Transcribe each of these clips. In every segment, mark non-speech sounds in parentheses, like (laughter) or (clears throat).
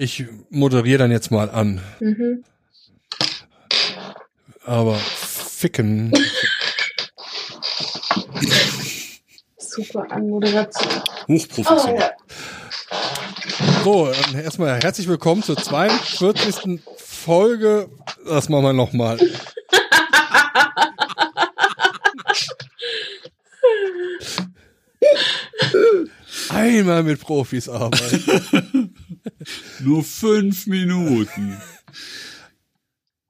Ich moderiere dann jetzt mal an. Mhm. Aber ficken. Super Anmoderation. Hochprofessionell. Oh, ja. So, dann erstmal herzlich willkommen zur 42. Folge. Das machen wir nochmal. (laughs) Einmal mit Profis arbeiten. Nur fünf Minuten.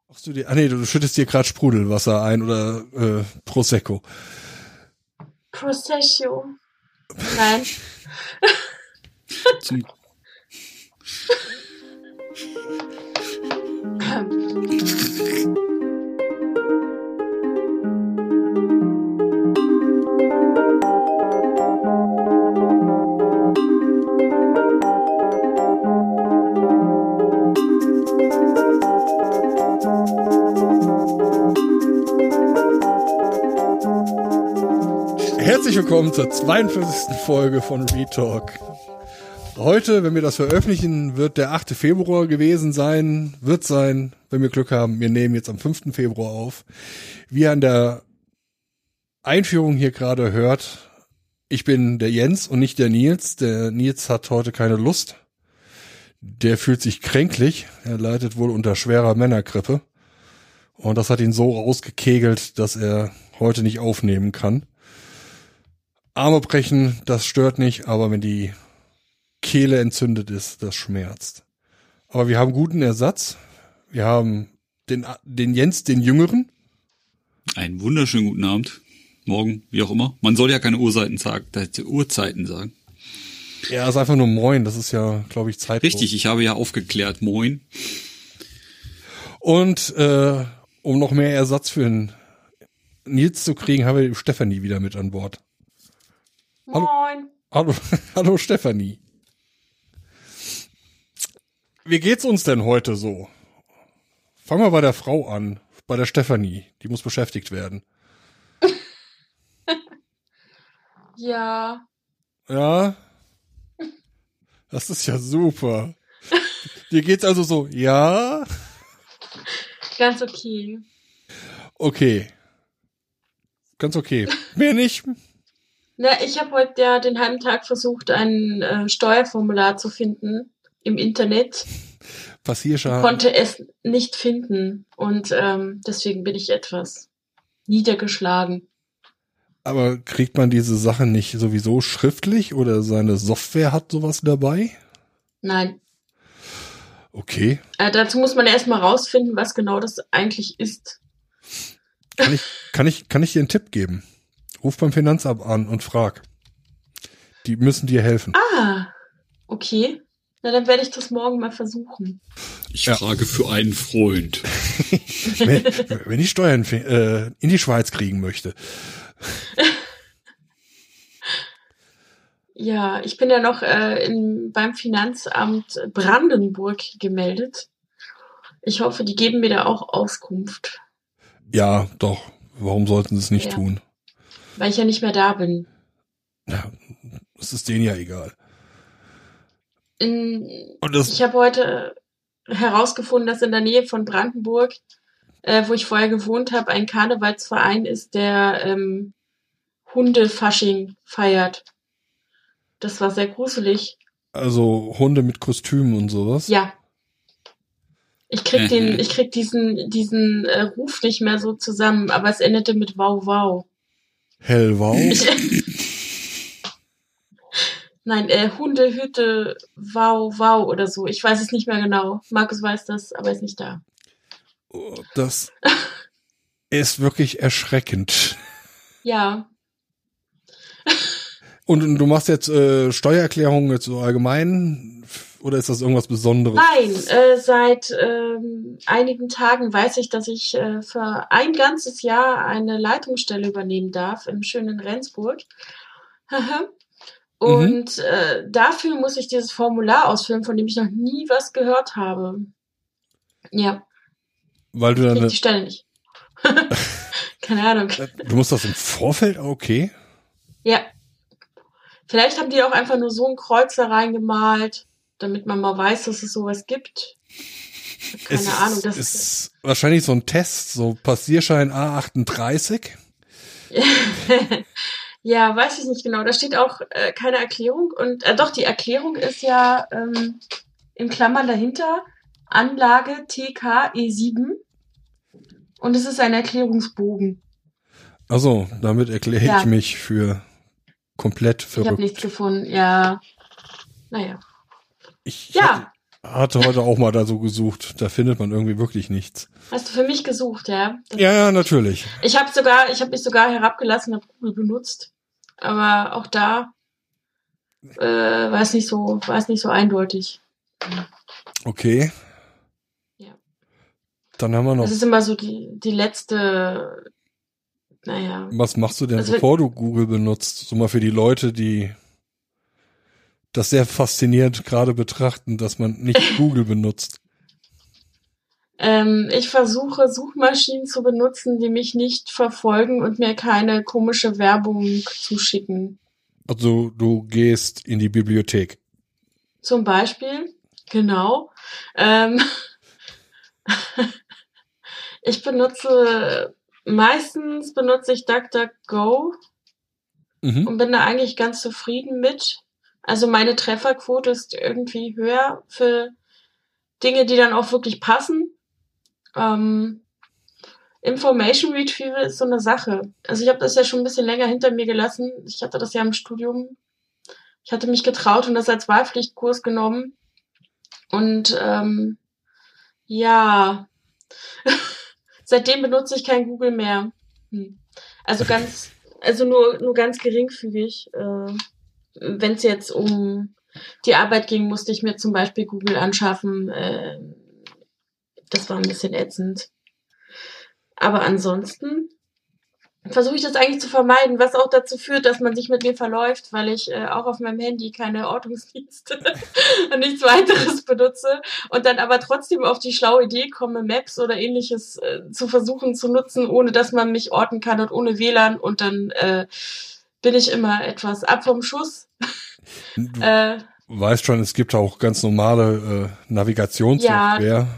Machst du dir, ah nee, du schüttest dir gerade Sprudelwasser ein oder äh, Prosecco. Prosecco. (laughs) Nein. Zum, (laughs) Herzlich willkommen zur 42. Folge von Retalk. Heute, wenn wir das veröffentlichen, wird der 8. Februar gewesen sein, wird sein, wenn wir Glück haben. Wir nehmen jetzt am 5. Februar auf. Wie ihr an der Einführung hier gerade hört, ich bin der Jens und nicht der Nils. Der Nils hat heute keine Lust. Der fühlt sich kränklich. Er leidet wohl unter schwerer Männergrippe. Und das hat ihn so rausgekegelt, dass er heute nicht aufnehmen kann. Arme brechen, das stört nicht, aber wenn die Kehle entzündet ist, das schmerzt. Aber wir haben guten Ersatz. Wir haben den, den Jens, den Jüngeren. einen wunderschönen guten Abend. Morgen, wie auch immer. Man soll ja keine Uhrzeiten sagen, Uhrzeiten sagen. Er ist einfach nur Moin, das ist ja, glaube ich, Zeit. Richtig, ich habe ja aufgeklärt. Moin. Und äh, um noch mehr Ersatz für den Nils zu kriegen, haben wir Stefanie wieder mit an Bord. Hallo. Moin. Hallo, (laughs) hallo Stefanie. Wie geht's uns denn heute so? Fangen wir bei der Frau an, bei der Stefanie. Die muss beschäftigt werden. (laughs) Ja. Ja. Das ist ja super. Dir geht's also so, ja, Ganz okay. okay. Ganz okay. Mehr nicht? Na, ich habe heute ja den halben Tag versucht, ein äh, Steuerformular zu finden im Internet. (laughs) Passierschaden. Konnte es nicht finden. Und ähm, deswegen bin ich etwas niedergeschlagen. Aber kriegt man diese Sachen nicht sowieso schriftlich oder seine Software hat sowas dabei? Nein. Okay. Äh, dazu muss man erstmal rausfinden, was genau das eigentlich ist. Kann ich, kann ich, kann ich dir einen Tipp geben? Ruf beim Finanzamt an und frag. Die müssen dir helfen. Ah, okay. Na, dann werde ich das morgen mal versuchen. Ich Ja. frage für einen Freund. (laughs) wenn, wenn ich Steuern äh, in die Schweiz kriegen möchte. (laughs) Ja, ich bin ja noch äh, in, beim Finanzamt Brandenburg gemeldet. Ich hoffe, die geben mir da auch Auskunft, Ja, doch. Warum sollten sie es nicht Ja. tun? Weil ich ja nicht mehr da bin. Ja, das ist denen ja egal. In, Und das, ich habe heute herausgefunden, dass in der Nähe von Brandenburg, äh, wo ich vorher gewohnt habe, ein Karnevalsverein ist, der ähm, Hundefasching feiert. Das war sehr gruselig. also Hunde mit Kostümen und sowas. Ja. Ich krieg den, ich krieg diesen, diesen äh, Ruf nicht mehr so zusammen, aber es endete mit Wow Wow. Hellwau. (laughs) Nein, äh, Hundehütte Wow Wow oder so. Ich weiß es nicht mehr genau. Markus weiß das, aber er ist nicht da. Das ist wirklich erschreckend. Ja, Und, und du machst jetzt äh, Steuererklärungen jetzt so allgemein oder ist das irgendwas Besonderes? Nein, äh, seit ähm, einigen Tagen weiß ich, dass ich äh, für ein ganzes Jahr eine Leitungsstelle übernehmen darf im schönen Rendsburg. (laughs) Und äh, dafür muss ich dieses Formular ausfüllen, von dem ich noch nie was gehört habe. Ja, Weil du dann, krieg die Stelle nicht. (laughs) Keine Ahnung. du musst das im Vorfeld, okay? Ja. Vielleicht haben die auch einfach nur so ein Kreuz da reingemalt. Damit man mal weiß, dass es sowas gibt. Keine es Ahnung. Das ist, ist wahrscheinlich so ein Test, so Passierschein A38. (laughs) ja, weiß ich nicht genau. Da steht auch äh, keine Erklärung. Und äh, doch, die Erklärung ist ja ähm, in Klammern dahinter Anlage TKE7. Und es ist ein Erklärungsbogen. Also, damit erkläre ja. ich mich für komplett verrückt. Ich habe nichts gefunden, ja. Naja. Ich ja. hatte heute auch mal da so gesucht. Da findet man irgendwie wirklich nichts. Hast du für mich gesucht, ja? Das ja, ja, natürlich. Ich habe sogar, ich habe mich sogar herabgelassen, habe Google benutzt. Aber auch da äh, war es nicht so, war es nicht so eindeutig. Okay. Ja. Dann haben wir noch. Das ist immer so die, die letzte naja. Was machst du denn, also, bevor du Google benutzt? So mal für die Leute, die das sehr faszinierend gerade betrachten, dass man nicht (laughs) Google benutzt. Ähm, ich versuche Suchmaschinen zu benutzen, die mich nicht verfolgen und mir keine komische Werbung zuschicken. Also du gehst in die Bibliothek. Zum Beispiel, genau. Ähm (laughs) ich benutze meistens benutze ich DuckDuckGo mhm. und bin da eigentlich ganz zufrieden mit. Also meine Trefferquote ist irgendwie höher für Dinge, die dann auch wirklich passen. Ähm, Information Retrieval ist so eine Sache. Also ich habe das ja schon ein bisschen länger hinter mir gelassen. Ich hatte das ja im Studium. Ich hatte mich getraut und das als Wahlpflichtkurs genommen. Und ähm, ja, (laughs) Seitdem benutze ich kein Google mehr. Hm. Also ganz, also nur, nur ganz geringfügig. Äh, Wenn es jetzt um die Arbeit ging, musste ich mir zum Beispiel Google anschaffen. Äh, das war ein bisschen ätzend. Aber ansonsten versuche ich das eigentlich zu vermeiden, was auch dazu führt, dass man sich mit mir verläuft, weil ich äh, auch auf meinem Handy keine Ortungsdienste (laughs) und nichts weiteres benutze und dann aber trotzdem auf die schlaue Idee komme, Maps oder ähnliches äh, zu versuchen zu nutzen, ohne dass man mich orten kann und ohne WLAN und dann äh, bin ich immer etwas ab vom Schuss. Du äh, weißt schon, es gibt auch ganz normale äh, Navigationssoftware. Ja,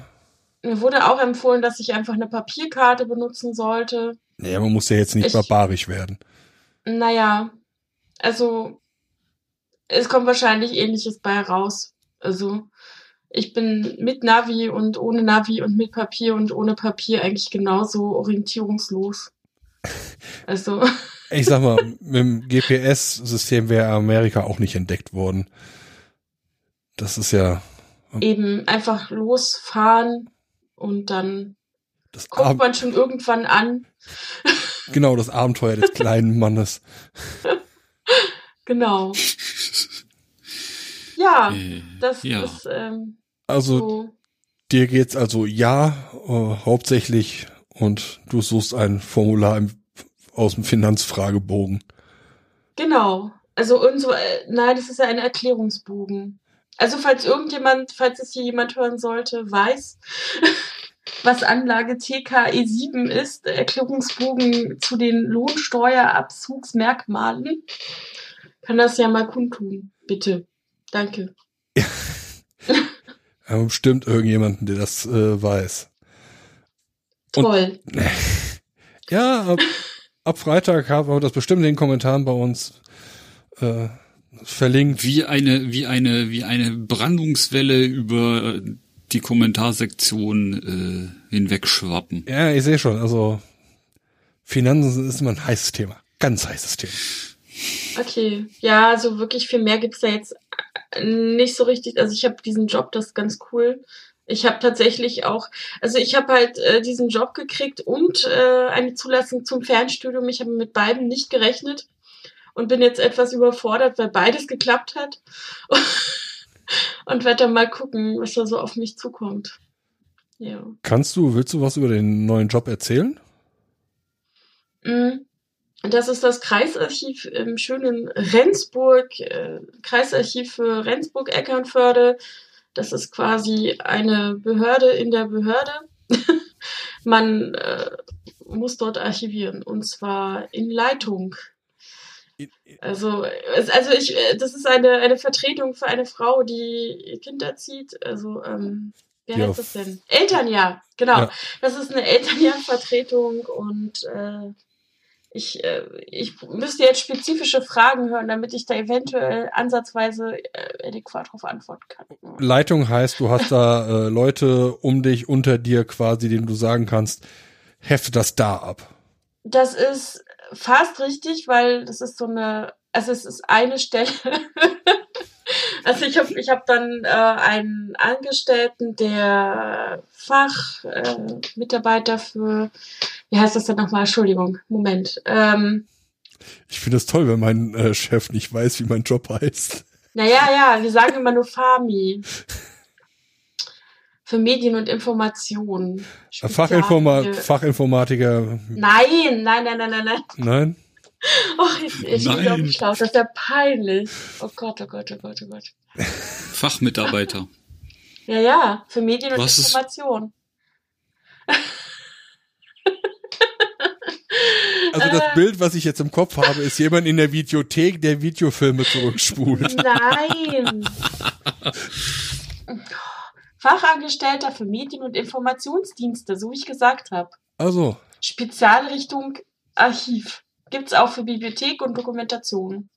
mir wurde auch empfohlen, dass ich einfach eine Papierkarte benutzen sollte. Naja, man muss ja jetzt nicht ich, barbarisch werden. Naja, also es kommt wahrscheinlich ähnliches bei raus. Also ich bin mit Navi und ohne Navi und mit Papier und ohne Papier eigentlich genauso orientierungslos. (laughs) Also. Ich sag mal, mit dem GPS-System wäre Amerika auch nicht entdeckt worden. Das ist ja. Eben einfach losfahren und dann das Kommt Ab man schon irgendwann an. (laughs) Genau, das Abenteuer des kleinen Mannes. genau. (laughs) Ja, äh, das ja. ist. Ähm, also so. dir geht's also ja, äh, hauptsächlich und du suchst ein Formular im, aus dem Finanzfragebogen. Genau. Also und so, äh, nein, das ist ja ein Erklärungsbogen. Also falls irgendjemand, falls es hier jemand hören sollte, weiß, (laughs) was Anlage TKE7 ist, Erklärungsbogen zu den Lohnsteuerabzugsmerkmalen. Kann das ja mal kundtun, bitte. Danke. Ja. (laughs) ja bestimmt irgendjemanden, der das äh, weiß. Toll. Und, (laughs) ja, ab, Freitag haben wir das bestimmt in den Kommentaren bei uns äh, verlinkt. Wie eine, wie eine, wie eine Brandungswelle über die Kommentarsektion äh, hinwegschwappen. Ja, ich sehe schon. Also Finanzen ist immer ein heißes Thema. Ganz heißes Thema. Okay, ja, so wirklich viel mehr gibt's da jetzt nicht so richtig. Also ich habe diesen Job, das ist ganz cool. Ich habe tatsächlich auch, also ich habe halt äh, diesen Job gekriegt und äh, eine Zulassung zum Fernstudium. Ich habe mit beiden nicht gerechnet und bin jetzt etwas überfordert, weil beides geklappt hat. (laughs) und werde dann mal gucken, was da so auf mich zukommt. Ja. Kannst du, willst du was über den neuen Job erzählen? Mm, das ist das Kreisarchiv im schönen Rendsburg, äh, Kreisarchiv für Rendsburg-Eckernförde. Das ist quasi eine Behörde in der Behörde. (laughs) Man äh, muss dort archivieren und zwar in Leitung. Also, also ich, das ist eine, eine Vertretung für eine Frau, die Kind erzieht. Also, ähm, wie heißt das denn? Elternjahr, genau. Ja. Das ist eine Elternjahrvertretung und äh, ich, äh, ich müsste jetzt spezifische Fragen hören, damit ich da eventuell ansatzweise äh, adäquat darauf antworten kann. Leitung heißt, du hast da (laughs) äh, Leute um dich, unter dir quasi, denen du sagen kannst, hefte das da ab. Das ist fast richtig, weil das ist so eine, also es ist eine Stelle. (laughs) also ich habe ich hab dann äh, einen Angestellten, der Fachmitarbeiter äh, für wie heißt das denn nochmal? Entschuldigung, Moment. Ähm, ich finde es toll, wenn mein äh, Chef nicht weiß, wie mein Job heißt. Naja, ja, wir sagen immer nur Fami. Für Medien und Informationen. Fachinforma Fachinformatiker. Nein, nein, nein, nein, nein, nein. Nein? (laughs) Oh, ich, ich bin aufgeschlaut. Das ist ja peinlich. Oh Gott, oh Gott, oh Gott, oh Gott. Fachmitarbeiter. (laughs) Ja, ja, für Medien und Was Information. (laughs) Also das äh, Bild, was ich jetzt im Kopf habe, ist jemand in der Videothek, der Videofilme zurückspult. Nein. Fachangestellter für Medien- und Informationsdienste, so wie ich gesagt habe. Also. Spezialrichtung Archiv. Gibt's auch für Bibliothek und Dokumentation.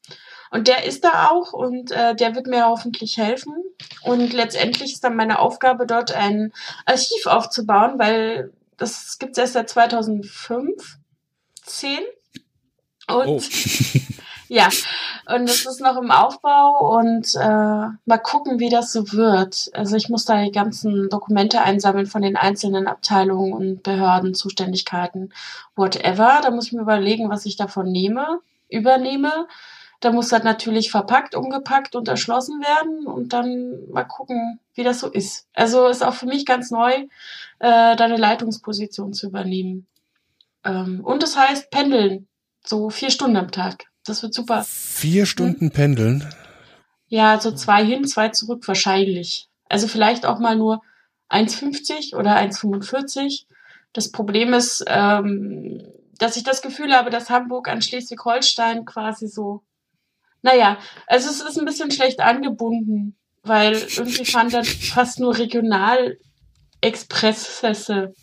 Und der ist da auch und äh, der wird mir hoffentlich helfen. Und letztendlich ist dann meine Aufgabe, dort ein Archiv aufzubauen, weil das gibt's erst seit 2005 10. Und oh. (laughs) ja, und es ist noch im Aufbau und äh, mal gucken, wie das so wird. Also ich muss da die ganzen Dokumente einsammeln von den einzelnen Abteilungen und Behörden, Zuständigkeiten, whatever. Da muss ich mir überlegen, was ich davon nehme, übernehme. Da muss das natürlich verpackt, umgepackt und erschlossen werden und dann mal gucken, wie das so ist. Also ist auch für mich ganz neu, äh, da eine Leitungsposition zu übernehmen. Ähm, und das heißt pendeln. So vier Stunden am Tag. Das wird super. Vier Stunden pendeln? Ja, so zwei hin, zwei zurück wahrscheinlich. Also vielleicht auch mal nur 1,50 oder 1,45. Das Problem ist, ähm, dass ich das Gefühl habe, dass Hamburg an Schleswig-Holstein quasi so, naja, also es ist ein bisschen schlecht angebunden, weil irgendwie fahren dann fast nur Regional-Expresse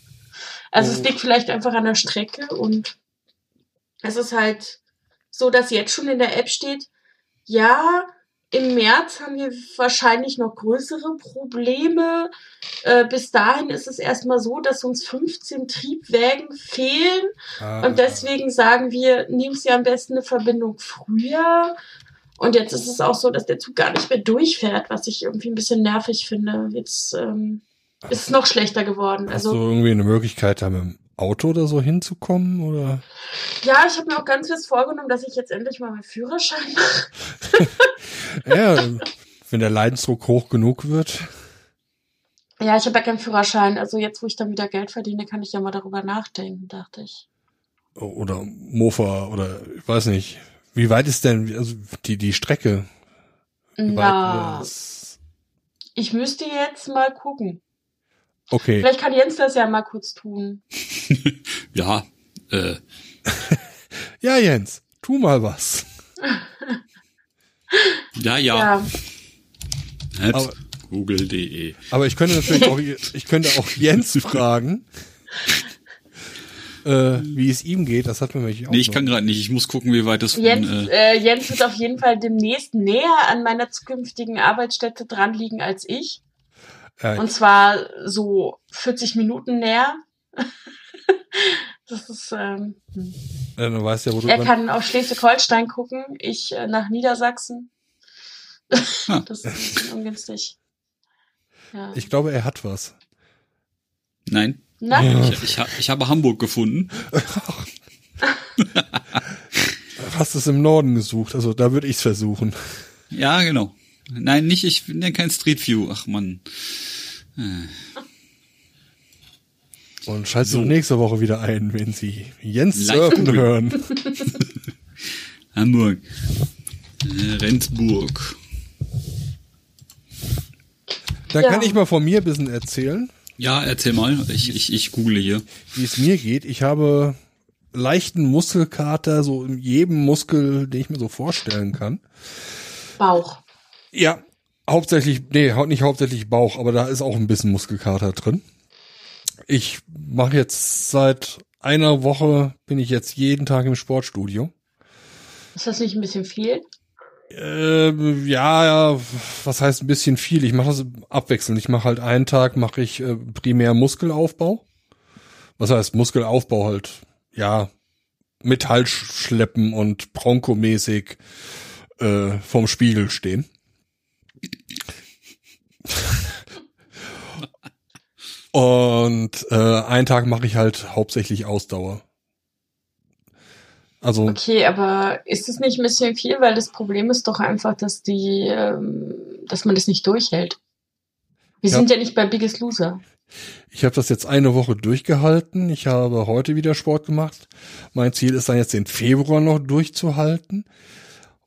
also es liegt vielleicht einfach an der Strecke und es ist halt so, dass jetzt schon in der App steht, ja, im März haben wir wahrscheinlich noch größere Probleme. Äh, bis dahin ist es erstmal so, dass uns 15 Triebwägen fehlen. Ah. Und deswegen sagen wir, nehmen Sie am besten eine Verbindung früher. Und jetzt ist es auch so, dass der Zug gar nicht mehr durchfährt, was ich irgendwie ein bisschen nervig finde. Jetzt ähm, ist es noch schlechter geworden. Hast also, du irgendwie eine Möglichkeit, da mit dem Auto oder so hinzukommen? Oder? Ja, ich habe mir auch ganz fest vorgenommen, dass ich jetzt endlich mal meinen Führerschein mache. (laughs) ja, wenn der Leidensdruck hoch genug wird. Ja, ich habe ja keinen Führerschein. Also jetzt, wo ich dann wieder Geld verdiene, kann ich ja mal darüber nachdenken, dachte ich. Oder Mofa oder ich weiß nicht. Wie weit ist denn also die, die Strecke? Wie Na, ich müsste jetzt mal gucken. Okay. Vielleicht kann Jens das ja mal kurz tun. (laughs) ja, äh. (laughs) ja, Jens, tu mal was. (laughs) ja, ja. ja. Google.de. Aber ich könnte natürlich auch, ich könnte auch Jens fragen, äh, wie es ihm geht. Das hat mir nämlich auch. Nee, ich noch. kann gerade nicht. Ich muss gucken, wie weit das Jens, von, äh, äh, Jens wird auf jeden Fall demnächst näher an meiner zukünftigen Arbeitsstätte dran liegen als ich. Ja. Und zwar so 40 Minuten näher. (laughs) das ist. Ähm, hm. ja, du weißt ja, wo du er kann auf Schleswig-Holstein gucken, ich äh, nach Niedersachsen. Ah. (laughs) das ist ungünstig. Ja. Ich glaube, er hat was. Nein. Na? Ich, ich, ich habe Hamburg gefunden. (laughs) Hast es im Norden gesucht, also da würde ich es versuchen. Ja, genau. Nein, nicht, ich bin ja kein Street View. Ach man. Äh. Und schaltet so. nächste Woche wieder ein, wenn Sie Jens surfen hören. (laughs) Hamburg. Äh, Rendsburg. Da ja. kann ich mal von mir ein bisschen erzählen. Ja, erzähl mal. Ich, ich, ich google hier. Wie es mir geht. Ich habe leichten Muskelkater, so in jedem Muskel, den ich mir so vorstellen kann. Bauch. Ja, hauptsächlich, nee, nicht hauptsächlich Bauch, aber da ist auch ein bisschen Muskelkater drin. Ich mache jetzt seit einer Woche, bin ich jetzt jeden Tag im Sportstudio. Ist das nicht ein bisschen viel? Ähm, ja, ja, was heißt ein bisschen viel? Ich mache das abwechselnd. Ich mache halt einen Tag mache ich äh, primär Muskelaufbau. Was heißt Muskelaufbau halt? Ja, Metall schleppen und Bronco-mäßig äh, vorm Spiegel stehen. (laughs) und äh, einen Tag mache ich halt hauptsächlich Ausdauer. Also okay, aber ist es nicht ein bisschen viel, weil das Problem ist doch einfach, dass die, ähm, dass man das nicht durchhält. Wir ja. sind ja nicht bei Biggest Loser. Ich habe das jetzt eine Woche durchgehalten. Ich habe heute wieder Sport gemacht. Mein Ziel ist dann jetzt den Februar noch durchzuhalten.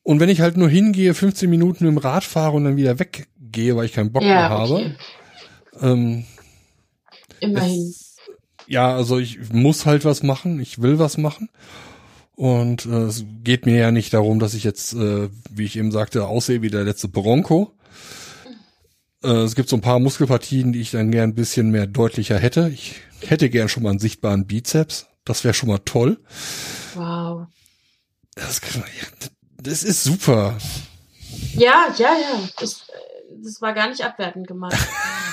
Und wenn ich halt nur hingehe, 15 Minuten im Rad fahre und dann wieder weggehe, weil ich keinen Bock ja, mehr habe. Okay. Ähm, Immerhin. Es, ja, also ich muss halt was machen. Ich will was machen. Und äh, es geht mir ja nicht darum, dass ich jetzt, äh, wie ich eben sagte, aussehe wie der letzte Bronco. Äh, es gibt so ein paar Muskelpartien, die ich dann gern ein bisschen mehr deutlicher hätte. Ich hätte gern schon mal einen sichtbaren Bizeps. Das wäre schon mal toll. Wow. Das, das ist super. Ja, ja, ja. Das, das war gar nicht abwertend gemeint. (laughs)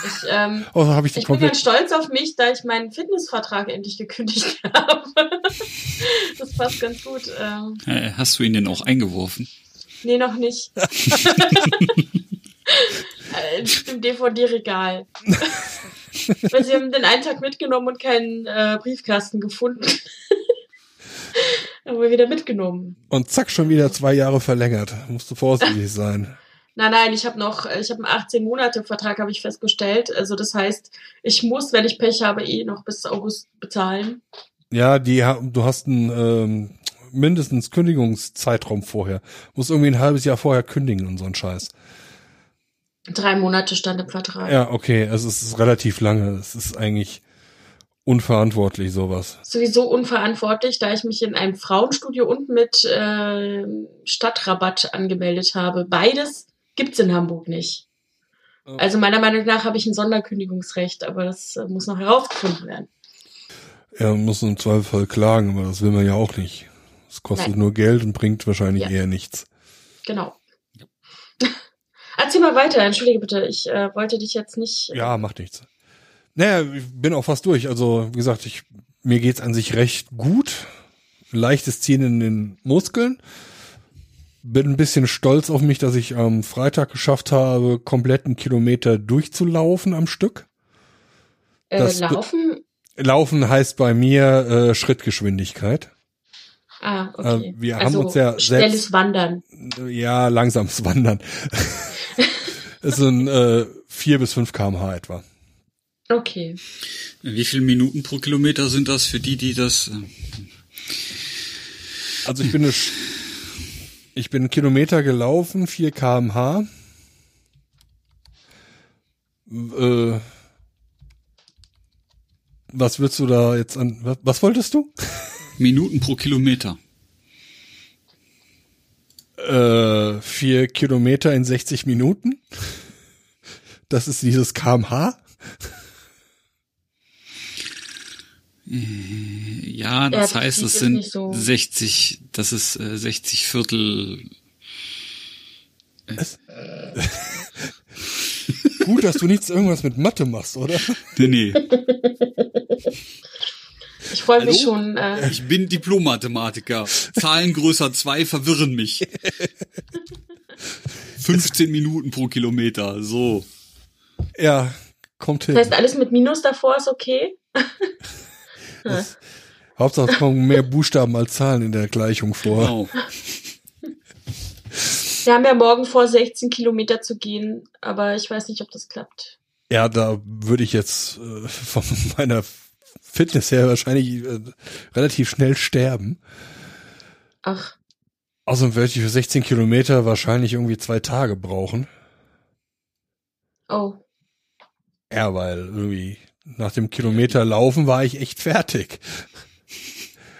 Ich, ähm, oh, hab ich ich bin ganz stolz auf mich, da ich meinen Fitnessvertrag endlich gekündigt (laughs) habe. das passt ganz gut. Ähm, äh, Hast du ihn denn auch eingeworfen? Nee, noch nicht. (laughs) Äh, Im DVD-Regal. Weil sie haben den einen Tag mitgenommen und keinen äh, Briefkasten gefunden. haben wir wieder mitgenommen. Und zack, schon wieder zwei Jahre verlängert. Musst du vorsichtig sein. Nein, nein, ich habe noch, ich habe einen 18 Monate Vertrag, habe ich festgestellt. Also das heißt, ich muss, wenn ich Pech habe, eh noch bis August bezahlen. Ja, die, du hast einen ähm, mindestens Kündigungszeitraum vorher. Muss irgendwie ein halbes Jahr vorher kündigen und so ein Scheiß. Drei Monate stand im Vertrag. Ja, okay, also es ist relativ lange. Es ist eigentlich unverantwortlich sowas. Sowieso unverantwortlich, da ich mich in einem Frauenstudio und mit äh, Stadtrabatt angemeldet habe. Beides gibt's in Hamburg nicht. Oh. Also meiner Meinung nach habe ich ein Sonderkündigungsrecht, aber das äh, muss noch herausgefunden werden. Er muss im Zweifelsfall klagen, aber das will man ja auch nicht. Es kostet Nein. nur Geld und bringt wahrscheinlich ja. eher nichts. Genau. Ja. (laughs) Erzähl mal weiter, entschuldige bitte, ich äh, wollte dich jetzt nicht. Äh ja, macht nichts. Naja, ich bin auch fast durch. Also, wie gesagt, ich, mir geht's an sich recht gut. Leichtes Ziehen in den Muskeln bin ein bisschen stolz auf mich, dass ich am Freitag geschafft habe, kompletten Kilometer durchzulaufen am Stück. Äh, laufen? Laufen heißt bei mir äh, Schrittgeschwindigkeit. Ah, okay. Äh, wir also haben uns ja schnelles selbst, Wandern. Ja, langsames (laughs) Wandern. (laughs) es sind äh, vier bis fünf kmh etwa. Okay. Wie viele Minuten pro Kilometer sind das für die, die das? Äh, also ich bin eine ich bin Kilometer gelaufen, 4 kmh. Äh, was würdest du da jetzt an, was, was wolltest du? Minuten pro Kilometer. Äh, vier Kilometer in 60 Minuten. Das ist dieses kmh. Ja, das ja, heißt, es sind so. 60, das ist äh, 60 Viertel. Äh. (laughs) Gut, dass du nichts irgendwas mit Mathe machst, oder? Nee, nee. (laughs) Ich freue mich schon. Äh ich bin Diplom-Mathematiker. Zahlen größer zwei verwirren mich. (laughs) 15 Minuten pro Kilometer, so. Ja, kommt hin. Das heißt, alles mit Minus davor ist okay? Das, Hauptsache es kommen mehr Buchstaben als Zahlen in der Gleichung vor. Genau. Wir haben ja morgen vor, 16 Kilometer zu gehen, aber ich weiß nicht, ob das klappt. Ja, da würde ich jetzt äh, von meiner Fitness her wahrscheinlich äh, relativ schnell sterben. Ach. Außerdem werde ich für 16 Kilometer wahrscheinlich irgendwie zwei Tage brauchen. Oh. Ja, weil irgendwie nach dem Kilometer laufen war ich echt fertig.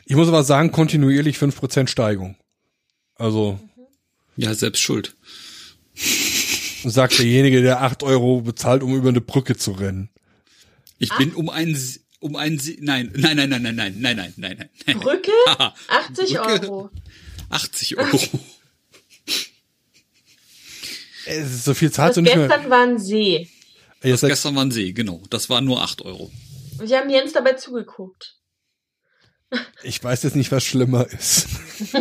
Ich muss aber sagen, kontinuierlich 5% Steigung. Also, Ja, selbst schuld. sagt derjenige, der 8 Euro bezahlt, um über eine Brücke zu rennen. Ich bin um einen, um einen, nein, nein, nein, nein, nein, nein, nein, nein, nein, nein, nein. Brücke? 80 Brücke. Euro. 80 Euro. Es ist so viel zahlt du nicht mehr. gestern war ein See. Ihr seid, Gestern war ein See, genau. Das waren nur 8 Euro. Wir haben Jens dabei zugeguckt. ich weiß jetzt nicht, was schlimmer ist. (laughs)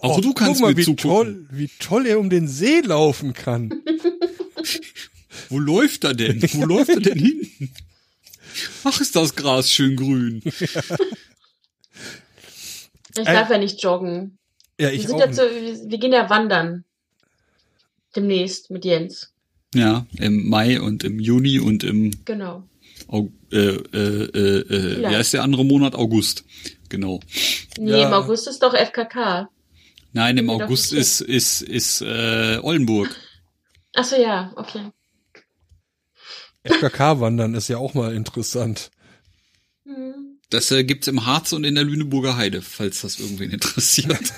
Auch Oh, du kannst guck mal, wie zugucken. toll, wie toll er um den See laufen kann. (laughs) Wo läuft er denn? Wo läuft er denn hin? Ach, ist das Gras schön grün. (laughs) Ich Äh, darf ja nicht joggen. Ja, Wir, ich sind auch. jetzt so, wir wir gehen ja wandern. Demnächst mit Jens. Ja, im Mai und im Juni und im Genau. Au äh, äh, äh, äh, wie heißt der andere Monat? August. Genau. Nee, Ja. im August ist doch FKK. Nein, im August ist ist ist äh, Oldenburg. Ach so, ja, okay. FKK-Wandern ist ja auch mal interessant. Hm. Das äh, gibt's im Harz und in der Lüneburger Heide, falls das irgendwen interessiert.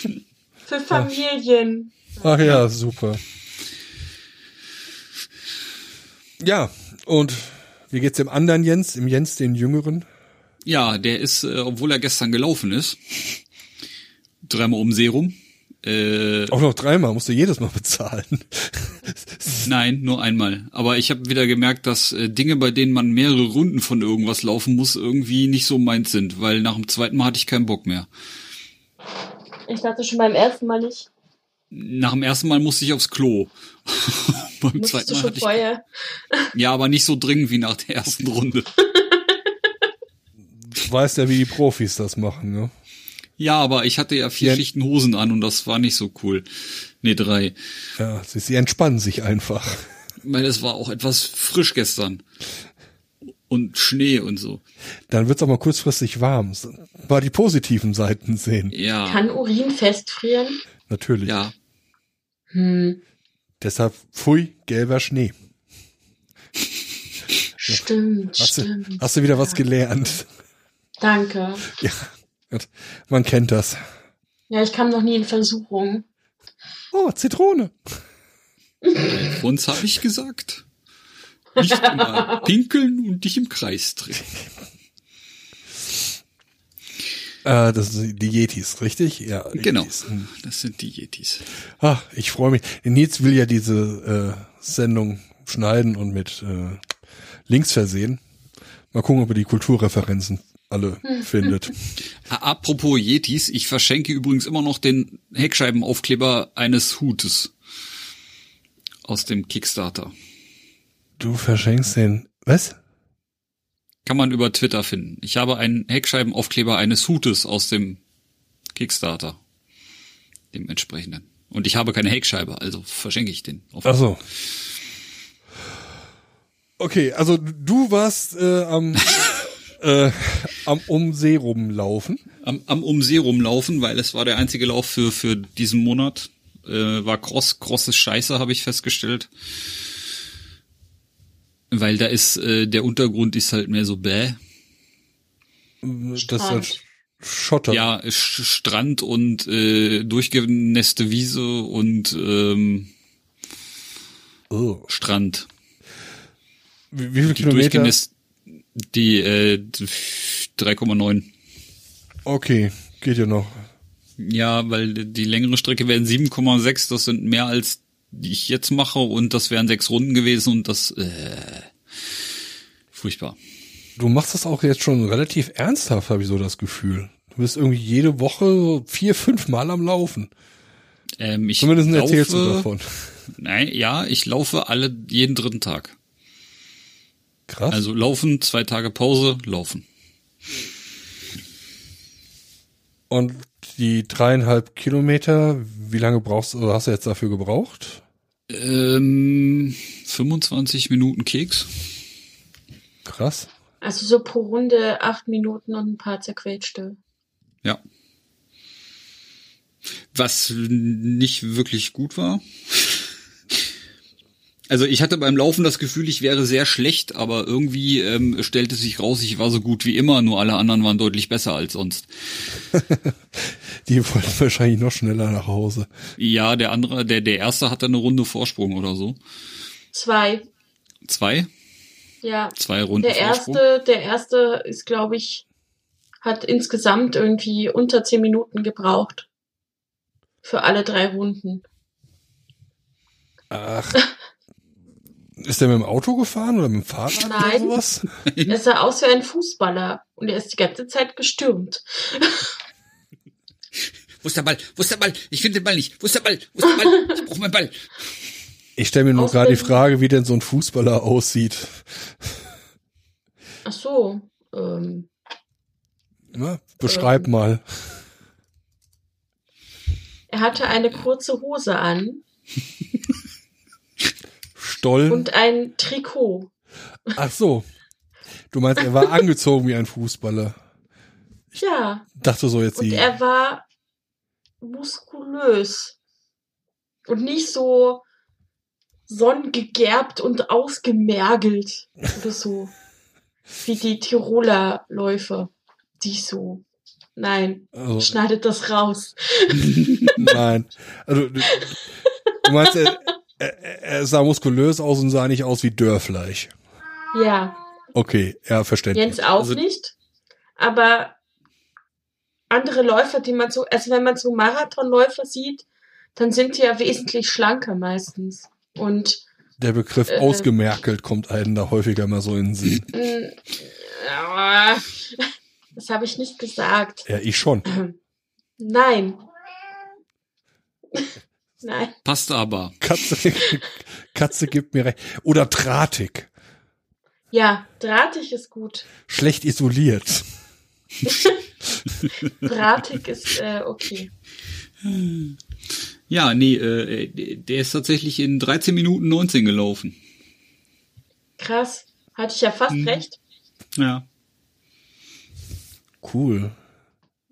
(laughs) Für Familien. Ach ja, super. Ja, und wie geht's dem anderen Jens, dem Jens, den Jüngeren? ja, der ist, äh, obwohl er gestern gelaufen ist, dreimal um See rum. Äh, Auch noch dreimal, musst du jedes Mal (laughs) bezahlen. Nein, nur einmal. Aber ich habe wieder gemerkt, dass äh, Dinge, bei denen man mehrere Runden von irgendwas laufen muss, irgendwie nicht so meins sind, weil nach dem zweiten Mal hatte ich keinen Bock mehr. Ich dachte schon beim ersten Mal nicht. Nach dem ersten Mal musste ich aufs Klo. (laughs) Beim Musstest zweiten du Mal schon hatte ich, vorher. (laughs) ja, aber nicht so dringend wie nach der ersten Runde. Du weißt ja, wie die Profis das machen, ne? Ja, aber ich hatte ja vier Ja. Schichten Hosen an und das war nicht so cool. Nee, drei. Ja, sie, sie entspannen sich einfach. Weil es war auch etwas frisch gestern. Und Schnee und so. Dann wird's auch mal kurzfristig warm. Mal die positiven Seiten sehen. Ja. Kann Urin festfrieren? Natürlich. ja. Hm. Deshalb, pfui, gelber Schnee. Stimmt, Hast du, stimmt. hast du wieder was gelernt? Danke. Ja, man kennt das. Ja, ich kam noch nie in Versuchung. Oh, Zitrone. Uns habe ich gesagt. Nicht immer (laughs) pinkeln und dich im Kreis drehen. Äh, das sind die Yetis, richtig? Ja. Genau. Yetis. Hm. Das sind die Yetis. Ah, ich freue mich. Nils will ja diese äh, Sendung schneiden und mit äh, Links versehen. Mal gucken, ob er die Kulturreferenzen alle findet. (laughs) A- Apropos Yetis, ich verschenke übrigens immer noch den Heckscheibenaufkleber eines Hutes aus dem Kickstarter. Du verschenkst den. Was? Kann man über Twitter finden. Ich habe einen Heckscheibenaufkleber eines Hutes aus dem Kickstarter. Dem entsprechenden. Und ich habe keine Heckscheibe, also verschenke ich den. Auf Ach so. Okay, also du warst äh, am, (laughs) äh, am Umsee rumlaufen. am, am Umsee rumlaufen, weil es war der einzige Lauf für, für diesen Monat. Äh, war Cross, Cross ist scheiße, habe ich festgestellt. Weil da ist, äh, der Untergrund ist halt mehr so bäh. Das ist Strand. halt Schotter. Ja, Sch Strand und äh, durchgenässte Wiese und ähm, Oh. Strand. Wie, wie viel Die Kilometer? durchgenässt, die äh, 3,9. Okay, geht ja noch. Ja, weil die längere Strecke wären 7,6, das sind mehr als die ich jetzt mache und das wären sechs Runden gewesen und das äh, furchtbar. Du machst das auch jetzt schon relativ ernsthaft, habe ich so das Gefühl. Du bist irgendwie jede Woche vier, fünf Mal am Laufen. Ähm, ich Zumindest laufe, erzählst du davon. Nein, ja, ich laufe alle jeden dritten Tag. Krass. Also laufen, zwei Tage Pause, laufen. Und die dreieinhalb Kilometer, wie lange brauchst du, hast du jetzt dafür gebraucht? Ähm, 25 Minuten Keks. Krass. Also so pro Runde acht Minuten und ein paar zerquetschte. Ja. Was nicht wirklich gut war. (laughs) Also ich hatte beim Laufen das Gefühl, ich wäre sehr schlecht, aber irgendwie ähm, stellte sich raus, ich war so gut wie immer, nur alle anderen waren deutlich besser als sonst. (laughs) Die wollten wahrscheinlich noch schneller nach Hause. Ja, der andere, der, der erste hatte eine Runde Vorsprung oder so. Zwei. Zwei? Ja. Zwei Runden Der Vorsprung. erste, der erste ist, glaube ich, hat insgesamt irgendwie unter zehn Minuten gebraucht. Für alle drei Runden. Ach. (laughs) Ist der mit dem Auto gefahren oder mit dem Fahrrad oder Nein. sowas? (laughs) Er sah aus wie ein Fußballer und er ist die ganze Zeit gestürmt. (laughs) Wo ist der Ball? Wo ist der Ball? Ich finde den Ball nicht. Wo ist der Ball? Wo ist der Ball? Ich brauche meinen Ball. Ich stelle mir nur gerade die. Frage, wie denn so ein Fußballer aussieht. Ach so. Ähm, Na, beschreib Ähm. mal. er hatte eine kurze Hose an Stollen. und ein Trikot. Ach so. Du meinst, er war (laughs) angezogen wie ein Fußballer. Ja. Dachte so jetzt Und die. er war muskulös. Und nicht so sonnengegerbt und ausgemergelt oder so. (laughs) Wie die Tiroler Läufer. Die so. Nein, Also, schneidet das raus. (laughs) nein. Also, du, du meinst, er, er, er sah muskulös aus und sah nicht aus wie Dörrfleisch. Ja, Okay, ja, verständlich. Jens auch Also- nicht. Aber andere Läufer, die man so, also wenn man so Marathonläufer sieht, dann sind die ja wesentlich schlanker meistens. Und Der Begriff Äh, ausgemerkelt kommt einem da häufiger mal so in den Sinn. ja, das habe ich nicht gesagt. Ja, ich schon. Nein. (laughs) Nein. Passt aber. Katze, Katze gibt mir recht. Oder drahtig. Ja, drahtig ist gut. Schlecht isoliert. (laughs) Drahtig ist äh, okay. Ja, nee, äh, der ist tatsächlich in 13 Minuten 19 gelaufen. Krass. Hatte ich ja fast Mhm. recht. Ja. Cool.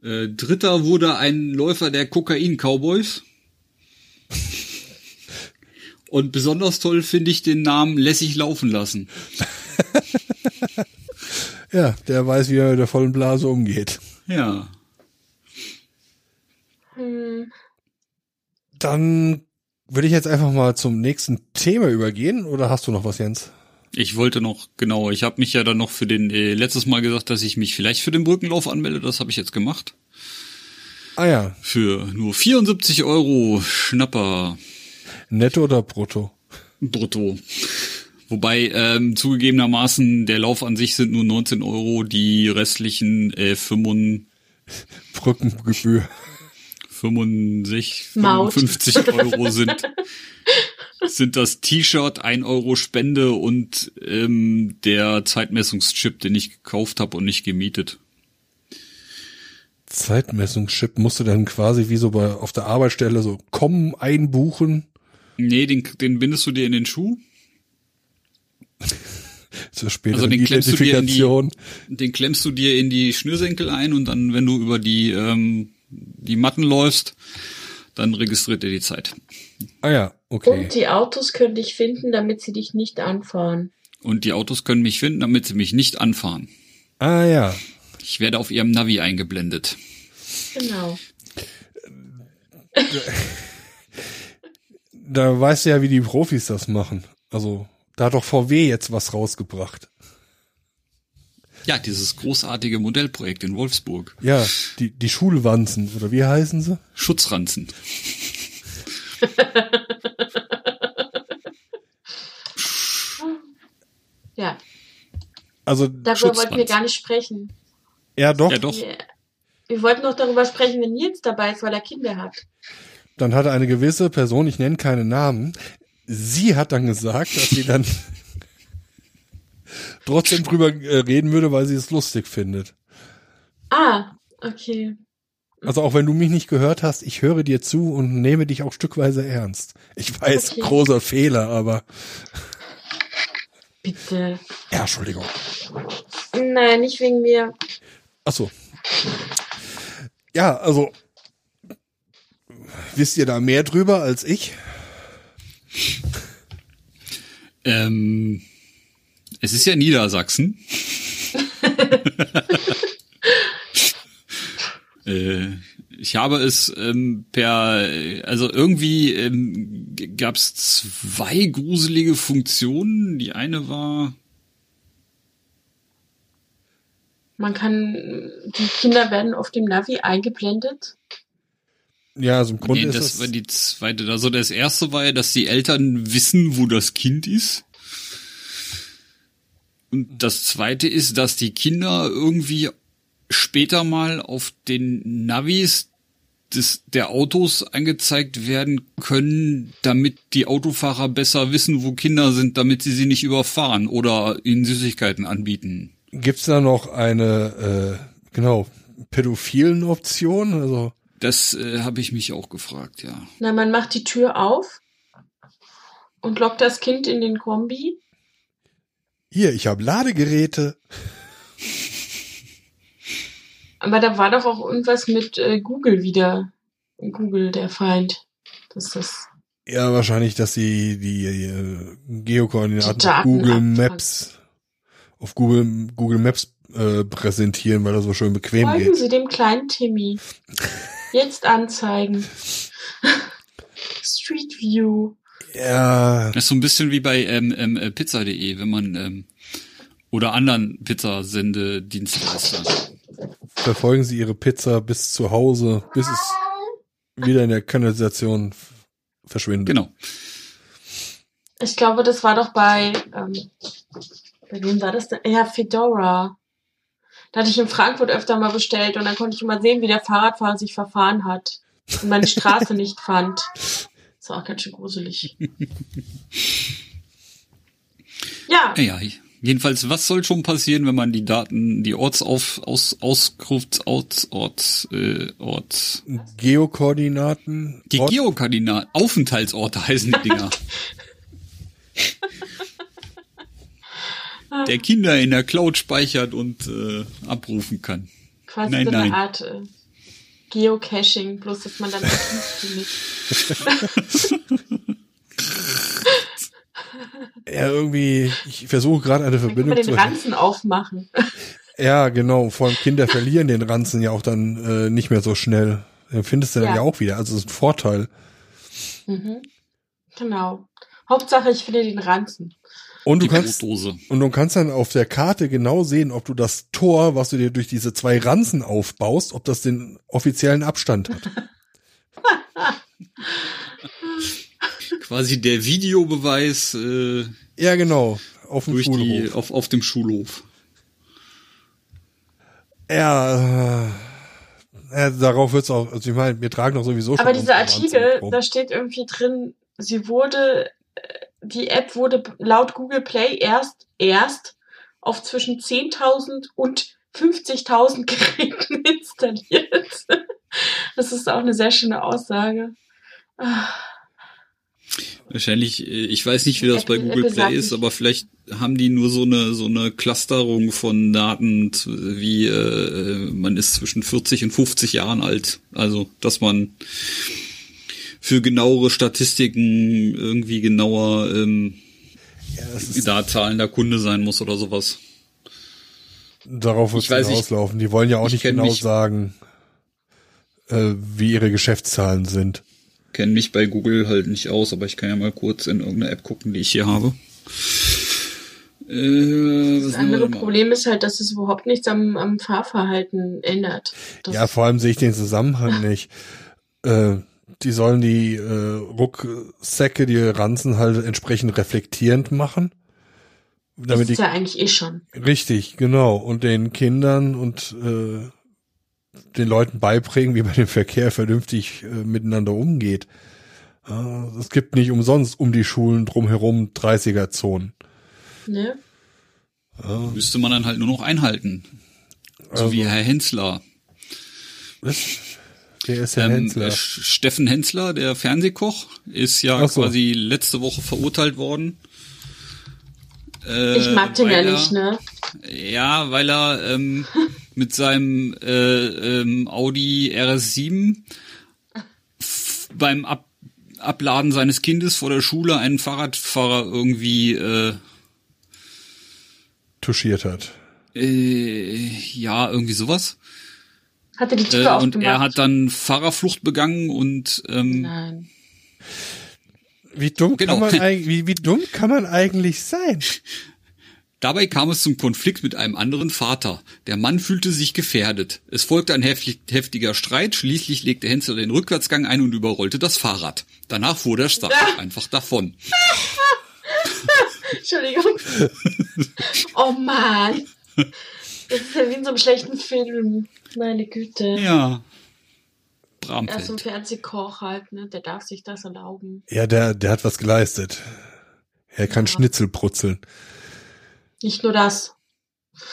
Äh, Dritter wurde ein Läufer der Kokain-Cowboys. Und besonders toll finde ich den Namen Lässig laufen lassen. (laughs) Ja, der weiß, wie er mit der vollen Blase umgeht. Ja. Hm, Dann würde ich jetzt einfach mal zum nächsten Thema übergehen. Oder hast du noch was, Jens? Ich wollte noch, genau, ich habe mich ja dann noch für den, äh, letztes Mal gesagt, dass ich mich vielleicht für den Brückenlauf anmelde. Das habe ich jetzt gemacht. Ah ja, Für nur 74 Euro Schnapper netto oder brutto? brutto. Wobei ähm, zugegebenermaßen der Lauf an sich sind nur 19 Euro, die restlichen äh, 55, Brückengebühr. 65, Maut. 55 (laughs) Euro sind sind das T-Shirt, 1 Euro Spende und ähm, der Zeitmessungschip, den ich gekauft habe und nicht gemietet. Zeitmessungschip musst du dann quasi wie so bei auf der Arbeitsstelle so kommen einbuchen. Nee, den, den bindest du dir in den Schuh. Zur späteren Also den klemmst du dir in die- Identifikation. Den klemmst du dir in die Schnürsenkel ein und dann, wenn du über die, ähm, die Matten läufst, dann registriert er die Zeit. Ah ja, okay. Und die Autos können dich finden, damit sie dich nicht anfahren. Und die Autos können mich finden, damit sie mich nicht anfahren. Ah ja. Ich werde auf ihrem Navi eingeblendet. Genau. Da weißt du ja, wie die Profis das machen. Also, da hat doch VW jetzt was rausgebracht. Ja, dieses großartige Modellprojekt in Wolfsburg. Ja, die, die Schulwanzen, oder wie heißen sie? Schutzranzen. (laughs) Ja, Also, darüber wollten wir gar nicht sprechen. ja doch, Ja, doch. Wir, wir wollten noch darüber sprechen, wenn Nils dabei ist, weil er Kinder hat. dann hatte eine gewisse Person, ich nenne keine Namen, sie hat dann gesagt, dass sie dann trotzdem drüber äh, reden würde, weil sie es lustig findet. Ah, okay. Also auch wenn du mich nicht gehört hast, ich höre dir zu und nehme dich auch stückweise ernst. Ich weiß, Okay. großer Fehler, aber Bitte. ja, Entschuldigung. Nein, nicht wegen mir. Ach so. Ja, also wisst ihr da mehr drüber als ich? Ähm, es ist ja Niedersachsen. (laughs) äh, ich habe es ähm, per, also irgendwie ähm, gab es zwei gruselige Funktionen. Die eine war, Man kann, die Kinder werden auf dem Navi eingeblendet. Ja, also im Grunde nee, ist das war die zweite. Also das erste war ja, dass die Eltern wissen, wo das Kind ist. Und das zweite ist, dass die Kinder irgendwie später mal auf den Navis des, der Autos angezeigt werden können, damit die Autofahrer besser wissen, wo Kinder sind, damit sie sie nicht überfahren oder ihnen Süßigkeiten anbieten. Gibt's da noch eine, äh, genau, pädophilen Option? Also, Das äh, habe ich mich auch gefragt, ja. Na, man macht die Tür auf und lockt das Kind in den Kombi. hier, ich habe Ladegeräte. Aber da war doch auch irgendwas mit äh, Google wieder. Google, der Feind. Das ist das. Ja, wahrscheinlich, dass sie die äh, Geokoordinaten Die auf Google. Maps auf Google Google Maps äh, präsentieren, weil das so schön bequem Folgen geht. Sie dem kleinen Timmy. (laughs) Jetzt anzeigen. (laughs) Street View. Ja, Das ist so ein bisschen wie bei ähm, ähm, äh, pizza.de, wenn man ähm, oder anderen Pizzasendedienstleistern. verfolgen sie ihre Pizza bis zu Hause, bis es wieder in der Kanalisation verschwindet. Genau. Ich glaube, das war doch bei, ähm, bei wem war das denn? Ja, Fedora. Da hatte ich in Frankfurt öfter mal bestellt und dann konnte ich immer sehen, wie der Fahrradfahrer sich verfahren hat und meine Straße nicht fand. Das war auch ganz schön gruselig. Ja, Ja, jedenfalls, was soll schon passieren, wenn man die Daten, die Ortsauf, aus, Auskunft, Ort, Ort, äh, Ort, Geokoordinaten. die Geokardinal, Aufenthaltsorte heißen die Dinger. (laughs) der Kinder in der Cloud speichert und äh, abrufen kann. quasi Nein, so eine nein. Art äh, Geocaching, bloß dass man dann findet. (laughs) Ja, irgendwie, ich versuche gerade eine Dann kann man Verbindung den zu. Ranzen aufmachen. (laughs) Ja, genau. Vor allem Kinder verlieren den Ranzen ja auch dann äh, nicht mehr so schnell. Den findest du dann Ja. ja auch wieder. Also das ist ein Vorteil. Mhm. Genau. Hauptsache, ich finde den Ranzen. Und du kannst Brotdose. und du kannst dann auf der Karte genau sehen, ob du das Tor, was du dir durch diese zwei Ranzen aufbaust, ob das den offiziellen Abstand hat. (laughs) Quasi der Videobeweis äh, Ja, genau. Auf dem durch die, Schulhof. auf, auf dem Schulhof. Ja, äh, ja, darauf wird's auch, also ich meine, wir tragen doch sowieso schon Aber dieser Artikel, da steht irgendwie drin, sie wurde, äh, die App wurde laut Google Play erst, erst auf zwischen 10.000 und 50.000 (laughs) Geräten installiert. Das ist auch eine sehr schöne Aussage. Ah, Wahrscheinlich, äh, ich weiß nicht, wie das bei Apple- Google Apple Play ist, aber vielleicht haben die nur so eine so eine Clusterung von Daten, wie äh, man ist zwischen 40 und 50 Jahren alt. Also, dass man für genauere Statistiken irgendwie genauer ähm, Ja, es da zahlender Kunde sein muss oder sowas. darauf weiß nicht. hinauslaufen. Die wollen ja auch Ich nicht genau mich- sagen, äh, wie ihre Geschäftszahlen sind. Kenne mich bei Google halt nicht aus, aber ich kann ja mal kurz in irgendeine App gucken, die ich hier habe. Äh, Das andere? Problem ist halt, dass es überhaupt nichts am, am Fahrverhalten ändert. Das Ja, vor allem sehe ich den Zusammenhang (laughs) nicht. Äh, die sollen die äh, Rucksäcke, die Ranzen halt entsprechend reflektierend machen. Damit ist die ja eigentlich eh schon. Richtig, genau. Und den Kindern und äh, den Leuten beibringen, wie man im Verkehr vernünftig äh, miteinander umgeht. Äh, es gibt nicht umsonst um die Schulen drumherum 30er-Zonen. Ne? Müsste man dann halt nur noch einhalten. So Also- wie Herr Hensler. Was? Der ist Herr Ähm, Hensler. äh, Steffen Hensler, der Fernsehkoch, ist ja so. quasi letzte Woche verurteilt worden. Äh, Ich mag den ja er- nicht, ne? Ja, weil er ähm, (laughs) mit seinem äh, ähm, Audi RS7 f- beim Ab Abladen seines Kindes vor der Schule einen Fahrradfahrer irgendwie äh, Touchiert hat. äh, ja irgendwie sowas. Hatte die Äh, Tür und aufgemacht? er hat dann Fahrerflucht begangen und ähm, Nein. Wie dumm Genau. kann man (laughs) eigentlich, wie, wie dumm kann man eigentlich sein? Dabei kam es zum Konflikt mit einem anderen Vater. Der Mann fühlte sich gefährdet. Es folgte ein heftig, heftiger Streit. Schließlich legte Hensler den Rückwärtsgang ein und überrollte das Fahrrad. Danach fuhr der Stachel (laughs) einfach davon. (laughs) Entschuldigung. oh Mann. Das ist ja wie in so einem schlechten Film. Meine Güte. Ja. Er ist so ein Bramfeld. Fernsehkoch halt, ne? Der darf sich das erlauben. Ja, der, der hat was geleistet. Er kann Ja. Schnitzel brutzeln. Nicht nur das.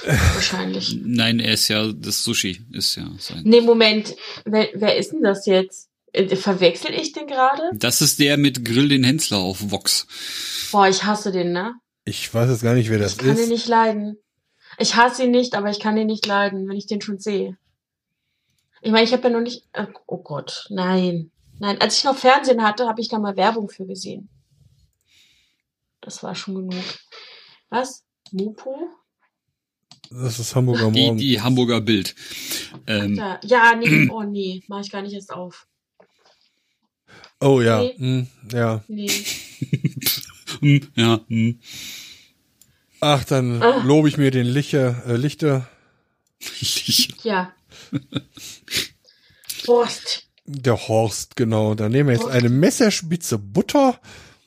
Wahrscheinlich. (laughs) Nein, er ist ja, das Sushi ist ja sein. Nee, Moment. Wer, wer ist denn das jetzt? Äh, Verwechsel ich den gerade? Das ist der mit Grill den Hensler auf Vox. Boah, ich hasse den, ne? Ich weiß jetzt gar nicht, wer das Ich kann den ist. nicht leiden. Ich hasse ihn nicht, aber ich kann ihn nicht leiden, wenn ich den schon sehe. Ich meine, ich habe ja noch nicht. Oh Gott, nein. Nein, als ich noch Fernsehen hatte, habe ich da mal Werbung für gesehen. Das war schon genug. Was? Mupo? Das ist Hamburger Die, Morgen. die Hamburger Bild. Ähm, Ja, ja, nee, (clears throat) oh nee, mach ich gar nicht erst auf. Oh ja, Nee. hm, ja. Nee. (laughs) hm, ja, hm. Ach, dann Ah. lobe ich mir den Lichter, äh, Lichter, (laughs) Ja. Prost. der Horst, genau. Da nehmen wir jetzt Horst. eine Messerspitze Butter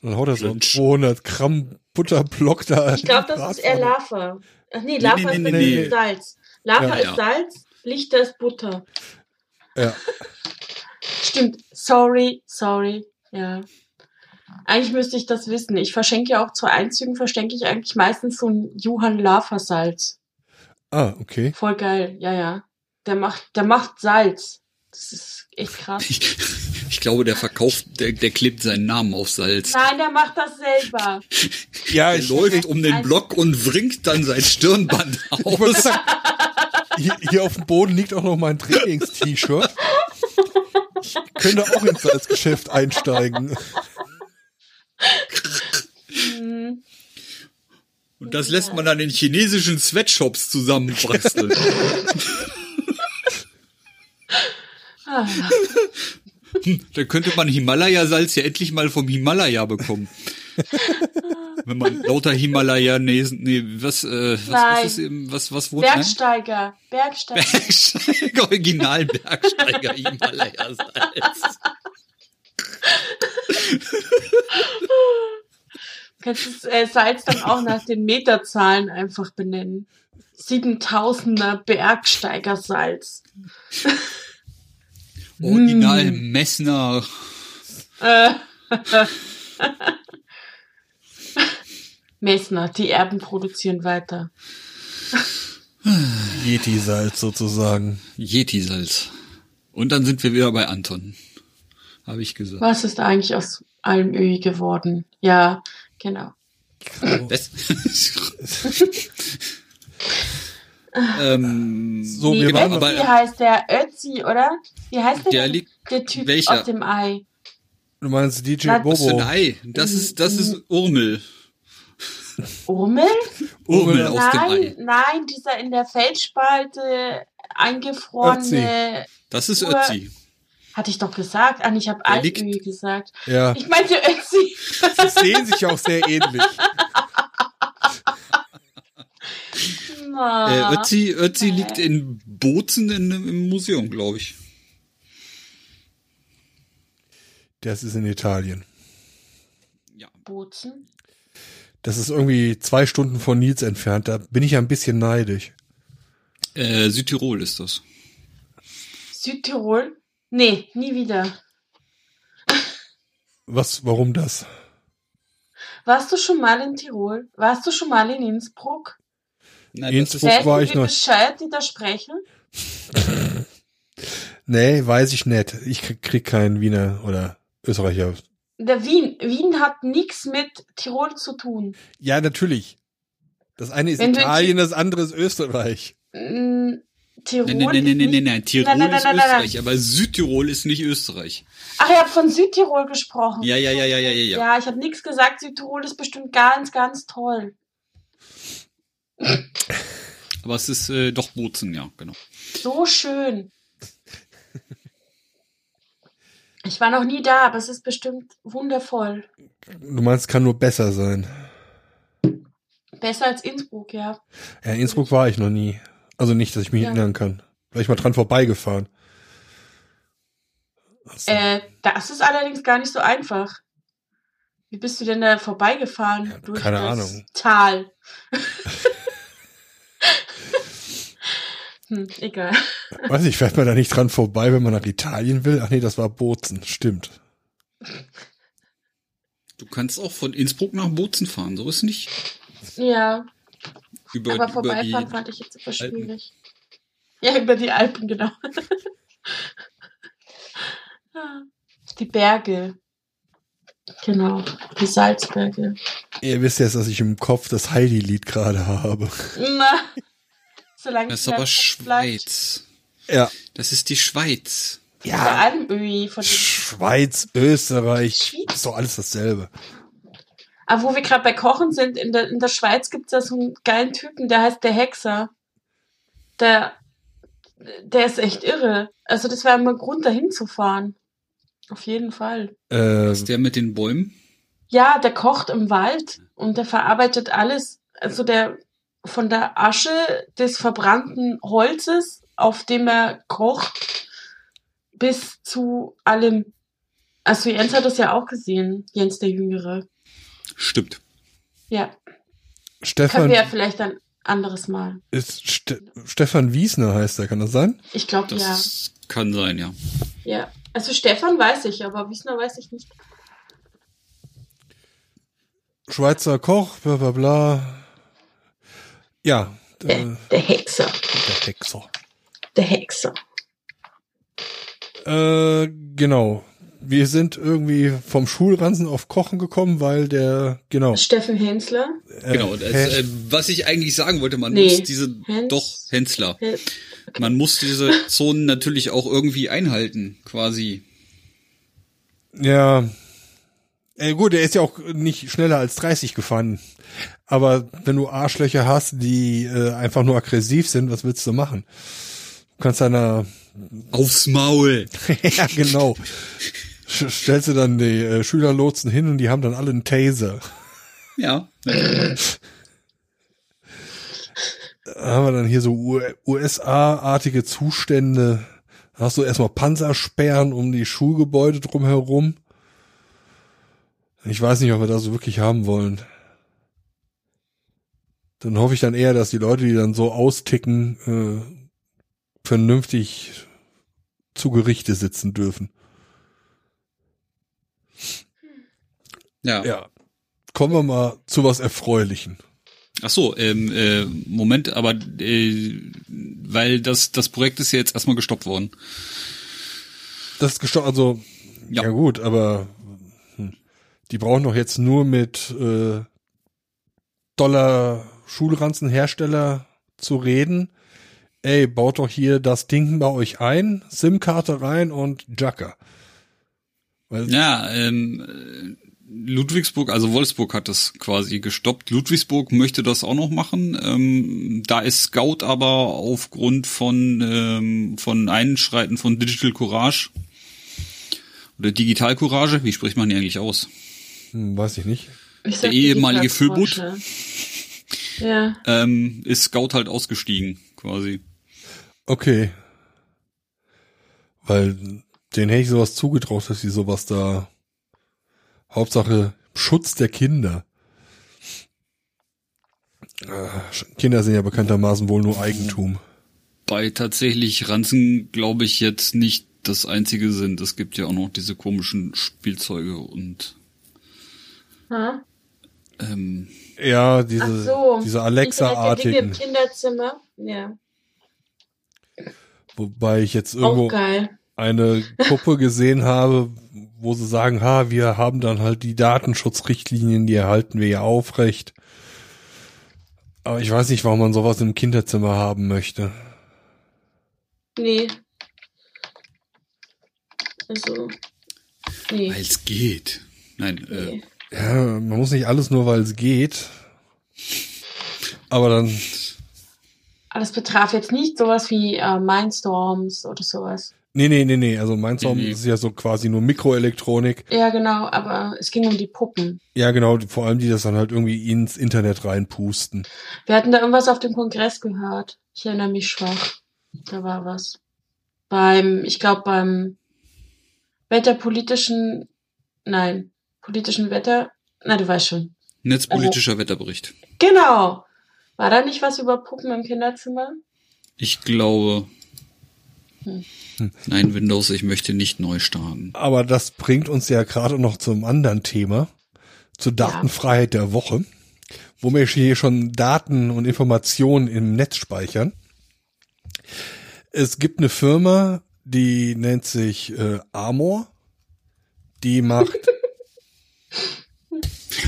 und dann haut er so einen 200 Gramm Butterblock da. Ich glaube, das ist eher. Lava. Ach nee, Lava nee, ist nee, das nee. mit Salz. Lava Ja. ist Ja. Salz, Lichter ist Butter. Ja. Stimmt. Sorry, sorry. Ja. Eigentlich müsste ich das wissen. Ich verschenke ja auch zu Einzügen, verschenke ich eigentlich meistens so ein Johann Lava Salz. Ah, okay. Voll geil. Ja, ja. Der macht, der macht Salz. Das ist echt krass. Ich, ich glaube, der verkauft, der, der klebt seinen Namen auf Salz. Nein, der macht das selber. (laughs) Ja, Er ich, läuft um den Also- Block und wringt dann sein Stirnband (laughs) aus. hier, hier auf dem Boden liegt auch noch mein Trainings-T-Shirt. Ich könnte auch ins Salzgeschäft einsteigen. Und das lässt man dann in chinesischen Sweatshops zusammenbasteln. (laughs) Ah, Dann könnte man Himalaya-Salz ja endlich mal vom Himalaya bekommen. (laughs) Wenn man lauter Himalaya, nee, was, äh, was, was ist eben, was, was wohnt, nein? Bergsteiger. Bergsteiger. Bergsteiger, Original Bergsteiger Himalaya-Salz. (laughs) Kannst das äh, Salz dann auch nach den Meterzahlen einfach benennen. 7000er Bergsteigersalz. Original Messner. Äh. (laughs) Messner, die Erben produzieren weiter. (laughs) Yeti-Salz sozusagen. Yeti-Salz. Und dann sind wir wieder bei Anton. Habe ich gesagt. Was ist eigentlich aus Almöhi geworden? Ja, genau. Das (laughs) ähm, So, nee, wir waren aber- Ötzi heißt der Ötzi, oder? Wie heißt der? der liegt, der Typ welcher? aus dem Ei. Du meinst DJ Was was für Bobo. ein Ei? Das ist, das ist Urmel. Urmel? Urmel aus dem Nein, Ei. nein, dieser in der Feldspalte eingefrorene. Das ist Ur- Ötzi. Hatte ich doch gesagt. Ah, ich habe liegt- gesagt. Ja, Ich meinte Ötzi. sie sehen sich auch sehr ähnlich. (laughs) Na. Äh, Ötzi, Ötzi Ah. liegt in Bozen in, im Museum, glaube ich. Das ist in Italien. Ja. Bozen. Das ist irgendwie zwei Stunden von Nils entfernt. Da bin ich ja ein bisschen neidisch. Äh, Südtirol ist das. Südtirol? Nee, nie wieder. Was, warum das? Warst du schon mal in Tirol? Warst du schon mal in Innsbruck? Nein, Innsbruck war ich noch? bescheuert die da sprechen? (laughs) Nee, weiß ich nicht. Ich krieg, krieg keinen Wiener oder Österreicher. Der Wien. Wien hat nichts mit Tirol zu tun. Ja, natürlich. Das eine ist Wenn Italien, das andere ist Österreich. Tirol Nein, nein, nein, ist nein, nein, nein, Tirol Nein, nein, nein, ist nein, nein, nein. Österreich, aber Südtirol ist nicht Österreich. Ach, ihr habt von Südtirol gesprochen. Ja, ja, ja, ja, ja, ja, ja. Ja, ich habe nichts gesagt. Südtirol ist bestimmt ganz, ganz toll. Aber es ist äh, doch Bozen, ja, genau. So schön. Ich war noch nie da, aber es ist bestimmt wundervoll. Du meinst, kann nur besser sein. Besser als Innsbruck, ja. Ja, in Innsbruck war ich noch nie. Also nicht, dass ich mich Ja. erinnern kann. Vielleicht mal dran vorbeigefahren. Also, Äh, das ist allerdings gar nicht so einfach. Wie bist du denn da vorbeigefahren? durch keine das Ahnung. Tal. (laughs) hm, egal. (laughs) weiß ich, fährt man da nicht dran vorbei, wenn man nach Italien will? Ach nee, das war Bozen. Stimmt. Du kannst auch von Innsbruck nach Bozen fahren, so ist nicht. Ja, Über, aber über vorbeifahren die, fand ich jetzt etwas Alpen. schwierig. Ja, über die Alpen, genau. (laughs) die Berge. Genau, die Salzberge. Ihr wisst jetzt, dass ich im Kopf das Heidi-Lied gerade habe. Na, solange das ist aber Kopf bleibt. Schweiz. Ja. Das ist die Schweiz. Ja. Von Schweiz, Österreich, Schweiz. ist doch alles dasselbe. Aber wo wir gerade bei Kochen sind, in der, in der Schweiz gibt es da so einen geilen Typen, der heißt der Hexer. Der, der ist echt irre. Also das wäre mal Grund, dahin zu fahren. Auf jeden Fall. Äh, Ist der mit den Bäumen? Ja, der kocht im Wald und der verarbeitet alles. Also der von der Asche des verbrannten Holzes, auf dem er kocht, bis zu allem. Also Jens hat das ja auch gesehen, Jens der Jüngere. Stimmt. Ja, können Stefan wir ja vielleicht ein anderes Mal. ist Ste Stefan Wiesner heißt er, kann das sein? Ich glaube ja. Das kann sein, ja. Ja. Also Stefan weiß ich, aber Wiesner weiß ich nicht. Schweizer Koch, bla bla bla. Ja, Der, äh, der Hexer. der Hexer. Der Hexer. Äh, genau. Wir sind irgendwie vom Schulranzen auf Kochen gekommen, weil der, genau. Steffen Hensler. Äh, Genau. Das, äh, was ich eigentlich sagen wollte, man Nee. muss diese, Hens- doch, Hensler. Hen- Man muss diese Zonen natürlich auch irgendwie einhalten, quasi. Ja. Äh, gut, er ist ja auch nicht schneller als 30 gefahren. Aber wenn du Arschlöcher hast, die äh, einfach nur aggressiv sind, was willst du machen? Du kannst deiner, Aufs Maul. (laughs) ja genau, stellst du dann die äh, Schülerlotsen hin und die haben dann alle einen Taser. Ja. Da haben wir dann hier so USA-artige Zustände. Da hast du erstmal Panzersperren um die Schulgebäude drumherum. Ich weiß nicht, ob wir das so wirklich haben wollen. Dann hoffe ich dann eher, dass die Leute, die dann so austicken, äh, vernünftig zu Gerichte sitzen dürfen. Ja. Ja. Kommen wir mal zu was Erfreulichen. Ach so, ähm, äh, Moment, aber äh, weil das das Projekt ist ja jetzt erstmal gestoppt worden. Das ist gestoppt, also ja. Ja. gut, aber hm, die brauchen doch jetzt nur mit äh, Dollar Schulranzenhersteller zu reden. Ey, baut doch hier das Ding bei euch ein, SIM-Karte rein und Jacker. Ja, ähm, äh, Ludwigsburg, also Wolfsburg hat das quasi gestoppt. Ludwigsburg möchte das auch noch machen. Ähm, da ist Scout aber aufgrund von ähm, von Einschreiten von Digital Courage oder Digital Courage, wie spricht man die eigentlich aus? hm, weiß ich nicht. Ich Der ehemalige Digitalforscher. Ja. Ähm, ist Scout halt ausgestiegen, quasi. Okay. Weil denen hätte ich sowas zugetraut, dass sie sowas da Hauptsache Schutz der Kinder. Äh, Kinder sind ja bekanntermaßen wohl nur Eigentum. Bei tatsächlich Ranzen glaube ich jetzt nicht das einzige sind. Es gibt ja auch noch diese komischen Spielzeuge und Ha? ähm, Ja, diese, so. diese Alexa-artigen. im Kinderzimmer. Ja. Wobei ich jetzt irgendwo eine Gruppe gesehen habe, wo sie sagen, ha, wir haben dann halt die Datenschutzrichtlinien, die erhalten wir ja aufrecht. Aber ich weiß nicht, warum man sowas im Kinderzimmer haben möchte. Nee. Also. Nee. Weil es geht. Nein, äh, nee. Ja, man muss nicht alles nur, weil es geht. Aber dann, Aber das betraf jetzt nicht sowas wie äh, Mindstorms oder sowas. nee, nee, nee, nee. Also Mindstorm Nee, nee. ist ja so quasi nur Mikroelektronik. Ja, genau, aber es ging um die Puppen. Ja, genau. Vor allem die das dann halt irgendwie ins Internet reinpusten. Wir hatten da irgendwas auf dem Kongress gehört. Ich erinnere mich schwach. Da war was. Beim, ich glaube, beim wetterpolitischen, nein, politischen Wetter, na, du weißt schon. netzpolitischer Wetterbericht. Genau. War da nicht was über Puppen im Kinderzimmer? Ich glaube. Hm. Nein, Windows, ich möchte nicht neu starten. Aber das bringt uns ja gerade noch zum anderen Thema, zur Datenfreiheit der Woche, wo wir hier schon Daten und Informationen im Netz speichern. Es gibt eine Firma, die nennt sich äh, Amor. Die macht, (laughs)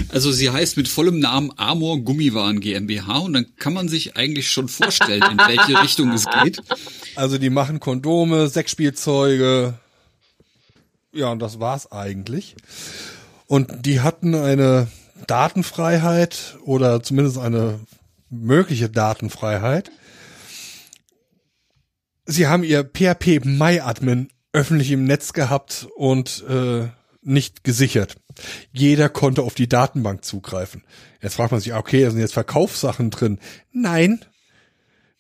Also sie heißt mit vollem Namen Amor Gummiwaren GmbH und dann kann man sich eigentlich schon vorstellen, in welche (laughs) Richtung es geht. also die machen Kondome, Sexspielzeuge. Ja, und das war's eigentlich. Und die hatten eine Datenfreiheit oder zumindest eine mögliche Datenfreiheit. Sie haben ihr PHP MyAdmin öffentlich im Netz gehabt und äh, nicht gesichert. Jeder konnte auf die Datenbank zugreifen. Jetzt fragt man sich, okay, da sind jetzt Verkaufssachen drin. Nein,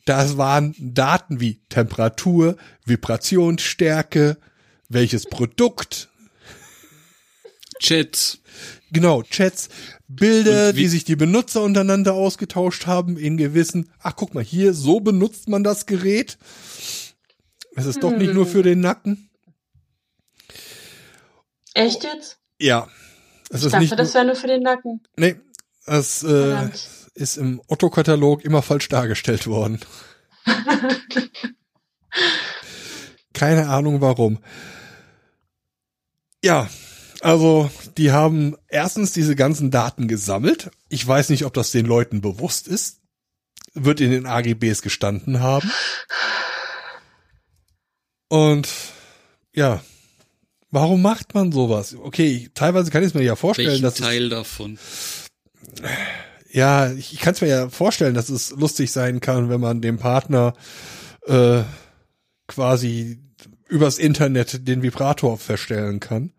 das waren Daten wie Temperatur, Vibrationsstärke, welches Produkt, Chats. genau, Chats, Bilder, die sich die Benutzer untereinander ausgetauscht haben in gewissen, ach guck mal hier, so benutzt man das Gerät. Es ist doch nicht nur für den Nacken. Echt jetzt? Ja. Es Ich ist dachte, nicht das wäre nur für den Nacken. nee, es äh, ist im Otto-Katalog immer falsch dargestellt worden. (laughs) Keine Ahnung warum. Ja, also die haben erstens diese ganzen Daten gesammelt. Ich weiß nicht, ob das den Leuten bewusst ist. Wird in den AGBs gestanden haben. Und ja, warum macht man sowas? Okay, teilweise kann ich es mir ja vorstellen, Welchen dass es, Teil davon? ja, ich, ich kann es mir ja vorstellen, dass es lustig sein kann, wenn man dem Partner äh, quasi übers Internet den Vibrator verstellen kann.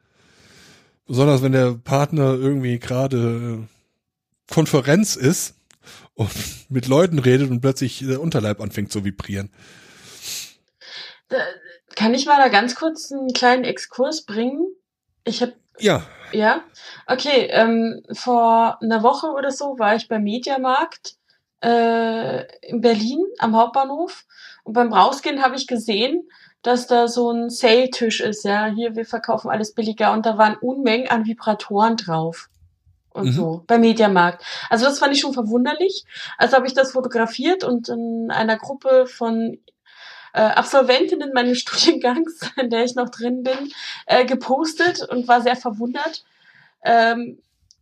Besonders wenn der Partner irgendwie gerade äh, Konferenz ist und (laughs) mit Leuten redet und plötzlich der Unterleib anfängt zu vibrieren. Kann ich mal da ganz kurz einen kleinen Exkurs bringen? Ich habe Ja, Ja, okay. Ähm, vor einer Woche oder so war ich beim Mediamarkt äh, in Berlin am Hauptbahnhof und beim Rausgehen habe ich gesehen, dass da so ein Sale-Tisch ist. Ja, hier wir verkaufen alles billiger und da waren Unmengen an Vibratoren drauf und Mhm. so beim Mediamarkt. Also das fand ich schon verwunderlich. Also habe ich das fotografiert und in einer Gruppe von äh, Absolventinnen meines (laughs) Studiengangs, in der ich noch drin bin, äh, gepostet und war sehr verwundert. Ähm,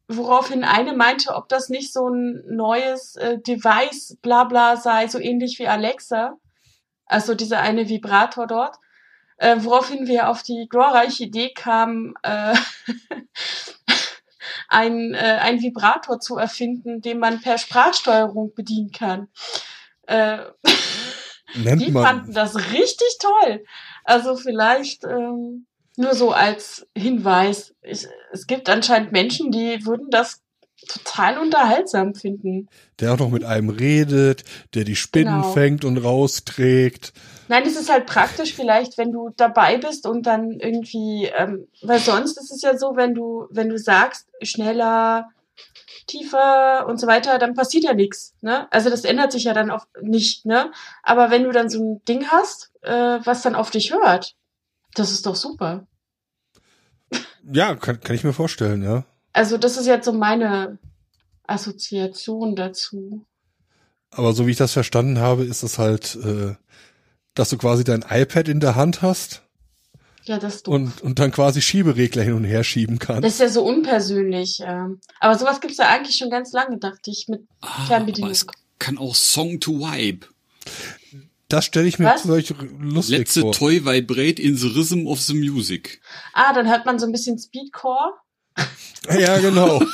woraufhin eine meinte, ob das nicht so ein neues äh, Device, bla bla sei, so ähnlich wie Alexa. Also dieser eine Vibrator dort. Äh, woraufhin wir auf die glorreiche Idee kamen, äh, (laughs) ein, äh, ein Vibrator zu erfinden, den man per Sprachsteuerung bedienen kann. Äh, (laughs) nennt die man. fanden das richtig toll. Also vielleicht ähm, nur so als Hinweis. Ich, es gibt anscheinend Menschen, die würden das total unterhaltsam finden. Der auch noch mit einem redet, der die Spinnen Genau. fängt und rausträgt. Nein, es ist halt praktisch vielleicht, wenn du dabei bist und dann irgendwie, ähm, weil sonst ist es ja so, wenn du, wenn du sagst, schneller, tiefer und so weiter, dann passiert ja nichts. Ne? Also das ändert sich ja dann auch nicht, ne? Aber wenn du dann so ein Ding hast, äh, was dann auf dich hört, das ist doch super. Ja, kann, kann ich mir vorstellen, ja. Also das ist jetzt so meine Assoziation dazu. Aber so wie ich das verstanden habe, ist es halt, äh, dass du quasi dein iPad in der Hand hast Ja, das ist doof. und, und dann quasi Schieberegler hin und her schieben kannst. Das ist ja so unpersönlich. Ähm. Aber sowas gibt's ja eigentlich schon ganz lange, dachte ich, mit Ah, Fernbedienung. aber es kann auch Song to Vibe. Das stelle ich mir Was? solch lustig Let's vor. toy vibrate in the rhythm of the music. Ah, dann hört man so ein bisschen Speedcore. Ja, genau. (laughs)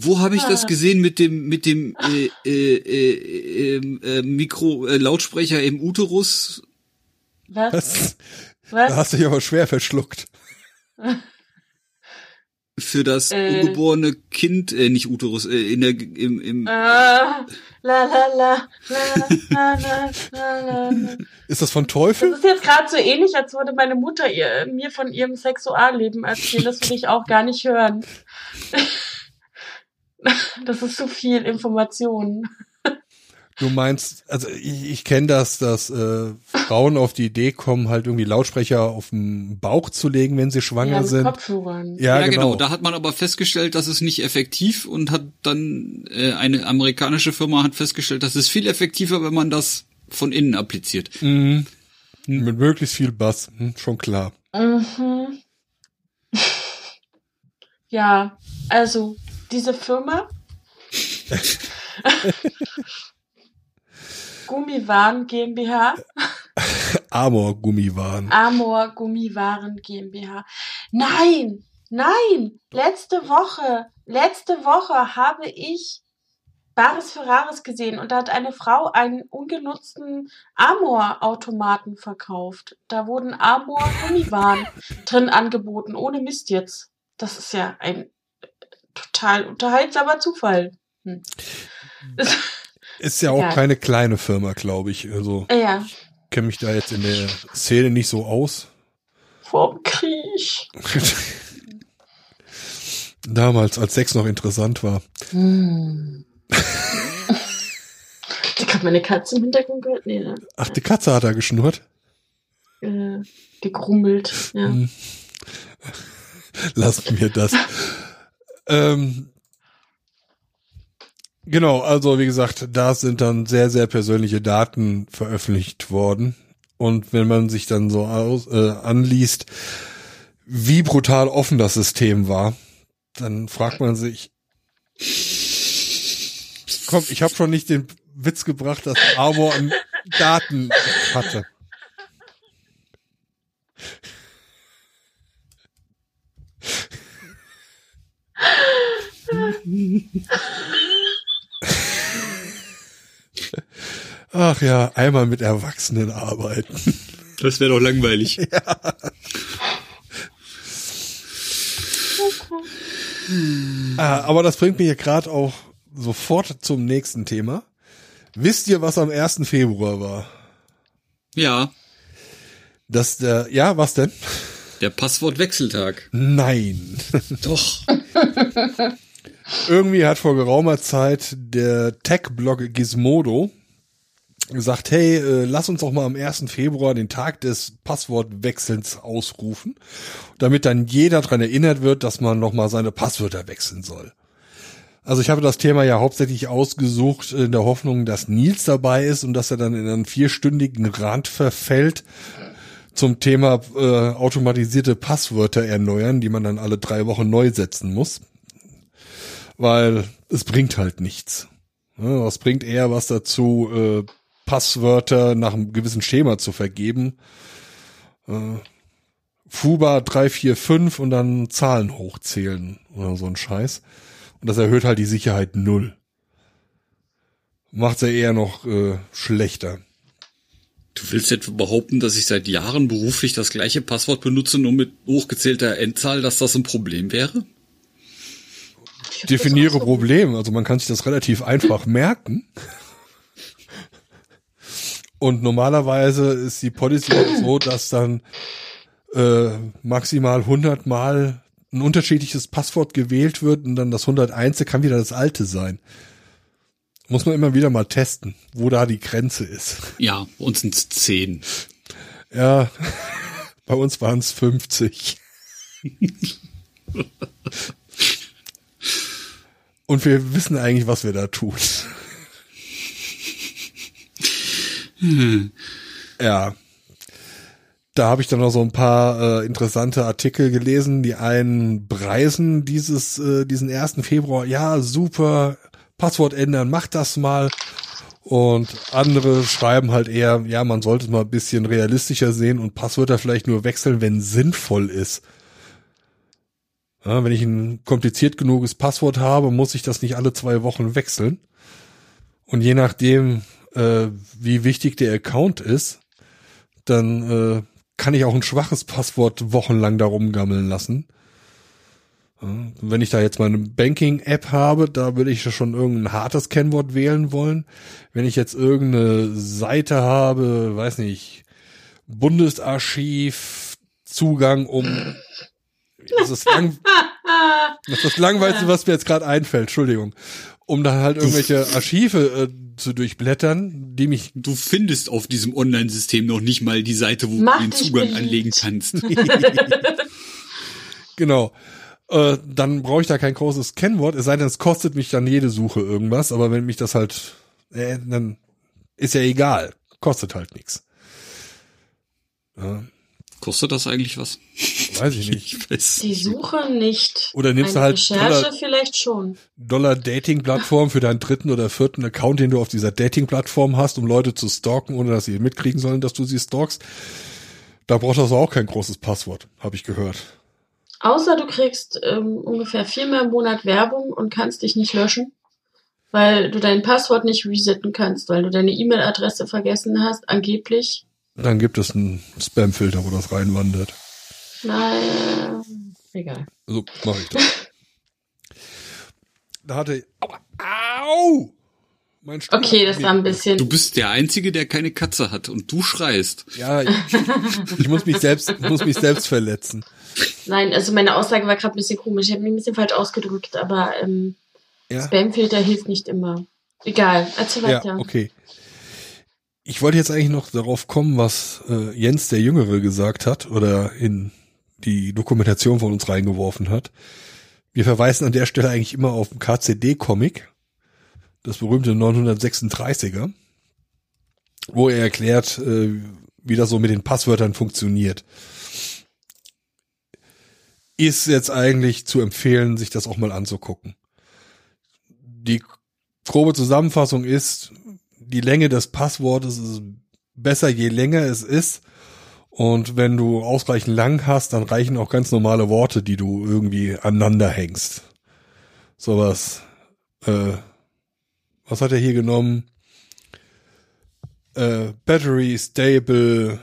Wo habe ich das ah. gesehen mit dem mit dem äh, ah. äh, äh, äh, ähm, äh, Mikro äh, Lautsprecher im Uterus? Was? Was? Da hast du dich aber schwer verschluckt. Für das äh. ungeborene Kind, äh, nicht Uterus, äh, in der im im. Äh, la la la la la la la. la. Ist das von Teufel? Das ist jetzt gerade so ähnlich, als würde meine Mutter ihr, mir von ihrem Sexualleben erzählen. Das will ich auch gar nicht hören. (laughs) Das ist zu viel Information. Du meinst, also ich, ich kenne das, dass äh, Frauen auf die Idee kommen, halt irgendwie Lautsprecher auf den Bauch zu legen, wenn sie schwanger Ja, mit sind. Kopfhörern. Ja, ja, genau. genau. Da hat man aber festgestellt, dass es nicht effektiv und hat dann äh, eine amerikanische Firma hat festgestellt, das ist viel effektiver, wenn man das von innen appliziert. Mhm. Mit möglichst viel Bass, hm, schon klar. Mhm. (laughs) Ja, also diese Firma (laughs) Gummiwaren GmbH, Amor Gummiwaren. Amor Gummiwaren GmbH. Nein, nein, letzte Woche, letzte Woche habe ich Bares für Rares gesehen und da hat eine Frau einen ungenutzten Amor-Automaten verkauft. Da wurden Amor-Gummiwaren drin angeboten, ohne Mist jetzt. Das ist ja ein total unterhaltsamer Zufall. Hm. Ist ja auch Egal. keine kleine Firma, glaube ich. Also ja, kenne mich da jetzt in der Szene nicht so aus. vorm Krieg. (laughs) Damals, als Sex noch interessant war. Hm. (laughs) Ich habe meine Katze im Hintergrund gehört. Nee, ne? Ach, die Katze hat da geschnurrt. äh, gegrummelt. Ja. Hm. Lasst mir das. Ähm, genau, also wie gesagt, da sind dann sehr, sehr persönliche Daten veröffentlicht worden. Und wenn man sich dann so aus, äh, anliest, wie brutal offen das System war, dann fragt man sich, komm, ich habe schon nicht den Witz gebracht, dass Amor an Daten hatte. Ach ja, einmal mit Erwachsenen arbeiten. Das wäre doch langweilig. (laughs) Ah, aber das bringt mich ja gerade auch sofort zum nächsten Thema. Wisst ihr, was am 1. Februar war? Ja, Das der, ja, was denn? der Passwortwechseltag. Nein. Doch. (laughs) Irgendwie hat vor geraumer Zeit der Tech-Blog Gizmodo gesagt, hey, äh, lass uns doch mal am 1. Februar den Tag des Passwortwechselns ausrufen, damit dann jeder dran erinnert wird, dass man noch mal seine Passwörter wechseln soll. Also ich habe das Thema ja hauptsächlich ausgesucht in der Hoffnung, dass Nils dabei ist und dass er dann in einen vierstündigen Rand verfällt zum Thema äh, automatisierte Passwörter erneuern, die man dann alle drei Wochen neu setzen muss. Weil es bringt halt nichts. Es bringt eher was dazu, äh, Passwörter nach einem gewissen Schema zu vergeben. Äh, Fuba 345 und dann Zahlen hochzählen oder so ein Scheiß. Und das erhöht halt die Sicherheit null. Macht's ja eher noch äh, schlechter. Du willst etwa behaupten, dass ich seit Jahren beruflich das gleiche Passwort benutze, nur mit hochgezählter Endzahl, dass das ein Problem wäre? Definiere Problem. Also man kann sich das relativ einfach (laughs) merken. Und normalerweise ist die Policy so, dass dann äh, maximal 100 Mal ein unterschiedliches Passwort gewählt wird und dann das 101. kann wieder das alte sein. Muss man immer wieder mal testen, wo da die Grenze ist. Ja, bei uns sind es zehn. Ja, (laughs) bei uns waren es 50. Und wir wissen eigentlich, was wir da tun. Ja. Da habe ich dann noch so ein paar äh, interessante Artikel gelesen. Die einen preisen dieses, äh, diesen 1. Februar. Ja, super. Passwort ändern, mach das mal. Und andere schreiben halt eher, ja, man sollte es mal ein bisschen realistischer sehen und Passwörter vielleicht nur wechseln, wenn sinnvoll ist. Ja, wenn ich ein kompliziert genuges Passwort habe, muss ich das nicht alle zwei Wochen wechseln. Und je nachdem, äh, wie wichtig der Account ist, dann äh, kann ich auch ein schwaches Passwort wochenlang darum gammeln lassen. Wenn ich da jetzt meine Banking-App habe, da würde ich schon irgendein hartes Kennwort wählen wollen. Wenn ich jetzt irgendeine Seite habe, weiß nicht, Bundesarchiv, Zugang um das ist, lang, (laughs) das ist das Langweiligste, was mir jetzt gerade einfällt, Entschuldigung. Um dann halt irgendwelche Archive äh, zu durchblättern, die mich. Du findest auf diesem Online-System noch nicht mal die Seite, wo Mach du den Zugang beliebt. anlegen kannst. (laughs) genau äh, dann brauche ich da kein großes Kennwort, es sei denn, es kostet mich dann jede Suche irgendwas, aber wenn mich das halt, äh, dann ist ja egal, kostet halt nichts. Ja. Kostet das eigentlich was? Weiß ich (laughs) nicht. Ich Die Suche nicht. Oder nimmst du halt Recherche Dollar, vielleicht schon. Dollar Dating Plattform für deinen dritten oder vierten Account, den du auf dieser Dating Plattform hast, um Leute zu stalken, ohne dass sie mitkriegen sollen, dass du sie stalkst. Da brauchst du also auch kein großes Passwort, habe ich gehört. Außer du kriegst ähm, ungefähr viermal im Monat Werbung und kannst dich nicht löschen, weil du dein Passwort nicht resetten kannst, weil du deine E-Mail-Adresse vergessen hast, angeblich. Dann gibt es einen Spam-Filter, wo das reinwandert. Naja, egal. So mache ich das. da hatte. Au! Mein Stuhl okay, das war ein bisschen. Du bist der Einzige, der keine Katze hat und du schreist. Ja, ich, ich muss mich selbst, muss mich selbst verletzen. Nein, also meine Aussage war gerade ein bisschen komisch. Ich habe mich ein bisschen falsch ausgedrückt, aber ähm, ja. Spamfilter hilft nicht immer. Egal, erzähl weiter. Ja, okay. Ich wollte jetzt eigentlich noch darauf kommen, was äh, Jens der Jüngere gesagt hat oder in die Dokumentation von uns reingeworfen hat. Wir verweisen an der Stelle eigentlich immer auf den KCD-Comic, das berühmte 936er, wo er erklärt, äh, wie das so mit den Passwörtern funktioniert ist jetzt eigentlich zu empfehlen, sich das auch mal anzugucken. Die grobe Zusammenfassung ist, die Länge des Passwortes ist besser, je länger es ist. Und wenn du ausreichend lang hast, dann reichen auch ganz normale Worte, die du irgendwie aneinander hängst. Sowas. Äh, was hat er hier genommen? Äh, battery stable.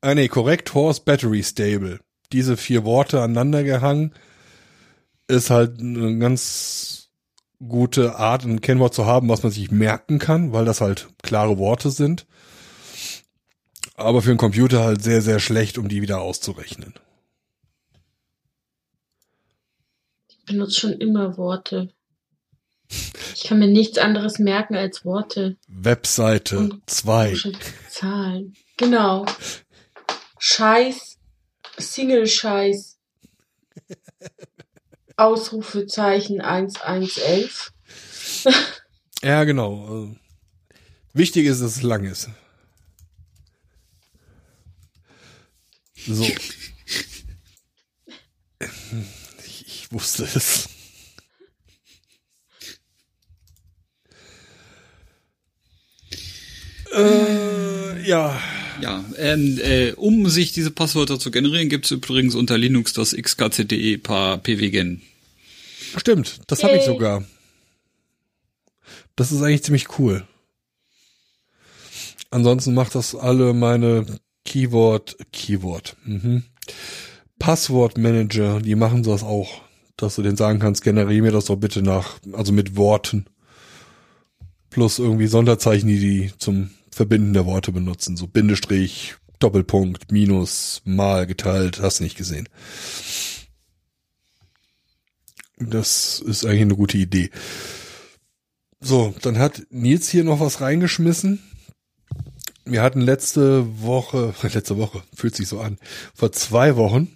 Ah nee, korrekt, horse battery stable diese vier Worte aneinander gehangen, ist halt eine ganz gute Art, ein Kennwort zu haben, was man sich merken kann, weil das halt klare Worte sind. Aber für einen Computer halt sehr, sehr schlecht, um die wieder auszurechnen. Ich benutze schon immer Worte. Ich kann mir nichts anderes merken als Worte. Webseite 2. Zahlen. Genau. Scheiß Single-Scheiß. Ausrufezeichen 1111. (laughs) ja, genau. Also, wichtig ist, dass es lang ist. So. (laughs) Ich, ich wusste es. Äh, ja. Ja, ähm, äh, um sich diese Passwörter zu generieren, gibt es übrigens unter Linux das xkcde paar pwgen. Stimmt, das habe ich sogar. Das ist eigentlich ziemlich cool. Ansonsten macht das alle meine Keyword, Keyword, mhm. Passwortmanager, die machen das auch, dass du den sagen kannst, generiere mir das doch bitte nach, also mit Worten. Plus irgendwie Sonderzeichen, die die zum verbindende Worte benutzen, so Bindestrich, Doppelpunkt, Minus, Mal, geteilt, hast nicht gesehen. Das ist eigentlich eine gute Idee. So, dann hat Nils hier noch was reingeschmissen. Wir hatten letzte Woche, (laughs) letzte Woche, fühlt sich so an, vor zwei Wochen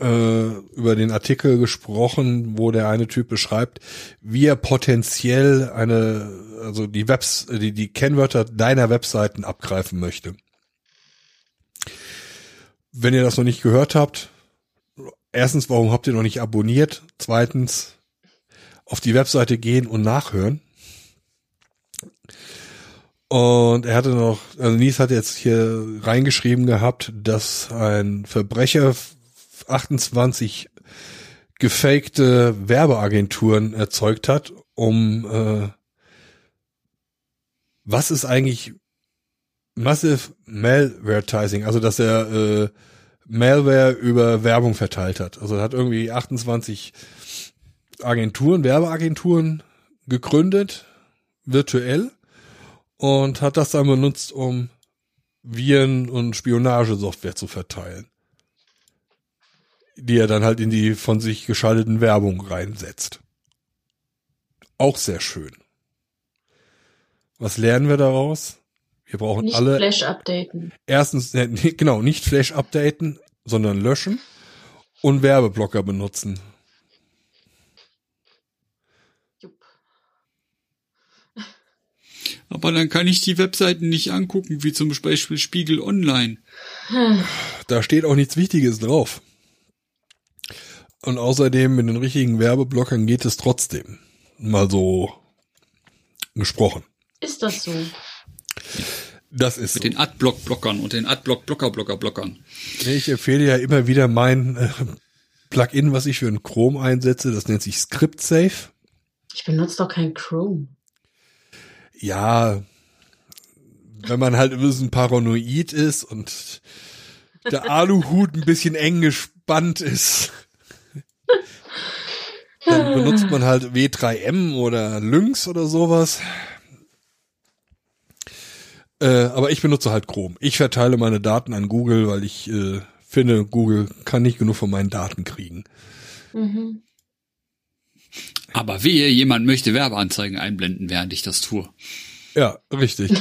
äh, über den Artikel gesprochen, wo der eine Typ beschreibt, wie er potenziell eine, also die Webs, die, die Kennwörter deiner Webseiten abgreifen möchte. Wenn ihr das noch nicht gehört habt, erstens, warum habt ihr noch nicht abonniert? Zweitens, auf die Webseite gehen und nachhören. Und er hatte noch, also Nies hat jetzt hier reingeschrieben gehabt, dass ein Verbrecher 28 gefakte Werbeagenturen erzeugt hat, um äh, was ist eigentlich Massive Malvertising, also dass er äh, Malware über Werbung verteilt hat. Also hat irgendwie 28 Agenturen, Werbeagenturen gegründet, virtuell, und hat das dann benutzt, um Viren und Spionagesoftware zu verteilen. Die er dann halt in die von sich geschalteten Werbung reinsetzt. Auch sehr schön. Was lernen wir daraus? Wir brauchen Nicht alle Flash updaten. erstens, äh, genau, nicht Flash updaten, sondern löschen und Werbeblocker benutzen. Jupp. (laughs) Aber dann kann ich die Webseiten nicht angucken, wie zum Beispiel Spiegel Online. Da steht auch nichts Wichtiges drauf. Und außerdem mit den richtigen Werbeblockern geht es trotzdem. Mal so gesprochen. Ist das so? Das ist Mit so. den Adblock-Blockern und den Adblock-Blocker-Blocker-Blockern. Ich empfehle ja immer wieder mein äh, Plugin, was ich für einen Chrome einsetze. Das nennt sich Script Safe. Ich benutze doch kein Chrome. Ja, wenn man halt ein bisschen paranoid ist und der Aluhut ein bisschen eng gespannt ist, dann benutzt man halt W3M oder Lynx oder sowas. Äh, aber ich benutze halt Chrome. Ich verteile meine Daten an Google, weil ich äh, finde, Google kann nicht genug von meinen Daten kriegen. Mhm. Aber wehe, jemand möchte Werbeanzeigen einblenden, während ich das tue. Ja, richtig.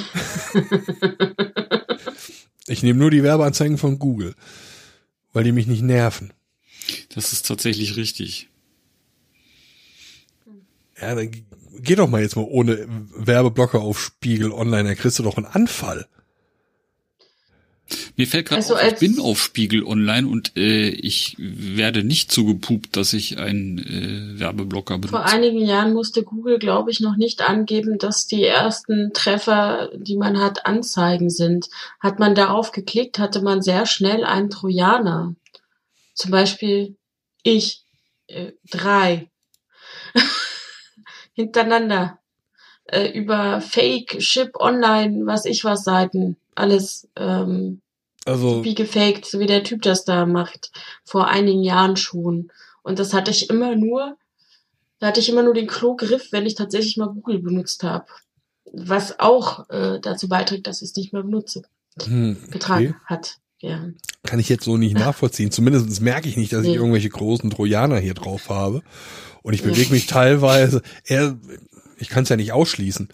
ich nehme nur die Werbeanzeigen von Google, weil die mich nicht nerven. Das ist tatsächlich richtig. Ja, dann geh doch mal jetzt mal ohne Werbeblocker auf Spiegel online, dann kriegst du doch einen Anfall. Mir fällt gerade Also auf, ich bin auf Spiegel Online und äh, ich werde nicht zugepupt, dass ich einen äh, Werbeblocker benutze. Vor einigen Jahren musste Google, glaube ich, noch nicht angeben, dass die ersten Treffer, die man hat, Anzeigen sind. Hat man darauf geklickt, hatte man sehr schnell einen Trojaner. Zum Beispiel ich, äh, drei. (laughs) Hintereinander. Äh, über Fake, Ship, Online, was ich was Seiten. Alles ähm, Also, wie gefaked, so wie der Typ das da macht, vor einigen Jahren schon. Und das hatte ich immer nur, da hatte ich immer nur den Klo-Griff, wenn ich tatsächlich mal Google benutzt habe. Was auch äh, dazu beiträgt, dass ich es nicht mehr benutze, hm, getragen okay. hat. Ja. Kann ich jetzt so nicht nachvollziehen. Zumindest merke ich nicht, dass ich irgendwelche großen Trojaner hier drauf habe. Und ich bewege mich teilweise, eher, ich kann es ja nicht ausschließen.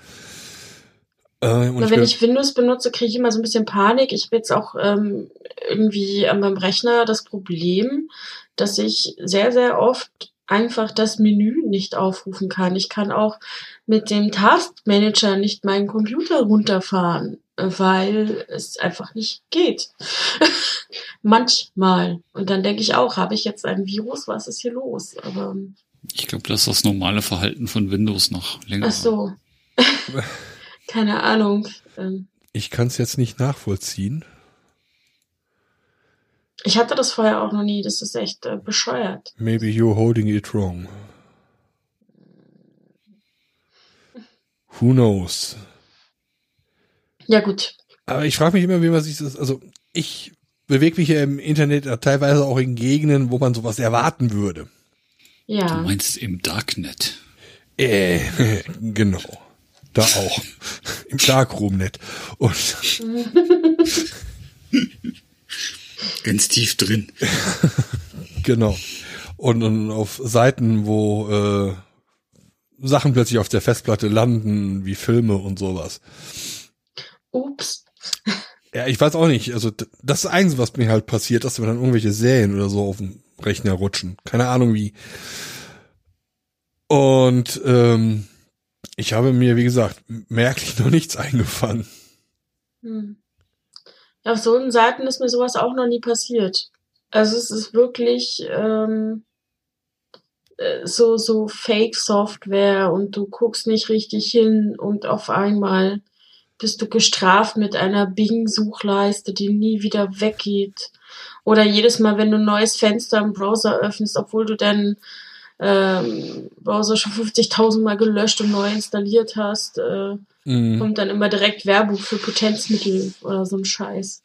Äh, Oder ich wenn ich Windows benutze, kriege ich immer so ein bisschen Panik. Ich habe jetzt auch ähm, irgendwie an meinem Rechner das Problem, dass ich sehr, sehr oft einfach das Menü nicht aufrufen kann. Ich kann auch mit dem Taskmanager nicht meinen Computer runterfahren, weil es einfach nicht geht. (laughs) Manchmal. Und dann denke ich auch, habe ich jetzt ein Virus? Was ist hier los? Aber Ich glaube, das ist das normale Verhalten von Windows noch länger. ach so. (laughs) Keine Ahnung. Ähm, ich kann es jetzt nicht nachvollziehen. Ich hatte das vorher auch noch nie. Das ist echt äh, bescheuert. Maybe you're holding it wrong. Who knows? Ja gut. Aber ich frage mich immer, wie man sich das, also ich bewege mich ja im Internet ja teilweise auch in Gegenden, wo man sowas erwarten würde. Du Ja. meinst im Darknet. Äh, (laughs) genau. Da auch. Im Darkroom-Net. Und (laughs) Ganz tief drin. (laughs) genau. Und, und auf Seiten, wo äh, Sachen plötzlich auf der Festplatte landen, wie Filme und sowas. Ups. Ja, ich weiß auch nicht. Also das ist Einzige, was mir halt passiert, dass mir dann irgendwelche Serien oder so auf dem Rechner rutschen. Keine Ahnung wie. Und ähm, ich habe mir, wie gesagt, merklich noch nichts (laughs) eingefangen. Hm. Auf so Seiten ist mir sowas auch noch nie passiert. Also es ist wirklich ähm, äh, so, so Fake-Software und du guckst nicht richtig hin und auf einmal bist du gestraft mit einer Bing-Suchleiste, die nie wieder weggeht. Oder jedes Mal, wenn du ein neues Fenster im Browser öffnest, obwohl du deinen ähm, Browser schon 50.000 Mal gelöscht und neu installiert hast, äh, mhm. kommt dann immer direkt Werbung für Potenzmittel oder so ein Scheiß.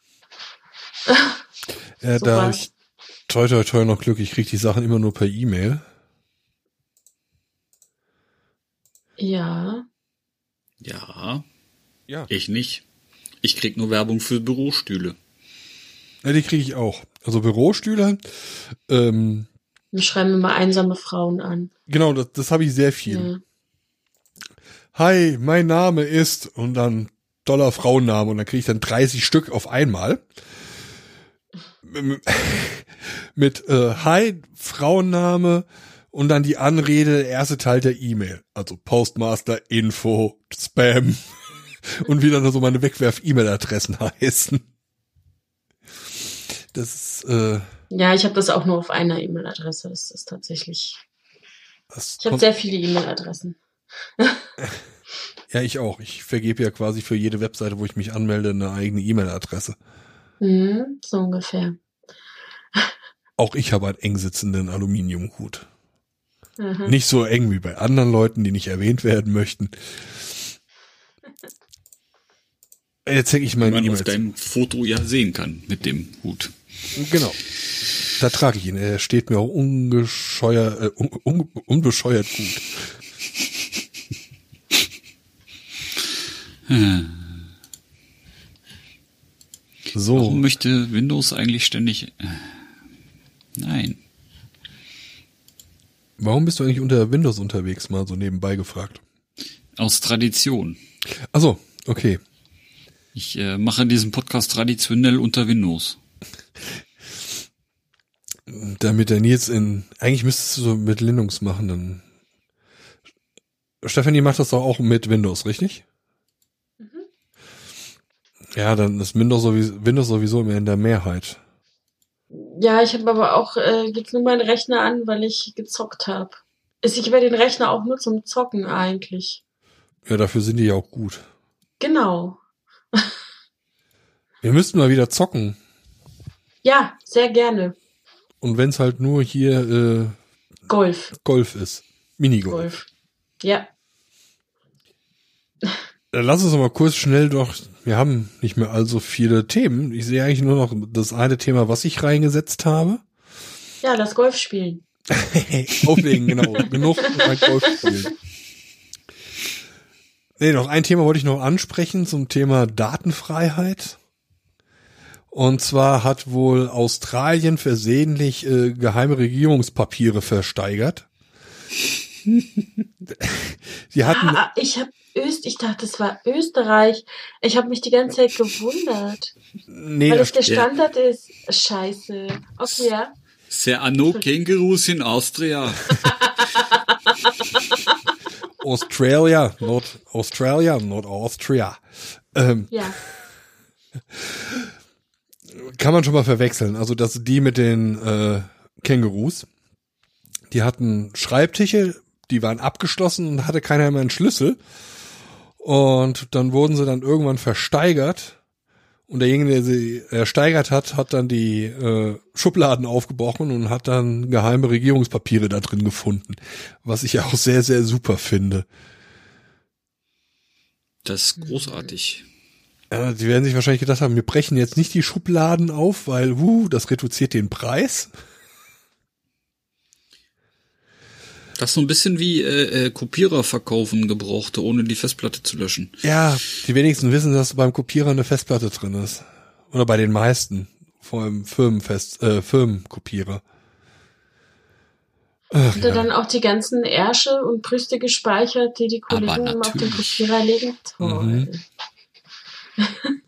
(laughs) ja, da ich toi toi toi noch Glück, ich krieg die Sachen immer nur per E-Mail. Ja. Ja. Ja. Ich nicht. Ich krieg nur Werbung für Bürostühle. Ja, die kriege ich auch. Also Bürostühle. Ähm, Wir schreiben immer einsame Frauen an. Genau, das, das habe ich sehr viel. Ja. Hi, mein Name ist und dann Dollar Frauenname und dann kriege ich dann 30 Stück auf einmal. (laughs) Mit äh, Hi, Frauenname und dann die Anrede, der erste Teil der E-Mail. Also Postmaster, Info, Spam und wie dann so meine Wegwerf-E-Mail-Adressen (laughs) heißen. Das ist, äh, Ja, ich habe das auch nur auf einer E-Mail-Adresse. Das ist tatsächlich. ich habe sehr viele E-Mail-Adressen. (laughs) ja, ich auch. Ich vergebe ja quasi für jede Webseite, wo ich mich anmelde, eine eigene E-Mail-Adresse. Mhm, so ungefähr. Auch ich habe einen eng sitzenden Aluminiumhut. Mhm. Nicht so eng wie bei anderen Leuten, die nicht erwähnt werden möchten. Jetzt hänge ich mein e auf deinem Foto ja sehen kann mit dem Hut. Genau. Da trage ich ihn. Er steht mir auch ungescheuert, äh, un, un, unbescheuert gut. Hm. So. Warum möchte Windows eigentlich ständig? Äh, nein. Warum bist du eigentlich unter Windows unterwegs, mal so nebenbei gefragt? Aus Tradition. Also, okay. Ich äh, mache diesen Podcast traditionell unter Windows. Damit der Nils in, eigentlich müsstest du so mit Linux machen, dann. Stefanie macht das doch auch mit Windows, richtig? Mhm. Ja, dann ist Windows sowieso, Windows sowieso immer in der Mehrheit. Ja, ich habe aber auch äh, jetzt nur meinen Rechner an, weil ich gezockt habe. Ich werde den Rechner auch nur zum Zocken eigentlich. Ja, dafür sind die ja auch gut. Genau. Wir müssten mal wieder zocken. Ja, sehr gerne. Und wenn es halt nur hier äh, Golf. Golf ist. Minigolf. Golf. Ja. (laughs) Dann lass uns mal kurz schnell doch. Wir haben nicht mehr allzu viele Themen. Ich sehe eigentlich nur noch das eine Thema, was ich reingesetzt habe. Ja, das Golf spielen. (laughs) Auflegen, genau. (laughs) Genug Golf spielen. Nee, noch ein Thema wollte ich noch ansprechen zum Thema Datenfreiheit. Und zwar hat wohl Australien versehentlich äh, geheime Regierungspapiere versteigert. (laughs) Die hatten. Ah, ich habe Öst, ich dachte, das war Österreich. Ich habe mich die ganze Zeit gewundert. Nee, weil das der Standard ja. ist. Scheiße. Okay, ja. Sehr anno Kängurus in Austria. (laughs) (laughs) Australia, not Australia, not Austria. Ähm, ja. Kann man schon mal verwechseln. Also dass die mit den äh, Kängurus, die hatten Schreibtische, die waren abgeschlossen und hatte keiner mehr einen Schlüssel. Und dann wurden sie dann irgendwann versteigert und derjenige, der sie ersteigert hat, hat dann die äh, Schubladen aufgebrochen und hat dann geheime Regierungspapiere da drin gefunden. Was ich auch sehr, sehr super finde. Das ist großartig. Ja, die werden sich wahrscheinlich gedacht haben, wir brechen jetzt nicht die Schubladen auf, weil, uh, das reduziert den Preis. Das ist so ein bisschen wie äh, äh, Kopierer verkaufen gebrauchte, ohne die Festplatte zu löschen. Ja, die wenigsten wissen, dass beim Kopierer eine Festplatte drin ist. Oder bei den meisten. Vor allem Firmenfest, äh, Firmenkopierer. Ach, Hat er ja. dann auch die ganzen Ärsche und Brüste gespeichert, die die Kollegen auf den Kopierer legen? Toll. Mhm. (laughs)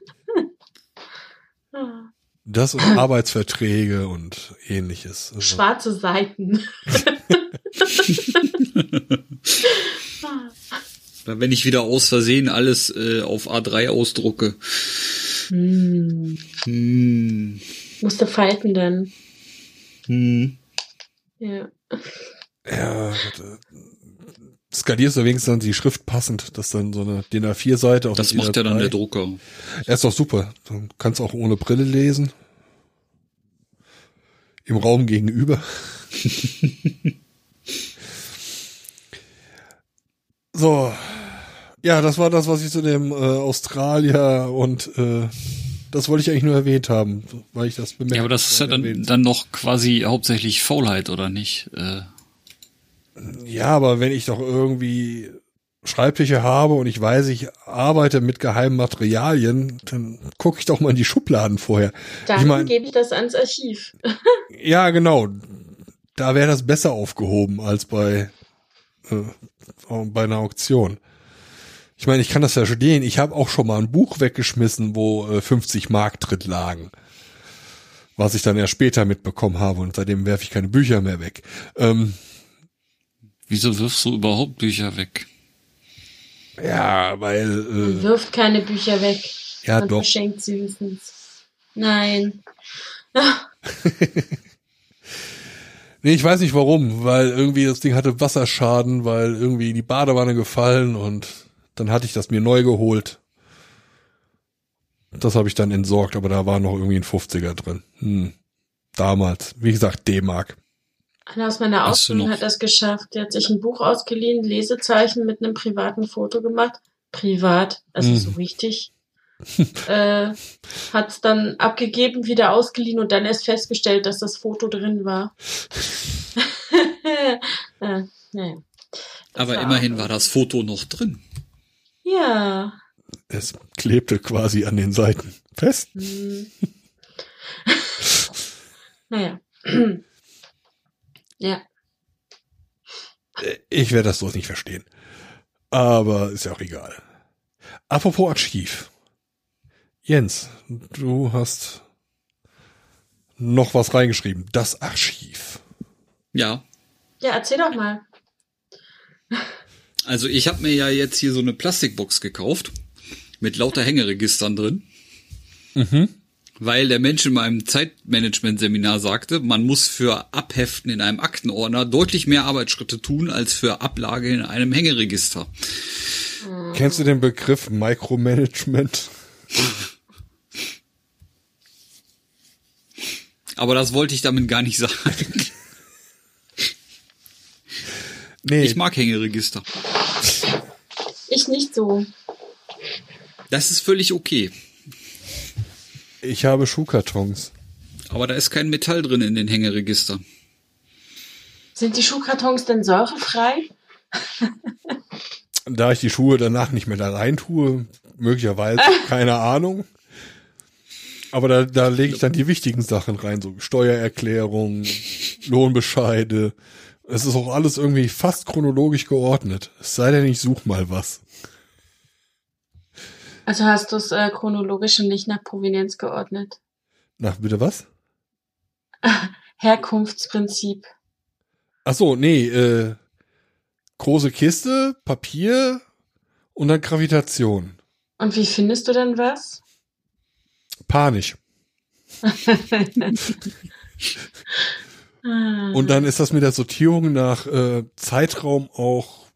Das und (laughs) Arbeitsverträge und ähnliches. Also. Schwarze Seiten. (laughs) Wenn ich wieder aus Versehen alles äh, auf A3 ausdrucke. Hm. Hm. Musste falten dann. Hm. Ja. Ja, skalierst du wenigstens dann die Schrift passend, dass dann so eine DIN A4-Seite auf Das macht ja dann der Drucker. Er ist doch super. Du kannst auch ohne Brille lesen. Im Raum gegenüber. (laughs) so. Ja, das war das, was ich zu dem äh, Australier und äh, das wollte ich eigentlich nur erwähnt haben, weil ich das bemerkt Ja, aber das ist ja dann, dann noch quasi hauptsächlich Faulheit, oder nicht? Äh. Ja, aber wenn ich doch irgendwie Schreibtische habe und ich weiß, ich arbeite mit geheimen Materialien, dann gucke ich doch mal in die Schubladen vorher. Dann ich mein, gebe ich das ans Archiv. (laughs) ja, genau. Da wäre das besser aufgehoben als bei, äh, bei einer Auktion. Ich meine, ich kann das verstehen. Ich habe auch schon mal ein Buch weggeschmissen, wo äh, 50 Mark drin lagen. Was ich dann erst später mitbekommen habe und seitdem werfe ich keine Bücher mehr weg. Ähm, Wieso wirfst du überhaupt Bücher weg? Ja, weil. Äh, Man wirft keine Bücher weg. Ja, Man doch. verschenkt sie höchstens. Nein. (laughs) (laughs) nee, ich weiß nicht warum, weil irgendwie das Ding hatte Wasserschaden, weil irgendwie in die Badewanne gefallen und dann hatte ich das mir neu geholt. Das habe ich dann entsorgt, aber da war noch irgendwie ein 50er drin. Hm. Damals. Wie gesagt, D-Mark. Einer aus meiner Ausbildung hat das geschafft. Der hat sich ein Buch ausgeliehen, Lesezeichen mit einem privaten Foto gemacht. Privat, also mhm. so richtig. Äh, hat es dann abgegeben, wieder ausgeliehen und dann erst festgestellt, dass das Foto drin war. (laughs) äh, naja. Aber war immerhin war das Foto noch drin. Ja. Es klebte quasi an den Seiten fest. Hm. (laughs) naja. (clears throat) ja. Ich werde das so nicht verstehen. Aber ist ja auch egal. Apropos Archiv. Jens, du hast noch was reingeschrieben. Das Archiv. Ja. Ja, erzähl doch mal. Also ich habe mir ja jetzt hier so eine Plastikbox gekauft mit lauter Hängeregistern drin. Mhm. Weil der Mensch in meinem Zeitmanagement-Seminar sagte, man muss für Abheften in einem Aktenordner deutlich mehr Arbeitsschritte tun als für Ablage in einem Hängeregister. Kennst du den Begriff Micromanagement? (laughs) Aber das wollte ich damit gar nicht sagen. Nee. Ich mag Hängeregister. Ich nicht so. Das ist völlig okay. Ich habe Schuhkartons. Aber da ist kein Metall drin in den Hängeregister. Sind die Schuhkartons denn säurefrei? da ich die Schuhe danach nicht mehr da rein tue, möglicherweise, (laughs) keine Ahnung. Aber da, da lege ich dann die wichtigen Sachen rein, so Steuererklärung, Lohnbescheide, es ist auch alles irgendwie fast chronologisch geordnet. Es sei denn, ich such mal was. Also hast du es äh, chronologisch und nicht nach Provenienz geordnet? Nach bitte was? (laughs) Herkunftsprinzip. Ach so, nee, äh, große Kiste, Papier und dann Gravitation. Und wie findest du denn was? Panisch. (laughs) Und dann ist das mit der Sortierung nach äh, Zeitraum auch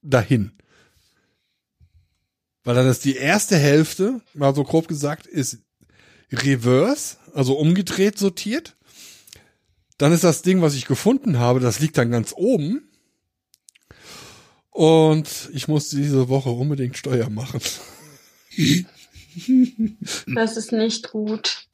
dahin. Weil dann ist die erste Hälfte, mal so grob gesagt, ist reverse, also umgedreht sortiert. Dann ist das Ding, was ich gefunden habe, das liegt dann ganz oben. Und ich muss diese Woche unbedingt Steuer machen. (laughs) Das ist nicht gut.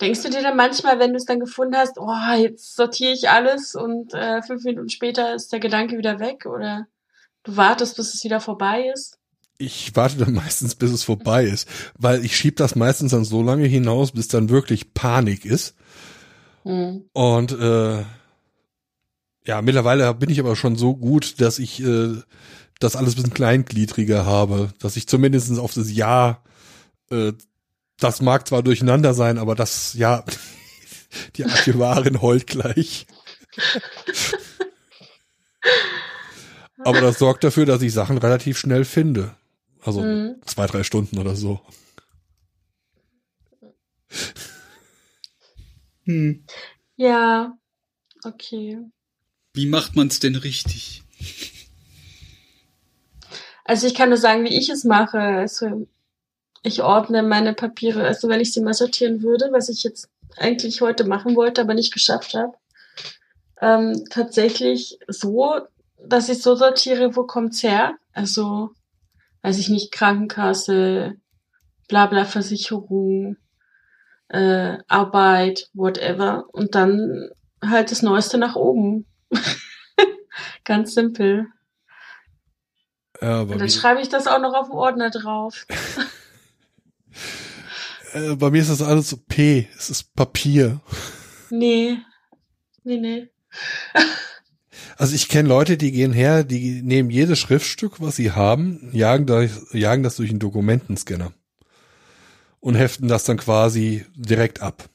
Denkst du dir dann manchmal, wenn du es dann gefunden hast, oh, jetzt sortiere ich alles und äh, fünf Minuten später ist der Gedanke wieder weg oder du wartest, bis es wieder vorbei ist? Ich warte dann (laughs) meistens, bis es vorbei ist, weil ich schieb das meistens dann so lange hinaus, bis dann wirklich Panik ist. Hm. Und äh, ja, mittlerweile bin ich aber schon so gut, dass ich äh, das alles bisschen kleingliedriger habe, dass ich zumindest auf das Jahr äh, das mag zwar durcheinander sein, aber das, ja, (laughs) die Archivarin heult gleich. aber das sorgt dafür, dass ich Sachen relativ schnell finde. Also mhm. zwei, drei Stunden oder so. Hm. Ja, Okay. Wie macht man's denn richtig? Also ich kann nur sagen, wie ich es mache. Also ich ordne meine Papiere, also wenn ich sie mal sortieren würde, was ich jetzt eigentlich heute machen wollte, aber nicht geschafft habe, ähm, tatsächlich so, dass ich so sortiere, wo kommt's her? Also, weiß ich nicht, Krankenkasse, Blabla Versicherung, äh, Arbeit, whatever. Und dann halt das Neueste nach oben. (laughs) Ganz simpel. Ja, Und dann schreibe ich das auch noch auf den Ordner drauf. (laughs) äh, bei mir ist das alles so P. Es ist Papier. Nee. Nee, nee. Also ich kenne Leute, die gehen her, die nehmen jedes Schriftstück, was sie haben, jagen das, jagen das durch einen Dokumentenscanner und heften das dann quasi direkt ab.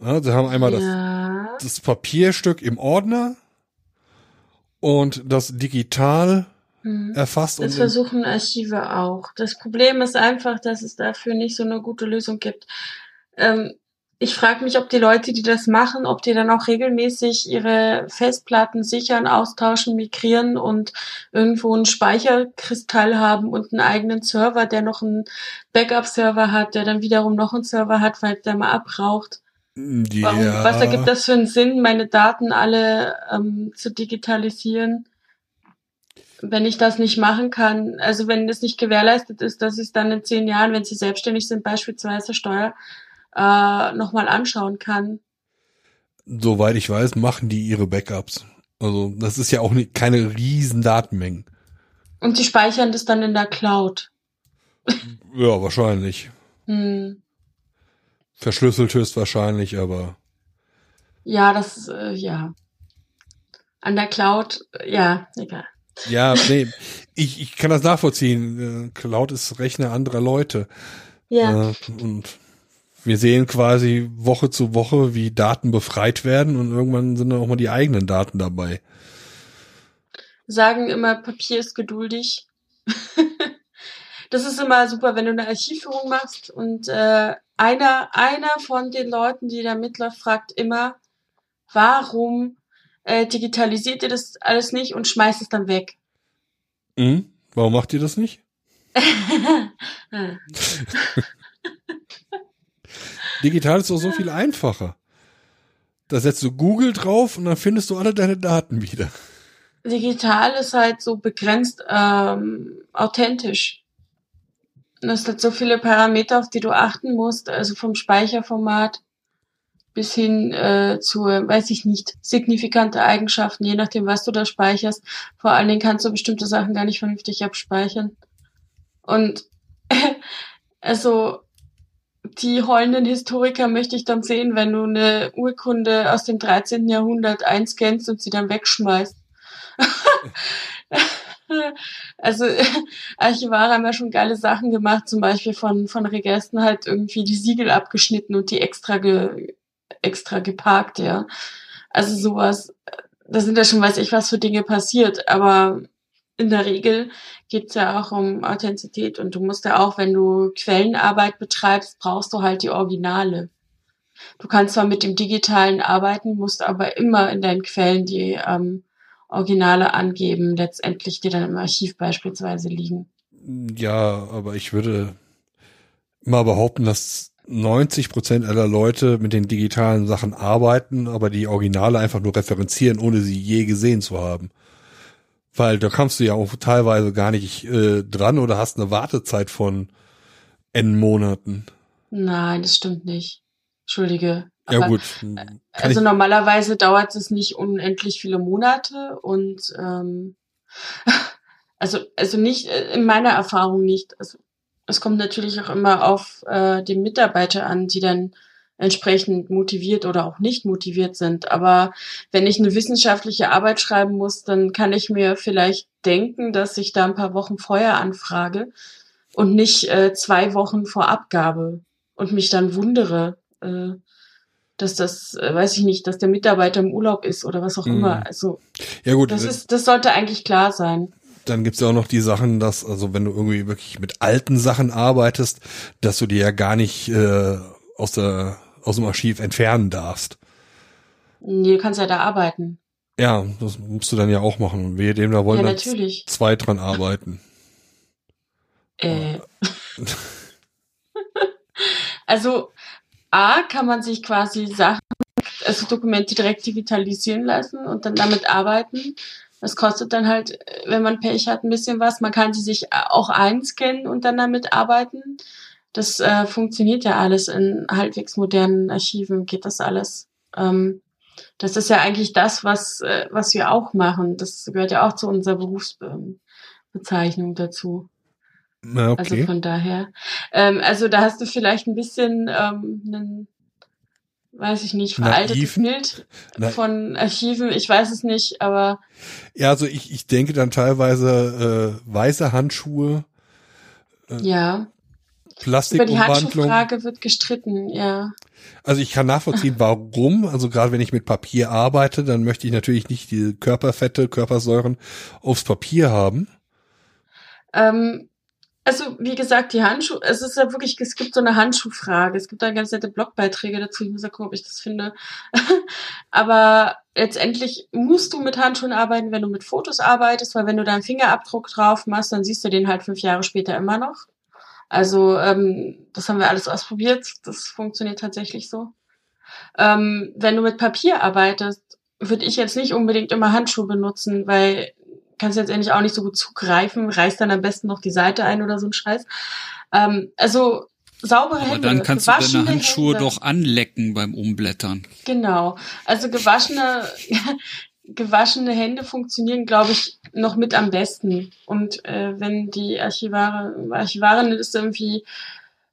Ja, sie haben einmal das, ja. das Papierstück im Ordner und das digital Hm. erfasst Das versuchen Archive auch. Das Problem ist einfach, dass es dafür nicht so eine gute Lösung gibt. Ähm, ich frage mich, ob die Leute, die das machen, ob die dann auch regelmäßig ihre Festplatten sichern, austauschen, migrieren und irgendwo einen Speicherkristall haben und einen eigenen Server, der noch einen Backup-Server hat, der dann wiederum noch einen Server hat, weil der mal abraucht. Ja, Warum, was ergibt das für einen Sinn, meine Daten alle ähm, zu digitalisieren? Wenn ich das nicht machen kann, also wenn es nicht gewährleistet ist, dass ich es dann in zehn Jahren, wenn sie selbstständig sind, beispielsweise Steuer, äh, nochmal anschauen kann. Soweit ich weiß, machen die ihre Backups. Also das ist ja auch nicht, keine riesen Datenmengen. Und sie speichern das dann in der Cloud. Ja, wahrscheinlich. Hm. Verschlüsselt höchstwahrscheinlich, aber Ja, das, äh, ja. An der Cloud, äh, ja, egal. ja, nee, ich, ich kann das nachvollziehen. Äh, Cloud ist Rechner anderer Leute. Ja, Äh, und wir sehen quasi Woche zu Woche, wie Daten befreit werden und irgendwann sind dann auch mal die eigenen Daten dabei. sagen immer, Papier ist geduldig. (laughs) das ist immer super, wenn du eine Archivführung machst und äh, einer, einer von den Leuten, die da mitläuft, fragt immer, warum äh, digitalisiert ihr das alles nicht und schmeißt es dann weg? Hm? Warum macht ihr das nicht? (laughs) Digital ist doch so viel einfacher. Da setzt du Google drauf und dann findest du alle deine Daten wieder. Digital ist halt so begrenzt ähm, authentisch. Und es hat so viele Parameter, auf die du achten musst, also vom Speicherformat bis hin äh, zu, weiß ich nicht, signifikante Eigenschaften, je nachdem, was du da speicherst. Vor allen Dingen kannst du bestimmte Sachen gar nicht vernünftig abspeichern. Und (laughs) also die heulenden Historiker möchte ich dann sehen, wenn du eine Urkunde aus dem 13. Jahrhundert einscannst und sie dann wegschmeißt. (laughs) (laughs) also (laughs) Archivare haben ja schon geile Sachen gemacht, zum Beispiel von, von Regesten halt irgendwie die Siegel abgeschnitten und die extra, ge, extra geparkt, ja. Also sowas, da sind ja schon weiß ich was für Dinge passiert, aber in der Regel geht's ja auch um Authentizität und du musst ja auch, wenn du Quellenarbeit betreibst, brauchst du halt die Originale. Du kannst zwar mit dem Digitalen arbeiten, musst aber immer in deinen Quellen die ähm, Originale angeben, letztendlich, die dann im Archiv beispielsweise liegen. Ja, aber ich würde mal behaupten, dass 90 Prozent aller Leute mit den digitalen Sachen arbeiten, aber die Originale einfach nur referenzieren, ohne sie je gesehen zu haben. Weil da kommst du ja auch teilweise gar nicht äh, dran oder hast eine Wartezeit von N Monaten. Nein, das stimmt nicht. Entschuldige. Ja Aber, gut. Kann Also normalerweise dauert es nicht unendlich viele Monate und ähm, (laughs) also also nicht äh, in meiner Erfahrung nicht. Also es kommt natürlich auch immer auf äh, den Mitarbeiter an, die dann entsprechend motiviert oder auch nicht motiviert sind. Aber wenn ich eine wissenschaftliche Arbeit schreiben muss, dann kann ich mir vielleicht denken, dass ich da ein paar Wochen vorher anfrage und nicht äh, zwei Wochen vor Abgabe und mich dann wundere, äh, dass das, äh, weiß ich nicht, dass der Mitarbeiter im Urlaub ist oder was auch Mhm. immer. Also ja gut, das äh, ist, das sollte eigentlich klar sein. dann gibt's ja auch noch die Sachen, dass, also wenn du irgendwie wirklich mit alten Sachen arbeitest, dass du die ja gar nicht äh, aus der aus dem Archiv entfernen darfst. Nee, du kannst ja da arbeiten. Ja, das musst du dann ja auch machen. Wir dem da wollen Ja, natürlich. zwei dran arbeiten. Äh. (laughs) also A kann man sich quasi Sachen, also Dokumente direkt digitalisieren lassen und dann damit arbeiten. Das kostet dann halt, wenn man Pech hat, ein bisschen was. Man kann sie sich auch einscannen und dann damit arbeiten. Das äh, funktioniert ja alles in halbwegs modernen Archiven, geht das alles. Ähm, das ist ja eigentlich das, was, äh, was wir auch machen. Das gehört ja auch zu unserer Berufsbezeichnung dazu. Also okay. von daher. Ähm, also da hast du vielleicht ein bisschen ähm, einen, weiß ich nicht, veraltetes Naiven? Bild (laughs) Na- von Archiven. Ich weiß es nicht, aber Ja, also ich, ich denke dann teilweise äh, weiße Handschuhe, ja. Über die. Handschuhfrage wird gestritten, ja. Also ich kann nachvollziehen, (laughs) warum. Also gerade wenn ich mit Papier arbeite, dann möchte ich natürlich nicht die Körperfette, Körpersäuren aufs Papier haben. Ähm, also wie gesagt, die Handschuhe, es ist ja wirklich, es gibt so eine Handschuhfrage. Es gibt da ganz nette Blogbeiträge dazu. Ich muss ja gucken, ob ich das finde. (laughs) Aber letztendlich musst du mit Handschuhen arbeiten, wenn du mit Fotos arbeitest, weil wenn du da einen Fingerabdruck drauf machst, dann siehst du den halt fünf Jahre später immer noch. Also ähm, das haben wir alles ausprobiert. Das funktioniert tatsächlich so. Ähm, wenn du mit Papier arbeitest, würde ich jetzt nicht unbedingt immer Handschuhe benutzen, weil kannst jetzt endlich auch nicht so gut zugreifen, reißt dann am besten noch die Seite ein oder so ein Scheiß. Ähm, also saubere Aber Hände. dann kannst du deine Handschuhe Hände. doch anlecken beim Umblättern. Genau. Also gewaschene, (laughs) gewaschene Hände funktionieren, glaube ich, noch mit am besten. Und äh, wenn die Archivare, Archivarin das irgendwie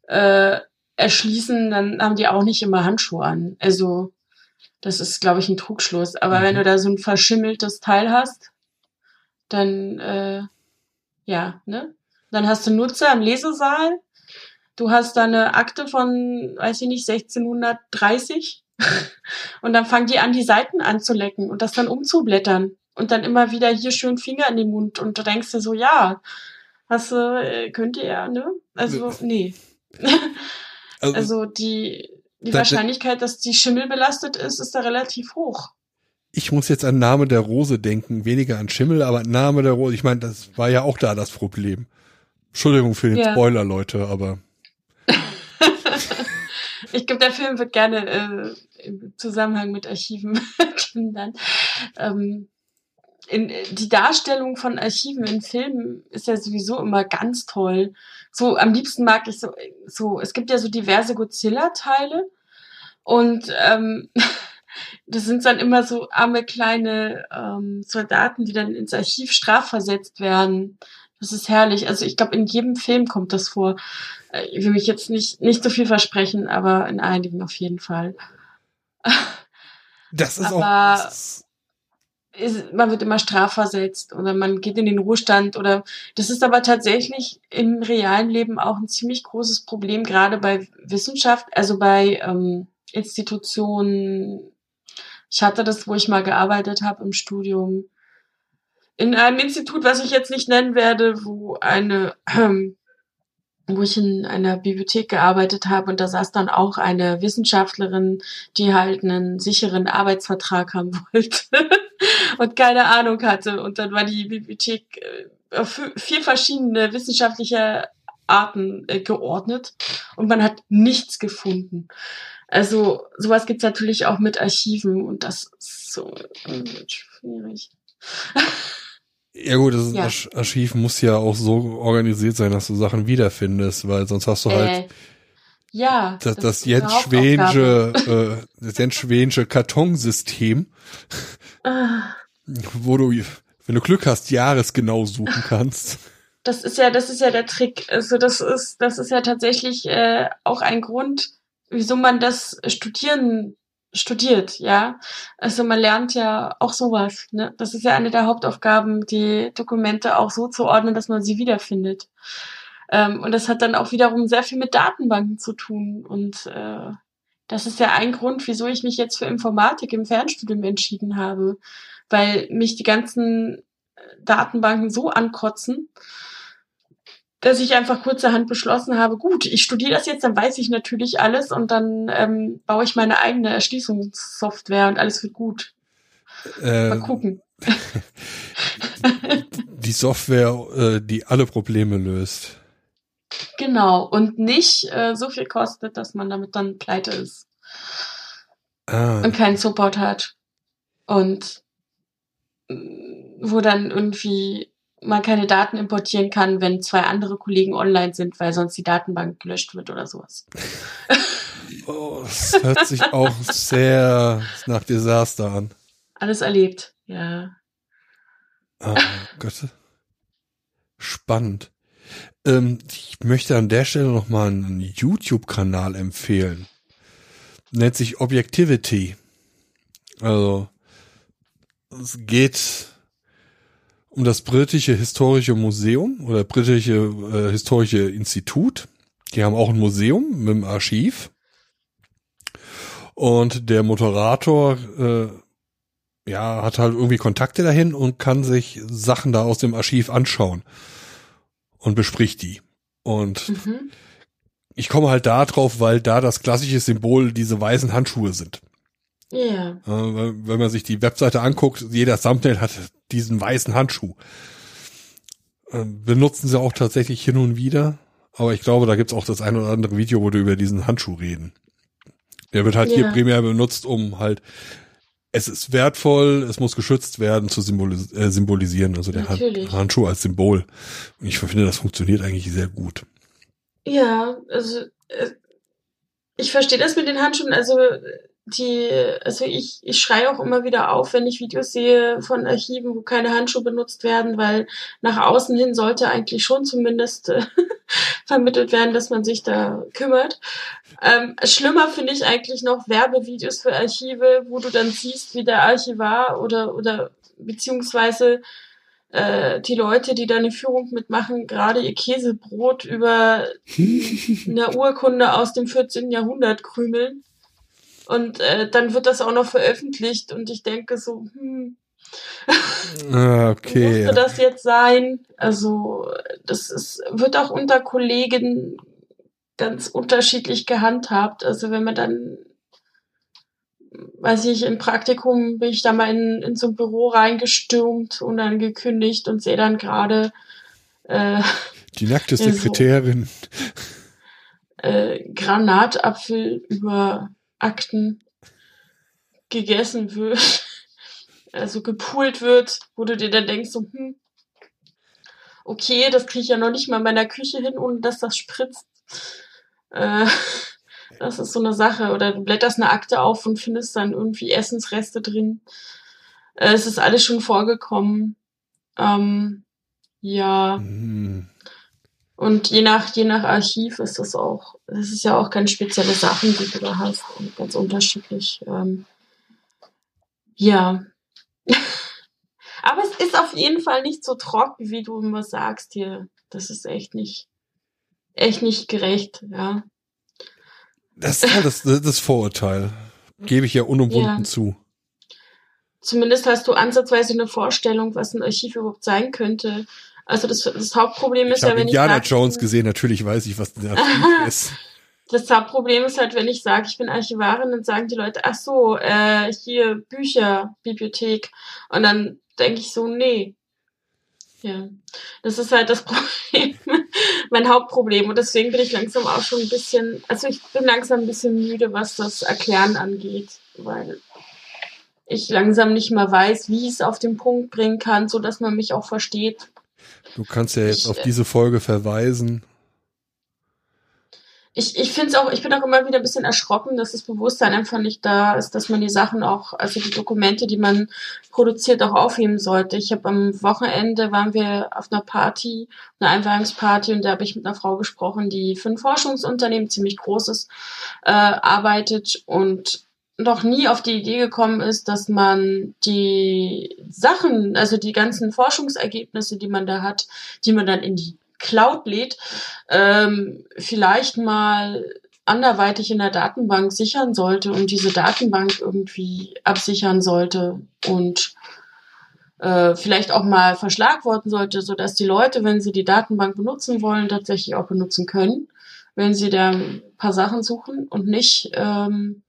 äh, erschließen, dann haben die auch nicht immer Handschuhe an. Also das ist, glaube ich, ein Trugschluss. Aber Mhm. wenn du da so ein verschimmeltes Teil hast, dann äh, ja, ne? Dann hast du Nutzer im Lesesaal. Du hast da eine Akte von, weiß ich nicht, 1630. (laughs) und dann fangen die an, die Seiten anzulecken und das dann umzublättern. Und dann immer wieder hier schön Finger in den Mund. Und du denkst dir so, ja, hast du, äh, könnt ihr ja, ne? Also, nee. Also, (laughs) Also die, die Wahrscheinlichkeit, dass die Schimmel belastet ist, ist da relativ hoch. Ich muss jetzt an Name der Rose denken, weniger an Schimmel, aber Name der Rose. Ich meine, das war ja auch da das Problem. Entschuldigung für den Ja. Spoiler, Leute, aber (laughs) Ich glaube, der Film wird gerne äh, im Zusammenhang mit Archiven (laughs) genannt. Ähm, in, die Darstellung von Archiven in Filmen ist ja sowieso immer ganz toll. So, am liebsten mag ich so, so es gibt ja so diverse Godzilla-Teile und ähm, (laughs) das sind dann immer so arme kleine ähm, Soldaten, die dann ins Archiv strafversetzt werden. Das ist herrlich. Also ich glaube, in jedem Film kommt das vor. Äh, Ich will mich jetzt nicht, nicht so viel versprechen, aber in einigen auf jeden Fall. (laughs) das ist Aber- auch. Das ist, Ist- Man wird immer strafversetzt oder man geht in den Ruhestand oder das ist aber tatsächlich im realen Leben auch ein ziemlich großes Problem, gerade bei Wissenschaft, also bei ähm, Institutionen. Ich hatte das, wo ich mal gearbeitet habe im Studium, in einem Institut, was ich jetzt nicht nennen werde, wo eine, ähm, (clears throat) wo ich in einer Bibliothek gearbeitet habe und da saß dann auch eine Wissenschaftlerin, die halt einen sicheren Arbeitsvertrag haben (laughs) wollte und keine Ahnung hatte. Und dann war die Bibliothek äh, auf vier verschiedene wissenschaftliche Arten äh, geordnet und man hat nichts gefunden. Also sowas gibt's natürlich auch mit Archiven und das ist so äh, schwierig. (laughs) ja gut, das Ja. Arch- Archiv muss ja auch so organisiert sein, dass du Sachen wiederfindest, weil sonst hast du halt Äh, ja, das, das ist Jens. Schwensche, äh, das Jens Schwensche Kartonsystem, Ah. wo du, wenn du Glück hast, jahresgenau suchen kannst. Das ist ja, das ist ja der Trick. Also das ist, das ist ja tatsächlich äh, auch ein Grund, wieso man das Studieren studiert, ja. Also man lernt ja auch sowas. Ne? Das ist ja eine der Hauptaufgaben, die Dokumente auch so zu ordnen, dass man sie wiederfindet. Ähm, und das hat dann auch wiederum sehr viel mit Datenbanken zu tun. Und äh, das ist ja ein Grund, wieso ich mich jetzt für Informatik im Fernstudium entschieden habe, weil mich die ganzen äh, Datenbanken so ankotzen, dass ich einfach kurzerhand beschlossen habe, gut, ich studiere das jetzt, dann weiß ich natürlich alles und dann ähm, baue ich meine eigene Erschließungssoftware und alles wird gut. Äh, Mal gucken. (laughs) die Software, äh, die alle Probleme löst. Genau, und nicht äh, so viel kostet, dass man damit dann pleite ist. Ah. Und keinen Support hat. Und äh, wo dann irgendwie man keine Daten importieren kann, wenn zwei andere Kollegen online sind, weil sonst die Datenbank gelöscht wird oder sowas. (laughs) Oh, das hört sich auch sehr nach Desaster an. Alles erlebt, ja. Oh Gott. Spannend. Ähm, ich möchte an der Stelle noch mal einen YouTube-Kanal empfehlen. Nennt sich Objectivity. Also, es geht um das britische historische Museum oder britische äh, historische Institut. Die haben auch ein Museum mit einem Archiv. Und der Moderator äh, ja, hat halt irgendwie Kontakte dahin und kann sich Sachen da aus dem Archiv anschauen und bespricht die. Und mhm. ich komme halt da drauf, weil da das klassische Symbol diese weißen Handschuhe sind. Ja. Yeah. Wenn man sich die Webseite anguckt, jeder Thumbnail hat diesen weißen Handschuh. Ähm, benutzen sie auch tatsächlich hin und wieder. Aber ich glaube, da gibt's auch das ein oder andere Video, wo du über diesen Handschuh reden. Der wird halt yeah. hier primär benutzt, um halt es ist wertvoll, es muss geschützt werden, zu symbolis äh, symbolisieren, also der Natürlich. Handschuh als Symbol. Und ich finde, das funktioniert eigentlich sehr gut. Ja, also äh, ich verstehe das mit den Handschuhen. Also die, also ich, ich schreie auch immer wieder auf, wenn ich Videos sehe von Archiven, wo keine Handschuhe benutzt werden, weil nach außen hin sollte eigentlich schon zumindest äh, (laughs) vermittelt werden, dass man sich da kümmert. Ähm, schlimmer finde ich eigentlich noch Werbevideos für Archive, wo du dann siehst, wie der Archivar oder, oder beziehungsweise äh, die Leute, die da eine Führung mitmachen, gerade ihr Käsebrot über (laughs) eine Urkunde aus dem 14. Jahrhundert krümeln. Und äh, dann wird das auch noch veröffentlicht und ich denke so, hm, ah, okay, musste das jetzt sein? Also das ist, wird auch unter Kollegen ganz unterschiedlich gehandhabt. Also wenn man dann, weiß ich, im Praktikum bin ich da mal in, in so ein Büro reingestürmt und dann gekündigt und sehe dann gerade äh, die nackte Sekretärin. So, äh, Granatapfel über Akten gegessen wird, (laughs) also gepult wird, wo du dir dann denkst, so, hm, okay, das kriege ich ja noch nicht mal in meiner Küche hin, ohne dass das spritzt. Äh, (laughs) das ist so eine Sache. Oder du blätterst eine Akte auf und findest dann irgendwie Essensreste drin. Äh, es ist alles schon vorgekommen. Ähm, ja. Mhm. Und je nach, je nach Archiv ist das auch, das ist ja auch ganz spezielle Sachen, die du da hast und ganz unterschiedlich. Ähm, ja. (laughs) Aber es ist auf jeden Fall nicht so trocken, wie du immer sagst hier. Das ist echt nicht, echt nicht gerecht, ja. Das ist halt das, das Vorurteil. Gebe ich ja unumwunden ja. zu. Zumindest hast du ansatzweise eine Vorstellung, was ein Archiv überhaupt sein könnte. Also das, das Hauptproblem ist ich ja, wenn Indiana ich Indiana Jones gesehen, natürlich weiß ich, was ein Archiv (laughs) ist. Das Hauptproblem ist halt, wenn ich sage, ich bin Archivarin, dann sagen die Leute, ach so, äh, hier Bücher, Bibliothek. Und dann denke ich so, nee. Ja, das ist halt das (laughs) Problem, mein Hauptproblem. Und deswegen bin ich langsam auch schon ein bisschen, also ich bin langsam ein bisschen müde, was das Erklären angeht, weil ich langsam nicht mehr weiß, wie ich es auf den Punkt bringen kann, so dass man mich auch versteht. Du kannst ja jetzt ich, auf diese Folge verweisen. Ich, ich finde es auch, ich bin auch immer wieder ein bisschen erschrocken, dass das Bewusstsein einfach nicht da ist, dass man die Sachen auch, also die Dokumente, die man produziert, auch aufheben sollte. Ich habe am Wochenende waren wir auf einer Party, einer Einweihungsparty, und da habe ich mit einer Frau gesprochen, die für ein Forschungsunternehmen ziemlich großes äh, arbeitet und noch nie auf die Idee gekommen ist, dass man die Sachen, also die ganzen Forschungsergebnisse, die man da hat, die man dann in die Cloud lädt, ähm, vielleicht mal anderweitig in der Datenbank sichern sollte und diese Datenbank irgendwie absichern sollte und äh, vielleicht auch mal verschlagworten sollte, so dass die Leute, wenn sie die Datenbank benutzen wollen, tatsächlich auch benutzen können, wenn sie da ein paar Sachen suchen und nicht ähm,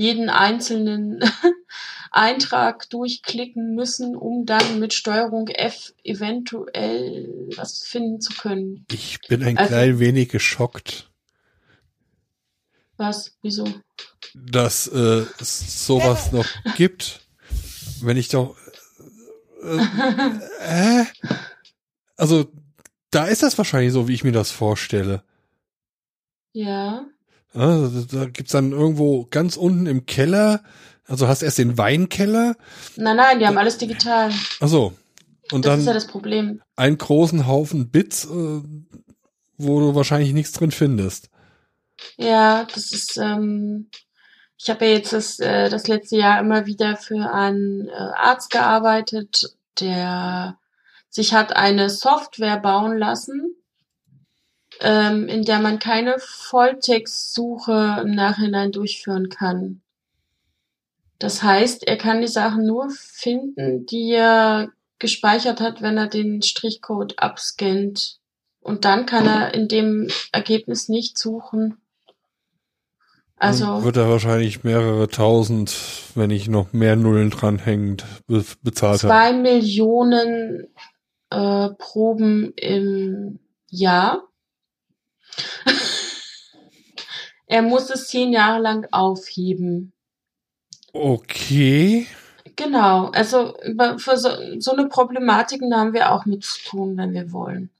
jeden einzelnen (laughs) Eintrag durchklicken müssen, um dann mit Steuerung F eventuell was finden zu können. Ich bin ein also, klein wenig geschockt. Was? Wieso? Dass äh, es sowas noch (laughs) gibt. Wenn ich doch. Äh, äh, also, da ist das wahrscheinlich so, wie ich mir das vorstelle. Ja. Also, da gibt's dann irgendwo ganz unten im Keller, also hast erst den Weinkeller. Nein, nein, die haben alles digital. Ach so. Und das dann ist ja das Problem. Einen großen Haufen Bits, äh, wo du wahrscheinlich nichts drin findest. Ja, das ist, ähm, ich habe ja jetzt das, äh, das letzte Jahr immer wieder für einen äh, Arzt gearbeitet, der sich hat eine Software bauen lassen, ähm, in der man keine Volltextsuche im Nachhinein durchführen kann. Das heißt, er kann die Sachen nur finden, die er gespeichert hat, wenn er den Strichcode abscannt. Und dann kann er in dem Ergebnis nicht suchen. Also Dann wird er wahrscheinlich mehrere tausend, wenn nicht noch mehr Nullen dranhängend, bezahlt zwei haben. Millionen äh, Proben im Jahr. (laughs) er muss es zehn Jahre lang aufheben. Okay. Genau, also für so, so eine Problematiken haben wir auch mit zu tun, wenn wir wollen.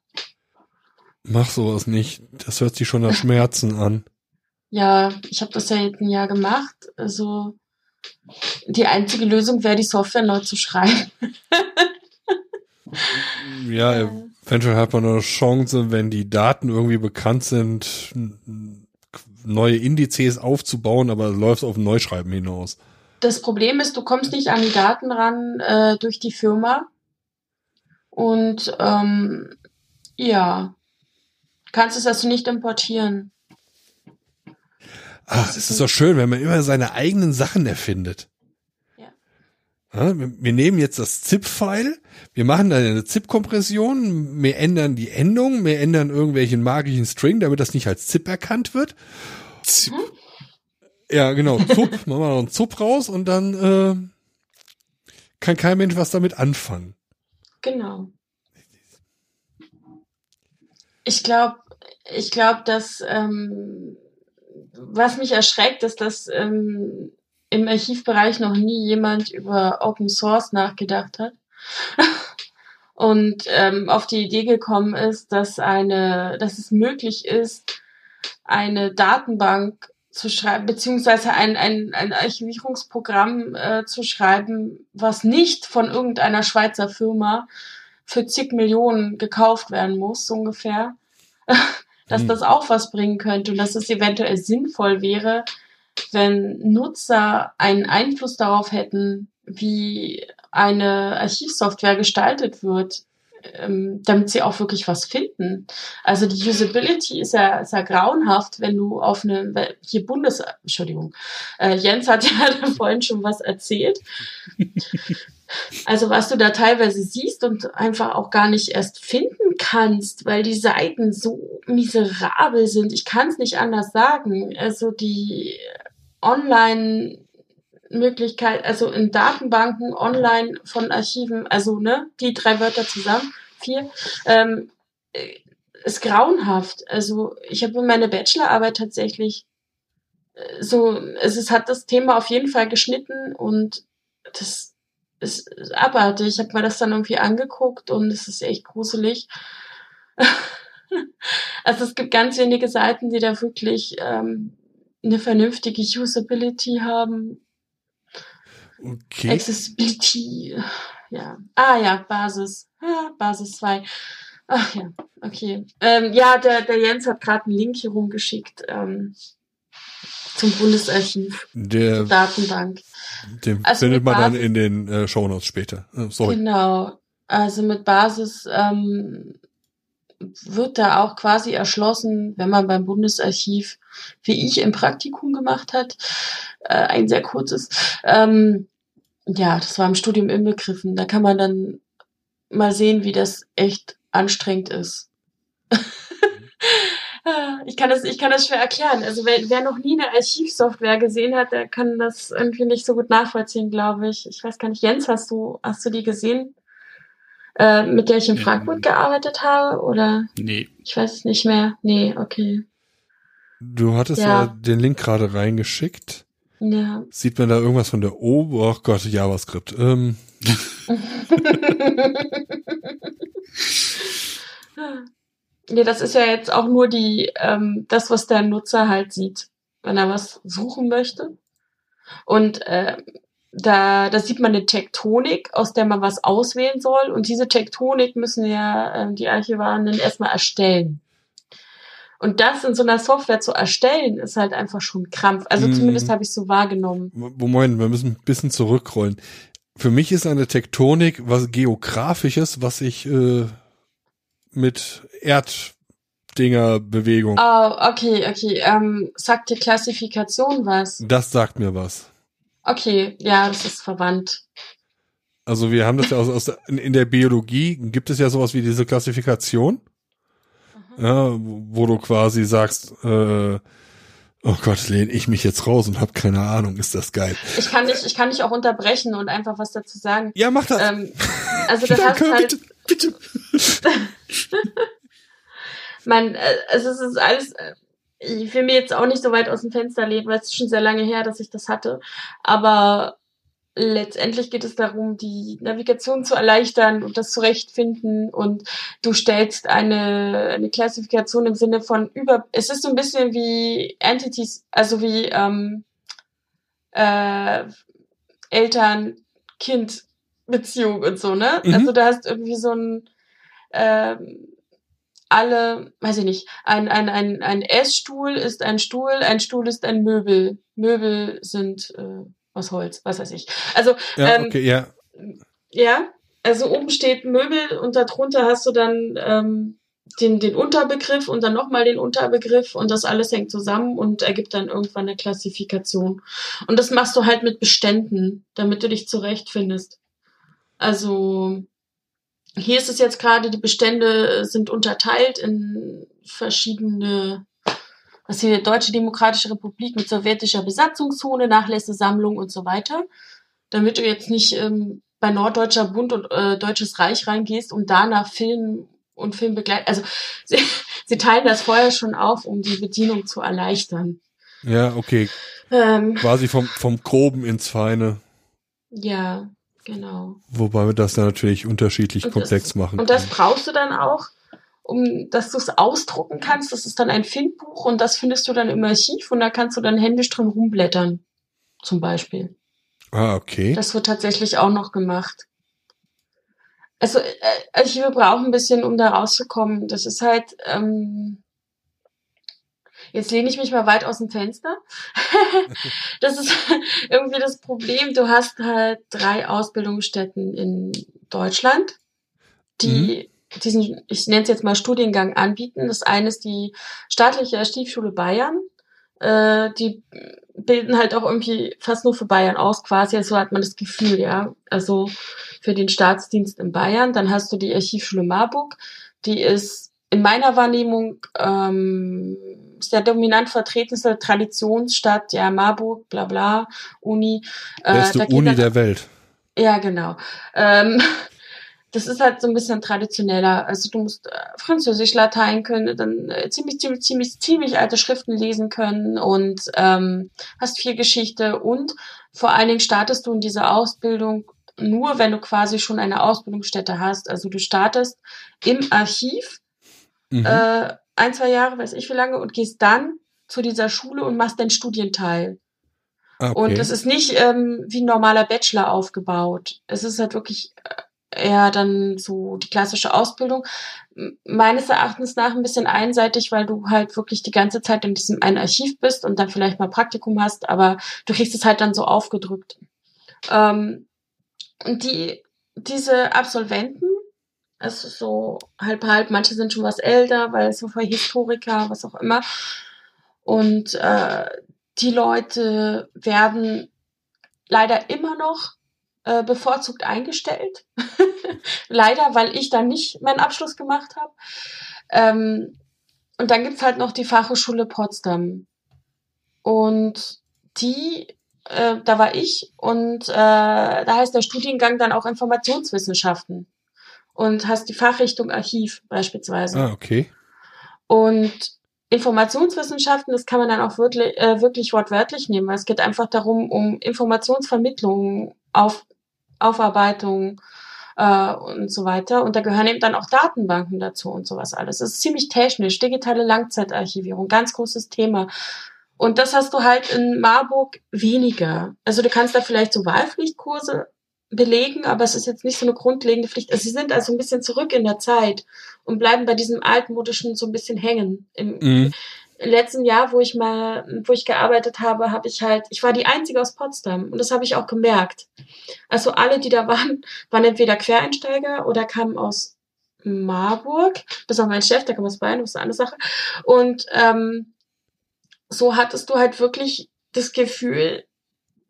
Mach sowas nicht. Das hört sich schon nach (laughs) Schmerzen an. Ja, ich habe das ja jetzt ein Jahr gemacht. Also die einzige Lösung wäre, die Software neu zu schreiben. (laughs) ja, eventuell hat man eine Chance, wenn die Daten irgendwie bekannt sind, neue Indizes aufzubauen, aber es läuft auf ein Neuschreiben hinaus. Das Problem ist, du kommst nicht an die Daten ran äh, durch die Firma. Und ähm, ja, kannst es also nicht importieren. Ach, es ist doch schön, wenn man immer seine eigenen Sachen erfindet. Wir nehmen jetzt das ZIP-File, wir machen dann eine ZIP-Kompression, wir ändern die Endung, wir ändern irgendwelchen magischen String, damit das nicht als ZIP erkannt wird. ZIP. Hm? Ja, genau. Zup, (laughs) machen wir noch einen Zup raus und dann äh, kann kein Mensch was damit anfangen. Genau. Ich glaube, ich glaube, dass ähm, was mich erschreckt, ist, dass ähm, im Archivbereich noch nie jemand über Open Source nachgedacht hat (laughs) und ähm, auf die Idee gekommen ist, dass eine, dass es möglich ist, eine Datenbank zu schreiben, beziehungsweise ein, ein, ein Archivierungsprogramm äh, zu schreiben, was nicht von irgendeiner Schweizer Firma für zig Millionen gekauft werden muss, so ungefähr, (laughs) dass hm. das auch was bringen könnte und dass es eventuell sinnvoll wäre, wenn Nutzer einen Einfluss darauf hätten, wie eine Archivsoftware gestaltet wird ähm, damit sie auch wirklich was finden. Also die Usability ist ja, ist ja grauenhaft, wenn du auf eine, hier Bundes, Entschuldigung, äh, Jens hat (laughs) ja vorhin schon was erzählt. Also was du da teilweise siehst und einfach auch gar nicht erst finden kannst, weil die Seiten so miserabel sind. Ich kann es nicht anders sagen. Also die Online Möglichkeit, also in Datenbanken, online von Archiven, also ne, die drei Wörter zusammen, vier, ähm, äh, ist grauenhaft. Also ich habe meine Bachelorarbeit tatsächlich äh, so, es, es hat das Thema auf jeden Fall geschnitten und das ist abartig. Ich habe mir das dann irgendwie angeguckt und es ist echt gruselig. (laughs) also es gibt ganz wenige Seiten, die da wirklich ähm, eine vernünftige Usability haben. Okay. Accessibility. Ja. Ah ja, Basis. Ah, Basis 2. Ach ja, okay. Ähm, ja, der, der Jens hat gerade einen Link hier rumgeschickt ähm, zum Bundesarchiv. Der Datenbank. Den also findet man Basis, dann in den äh, Shownotes später. Äh, sorry. Genau. Also mit Basis ähm, wird da auch quasi erschlossen, wenn man beim Bundesarchiv, wie ich im Praktikum gemacht hat, äh, ein sehr kurzes, ähm, ja, das war im Studium inbegriffen. Da kann man dann mal sehen, wie das echt anstrengend ist. (laughs) ich kann das, ich kann das schwer erklären. Also wer, wer noch nie eine Archivsoftware gesehen hat, der kann das irgendwie nicht so gut nachvollziehen, glaube ich. Ich weiß gar nicht, Jens, hast du, hast du die gesehen? Äh, mit der ich in Frankfurt ähm, gearbeitet habe, oder? Nee. Ich weiß es nicht mehr. Nee, okay. Du hattest ja, ja den Link gerade reingeschickt. Ja. Sieht man da irgendwas von der O? Oh Gott, JavaScript. Ähm. (laughs) nee, das ist ja jetzt auch nur die, ähm, das, was der Nutzer halt sieht, wenn er was suchen möchte. Und äh, da, da sieht man eine Tektonik, aus der man was auswählen soll. Und diese Tektonik müssen ja äh, die Archivarenden erstmal erstellen. Und das in so einer Software zu erstellen, ist halt einfach schon Krampf. Also hm. zumindest habe ich so wahrgenommen. Moment, wir müssen ein bisschen zurückrollen. Für mich ist eine Tektonik was Geografisches, was ich äh, mit Erddingerbewegung. Oh, okay, okay. Ähm, sagt die Klassifikation was? Das sagt mir was. Okay, ja, das ist verwandt. Also wir haben das ja aus, aus in der Biologie gibt es ja sowas wie diese Klassifikation ja, wo du quasi sagst, äh, oh Gott, lehne ich mich jetzt raus und habe keine Ahnung, ist das geil. Ich kann dich, ich kann dich auch unterbrechen und einfach was dazu sagen. Ja, mach das. Ähm, also das (laughs) Danke, hast halt, bitte, bitte. (laughs) man, äh, also es ist alles, äh, ich will mir jetzt auch nicht so weit aus dem Fenster leben, weil es ist schon sehr lange her, dass ich das hatte. Aber letztendlich geht es darum, die Navigation zu erleichtern und das zurechtfinden und du stellst eine, eine Klassifikation im Sinne von über, es ist so ein bisschen wie Entities, also wie ähm, äh, Eltern-Kind-Beziehung und so, ne? Mhm. Also du hast irgendwie so ein ähm, alle, weiß ich nicht, ein, ein, ein, ein Essstuhl ist ein Stuhl, ein Stuhl ist ein Möbel. Möbel sind äh, aus Holz, was weiß ich. Also, ja, ähm, okay, ja. Ja, also oben steht Möbel und darunter hast du dann ähm, den, den Unterbegriff und dann nochmal den Unterbegriff und das alles hängt zusammen und ergibt dann irgendwann eine Klassifikation. Und das machst du halt mit Beständen, damit du dich zurechtfindest. Also hier ist es jetzt gerade, die Bestände sind unterteilt in verschiedene was hier Deutsche Demokratische Republik mit sowjetischer Besatzungszone, Nachlässe, Sammlung und so weiter. Damit du jetzt nicht ähm, bei Norddeutscher Bund und äh, Deutsches Reich reingehst und danach Film und Film begleiten. Also (laughs) sie, sie teilen das vorher schon auf, um die Bedienung zu erleichtern. Ja, okay. Ähm, Quasi vom, vom Groben ins Feine. Ja, genau. Wobei wir das dann natürlich unterschiedlich und komplex das, machen. Und das brauchst du dann auch, um dass du es ausdrucken kannst. Das ist dann ein Findbuch und das findest du dann im Archiv und da kannst du dann händisch drin rumblättern, zum Beispiel. Ah, okay. Das wird tatsächlich auch noch gemacht. Also äh, Archive brauchen ein bisschen, um da rauszukommen. Das ist halt, ähm, jetzt lehne ich mich mal weit aus dem Fenster. (laughs) das ist (laughs) irgendwie das Problem. Du hast halt drei Ausbildungsstätten in Deutschland, die mhm diesen, ich nenne es jetzt mal Studiengang anbieten. Das eine ist die staatliche Stiefschule Bayern. Äh, die bilden halt auch irgendwie fast nur für Bayern aus, quasi. So also hat man das Gefühl, ja. Also für den Staatsdienst in Bayern. Dann hast du die Archivschule Marburg. Die ist in meiner Wahrnehmung ähm, sehr dominant vertreten, ist eine Traditionsstadt, ja, Marburg, bla bla, Uni. Äh, Beste Uni dann, der Welt. Ja, genau. Ähm, (laughs) das ist halt so ein bisschen traditioneller. Also du musst äh, Französisch, Latein können, dann äh, ziemlich, ziemlich, ziemlich, ziemlich alte Schriften lesen können und ähm, hast viel Geschichte und vor allen Dingen startest du in dieser Ausbildung nur, wenn du quasi schon eine Ausbildungsstätte hast. Also du startest im Archiv mhm. äh, ein, zwei Jahre, weiß ich wie lange, und gehst dann zu dieser Schule und machst deinen Studienteil. Okay. Und das ist nicht ähm, wie ein normaler Bachelor aufgebaut. Es ist halt wirklich äh, eher dann so die klassische Ausbildung. Meines Erachtens nach ein bisschen einseitig, weil du halt wirklich die ganze Zeit in diesem einen Archiv bist und dann vielleicht mal Praktikum hast, aber du kriegst es halt dann so aufgedrückt. Ähm, und die, diese Absolventen, es ist so halb halb, manche sind schon was älter, weil so für Historiker, was auch immer. Und äh, die Leute werden leider immer noch äh, bevorzugt eingestellt. (laughs) Leider, weil ich dann nicht meinen Abschluss gemacht habe. Ähm, und dann gibt's halt noch die Fachhochschule Potsdam. Und die, äh, da war ich und äh, da heißt der Studiengang dann auch Informationswissenschaften und hast die Fachrichtung Archiv beispielsweise. Ah, okay. Und Informationswissenschaften, das kann man dann auch wirklich, äh, wirklich wortwörtlich nehmen, weil es geht einfach darum, um Informationsvermittlung, auf, Aufarbeitung äh, und so weiter. Und da gehören eben dann auch Datenbanken dazu und sowas alles. Das ist ziemlich technisch, digitale Langzeitarchivierung, ganz großes Thema. Und das hast du halt in Marburg weniger. Also du kannst da vielleicht so Wahlpflichtkurse belegen, aber es ist jetzt nicht so eine grundlegende Pflicht. Also sie sind also ein bisschen zurück in der Zeit und bleiben bei diesem altmodischen so ein bisschen hängen. Im Mhm. letzten Jahr, wo ich mal, wo ich gearbeitet habe, habe ich halt, ich war die einzige aus Potsdam und das habe ich auch gemerkt. Also alle, die da waren, waren entweder Quereinsteiger oder kamen aus Marburg. Das ist auch mein Chef, der kam aus Bayern, das ist eine andere Sache. Und ähm, so hattest du halt wirklich das Gefühl,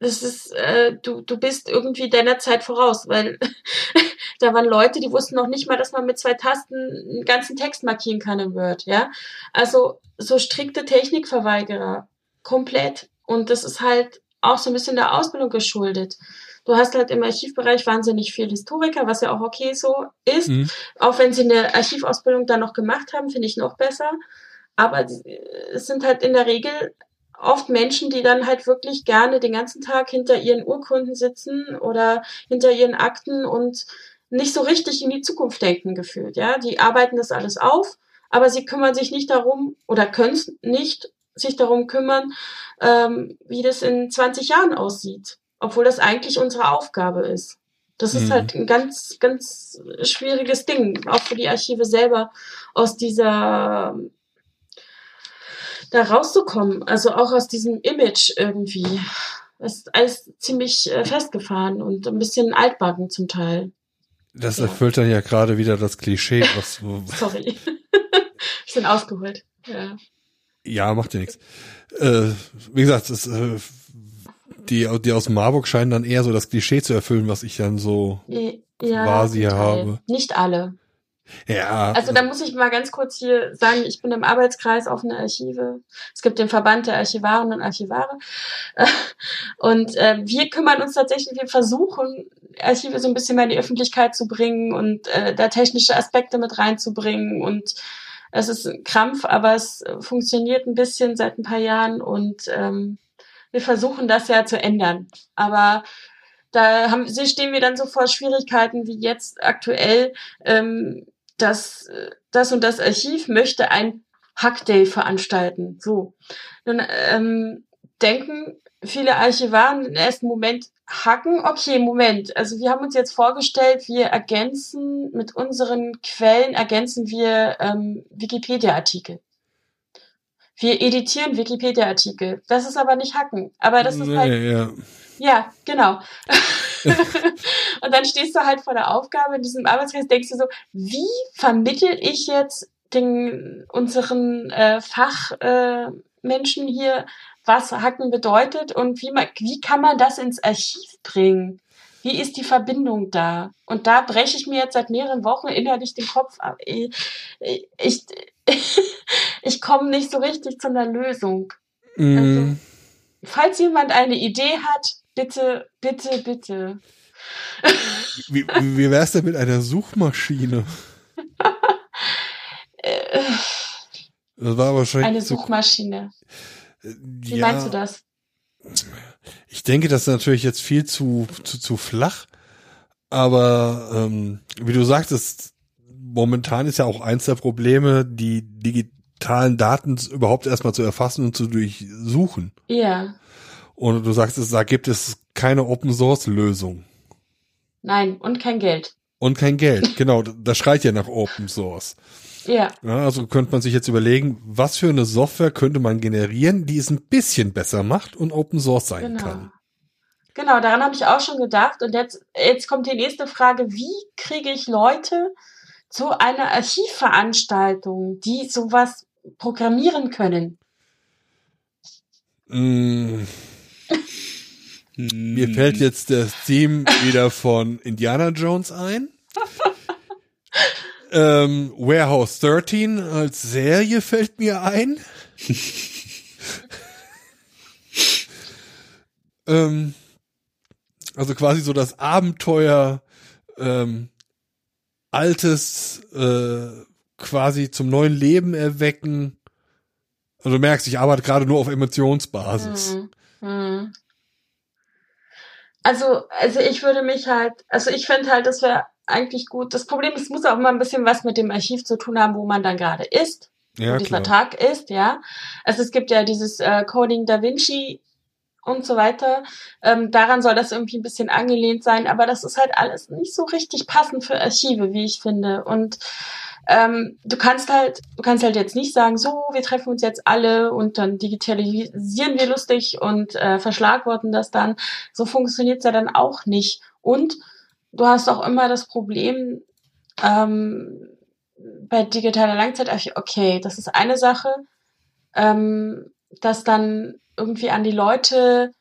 das ist, äh, du, du bist irgendwie deiner Zeit voraus, weil (laughs) da waren Leute, die wussten noch nicht mal, dass man mit zwei Tasten einen ganzen Text markieren kann im Word, ja. Also so strikte Technikverweigerer, komplett. Und das ist halt auch so ein bisschen der Ausbildung geschuldet. Du hast halt im Archivbereich wahnsinnig viel Historiker, was ja auch okay so ist. Mhm. Auch wenn sie eine Archivausbildung dann noch gemacht haben, finde ich noch besser. Aber es sind halt in der Regel oft Menschen, die dann halt wirklich gerne den ganzen Tag hinter ihren Urkunden sitzen oder hinter ihren Akten und nicht so richtig in die Zukunft denken gefühlt. Ja, die arbeiten das alles auf, aber sie kümmern sich nicht darum oder können nicht sich darum kümmern, ähm, wie das in 20 Jahren aussieht, obwohl das eigentlich unsere Aufgabe ist. Das ist Mhm. halt ein ganz, ganz schwieriges Ding, auch für die Archive selber aus dieser da rauszukommen, also auch aus diesem Image irgendwie. Das ist alles ziemlich äh, festgefahren und ein bisschen altbacken zum Teil. Das Ja. erfüllt dann ja gerade wieder das Klischee, was, (laughs) Sorry. (laughs) bisschen ausgeholt. Ja. ja, macht ja nichts. Äh, wie gesagt, das, äh, die, die aus Marburg scheinen dann eher so das Klischee zu erfüllen, was ich dann so, Ja, Quasi habe. Nicht alle. Ja. Also da muss ich mal ganz kurz hier sagen, ich bin im Arbeitskreis offene Archive. Es gibt den Verband der Archivarinnen und Archivare. (laughs) Und äh, wir kümmern uns tatsächlich, wir versuchen, Archive so ein bisschen mehr in die Öffentlichkeit zu bringen und äh, da technische Aspekte mit reinzubringen. Und es ist ein Krampf, aber es funktioniert ein bisschen seit ein paar Jahren und ähm, wir versuchen das ja zu ändern. Aber da haben, stehen wir dann so vor Schwierigkeiten wie jetzt aktuell, ähm, dass äh, das und das Archiv möchte ein Hackday veranstalten. So. Nun ähm, denken viele Archivaren im ersten Moment hacken. Okay, Moment. Also wir haben uns jetzt vorgestellt, wir ergänzen mit unseren Quellen ergänzen wir ähm, Wikipedia-Artikel. Wir editieren Wikipedia-Artikel. Das ist aber nicht hacken. Aber das ist nee, halt ja. Ja, genau. (laughs) und dann stehst du halt vor der Aufgabe in diesem Arbeitskreis, denkst du so, wie vermittel ich jetzt den unseren äh, Fachmenschen äh, hier, was Hacken bedeutet und wie, man, wie kann man das ins Archiv bringen? Wie ist die Verbindung da? Und da breche ich mir jetzt seit mehreren Wochen innerlich den Kopf ab. Ich, ich, (laughs) ich komme nicht so richtig zu einer Lösung. Mm, Falls jemand eine Idee hat, bitte, bitte, bitte. wie, wie wär's denn mit einer Suchmaschine? Äh, Das war wahrscheinlich eine zu- Suchmaschine. Wie ja, meinst du das? Ich denke, das ist natürlich jetzt viel zu, zu, zu flach. Aber ähm, wie du sagtest, momentan ist ja auch eins der Probleme, die digitalen Daten überhaupt erstmal zu erfassen und zu durchsuchen. Ja. Und du sagst, es, da gibt es keine Open Source Lösung. Nein, und kein Geld. Und kein Geld. (laughs) Genau, das schreit ja nach Open Source. Ja. Ja, also könnte man sich jetzt überlegen, was für eine Software könnte man generieren, die es ein bisschen besser macht und Open Source sein Genau. kann. Genau, daran habe ich auch schon gedacht. Und jetzt, jetzt kommt die nächste Frage. Wie kriege ich Leute zu einer Archivveranstaltung, die sowas programmieren können? Mm, Mir fällt jetzt das Theme wieder von Indiana Jones ein. (laughs) ähm, Warehouse 13 als Serie fällt mir ein. (laughs) ähm, also quasi so das Abenteuer ähm, Altes äh, quasi zum neuen Leben erwecken. Also du merkst, ich arbeite gerade nur auf Emotionsbasis. Mhm. Mhm. Also, also ich würde mich halt, also ich finde halt, das wäre eigentlich gut. Das Problem ist, es muss auch immer ein bisschen was mit dem Archiv zu tun haben, wo man dann gerade ist, Ja, wo dieser klar. Tag ist, ja. Also es gibt ja dieses äh, Coding Da Vinci und so weiter. Ähm, daran soll das irgendwie ein bisschen angelehnt sein, aber das ist halt alles nicht so richtig passend für Archive, wie ich finde. Und ähm, du kannst halt, du kannst halt jetzt nicht sagen, so, wir treffen uns jetzt alle und dann digitalisieren wir lustig und äh, verschlagworten das dann. So funktioniert's ja dann auch nicht. Und du hast auch immer das Problem, ähm, bei digitaler Langzeitarchiv, okay, das ist eine Sache, ähm, das dann irgendwie an die Leute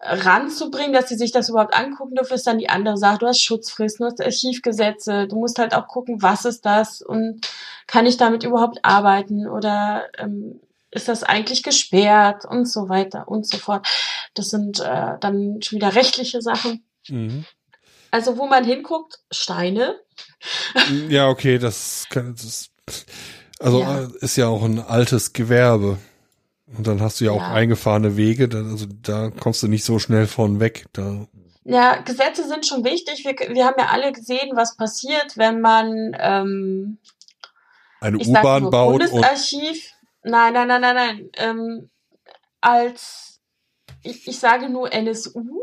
ranzubringen, dass sie sich das überhaupt angucken dürfen, ist dann die andere Sache. Du hast Schutzfristen, du hast Archivgesetze, du musst halt auch gucken, was ist das und kann ich damit überhaupt arbeiten oder ähm, ist das eigentlich gesperrt und so weiter und so fort. Das sind äh, dann schon wieder rechtliche Sachen. Mhm. Also wo man hinguckt, Steine. Ja, okay, das kann, das, also Ja. äh, ist ja auch ein altes Gewerbe. Und dann hast du ja auch Ja. eingefahrene Wege, da, also da kommst du nicht so schnell von weg. Da, Ja, Gesetze sind schon wichtig. Wir, wir haben ja alle gesehen, was passiert, wenn man ähm, eine U-Bahn baut und Bundesarchiv. Nein, nein, nein, nein, nein. Ähm, als ich, ich sage nur NSU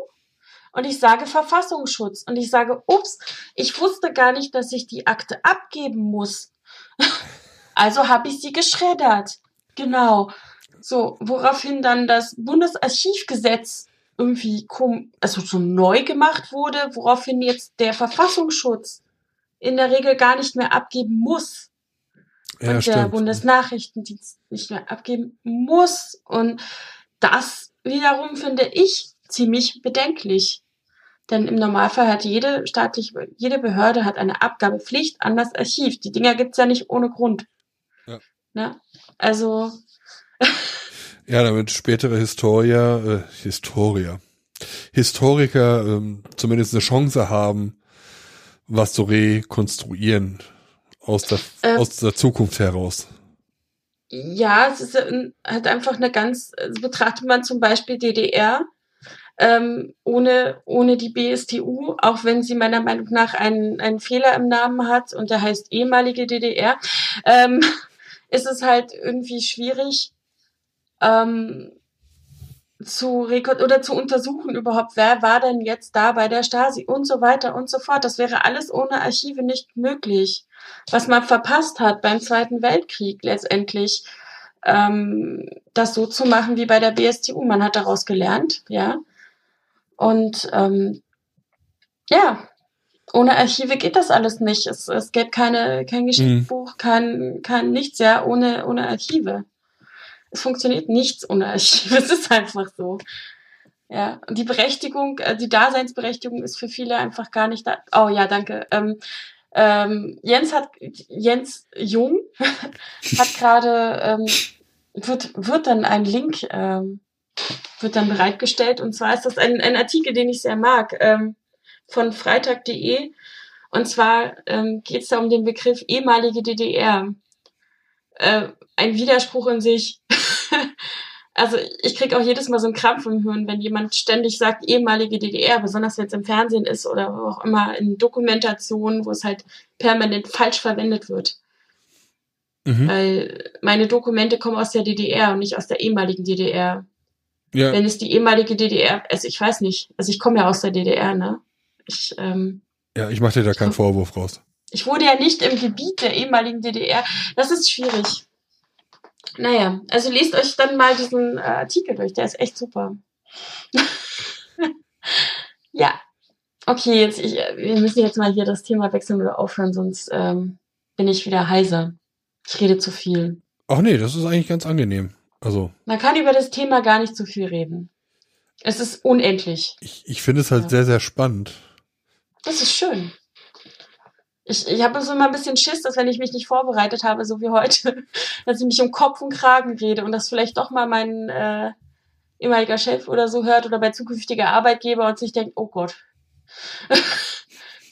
und ich sage Verfassungsschutz und ich sage, ups, ich wusste gar nicht, dass ich die Akte abgeben muss. (laughs) Also habe ich sie geschreddert. Genau. So, woraufhin dann das Bundesarchivgesetz irgendwie also so neu gemacht wurde, woraufhin jetzt der Verfassungsschutz in der Regel gar nicht mehr abgeben muss ja, und der stimmt. Bundesnachrichtendienst nicht mehr abgeben muss. Und das wiederum finde ich ziemlich bedenklich. Denn im Normalfall hat jede staatliche, jede Behörde hat eine Abgabepflicht an das Archiv. Die Dinger gibt's ja nicht ohne Grund. Ja. Ne? Also, Ja, damit spätere Historia, äh, Historia, Historiker ähm, zumindest eine Chance haben, was zu rekonstruieren aus der, Ähm. aus der Zukunft heraus. ja, es ist äh, halt einfach eine ganz, also betrachtet man zum Beispiel DDR, ähm, ohne, ohne die BSTU, auch wenn sie meiner Meinung nach einen, einen Fehler im Namen hat und der heißt ehemalige DDR, ähm, (laughs) ist es halt irgendwie schwierig, ähm, zu rekord oder zu untersuchen überhaupt, wer war denn jetzt da bei der Stasi und so weiter und so fort. Das wäre alles ohne Archive nicht möglich. Was man verpasst hat beim Zweiten Weltkrieg letztendlich, ähm, das so zu machen wie bei der BSTU. Man hat daraus gelernt, ja. Und ähm, ja, ohne Archive geht das alles nicht. Es, es gibt keine, kein Geschichtsbuch, kein, kein nichts, ja, ohne, ohne Archive. Es funktioniert nichts ohne Archive. (laughs) Es ist einfach so. Ja, und die Berechtigung, äh, die Daseinsberechtigung ist für viele einfach gar nicht da. Oh ja, danke. Ähm, ähm, Jens hat, Jens Jung (laughs) hat gerade, ähm, wird, wird dann ein Link, ähm, wird dann bereitgestellt. Und zwar ist das ein, ein Artikel, den ich sehr mag, ähm, von freitag.de. Und zwar ähm, geht es da um den Begriff ehemalige DDR. Äh, ein Widerspruch in sich. (laughs) also ich krieg auch jedes Mal so einen Krampf im Hirn, wenn jemand ständig sagt ehemalige DDR, besonders wenn es im Fernsehen ist oder wo auch immer in Dokumentationen, wo es halt permanent falsch verwendet wird. Mhm. Weil meine Dokumente kommen aus der DDR und nicht aus der ehemaligen DDR. Ja, Wenn es die ehemalige DDR, also ich weiß nicht, also ich komme ja aus der DDR, ne? Ich, ähm, ja, ich mache dir da keinen Vorwurf raus. ich wurde ja nicht im Gebiet der ehemaligen DDR. Das ist schwierig. Naja, also lest euch dann mal diesen äh, Artikel durch, der ist echt super. (laughs) ja. Okay, jetzt ich, äh, wir müssen jetzt mal hier das Thema wechseln oder aufhören, sonst ähm, bin ich wieder heiser. Ich rede zu viel. Ach nee, das ist eigentlich ganz angenehm. Also, Man kann über das Thema gar nicht zu viel reden. Es ist unendlich. Ich, ich finde es halt Ja. sehr, sehr spannend. Das ist schön. Ich, ich habe so immer ein bisschen Schiss, dass wenn ich mich nicht vorbereitet habe, so wie heute, (laughs) dass ich mich um Kopf und Kragen rede und das vielleicht doch mal mein äh, ehemaliger Chef oder so hört oder bei zukünftiger Arbeitgeber und sich denkt, oh Gott. (laughs)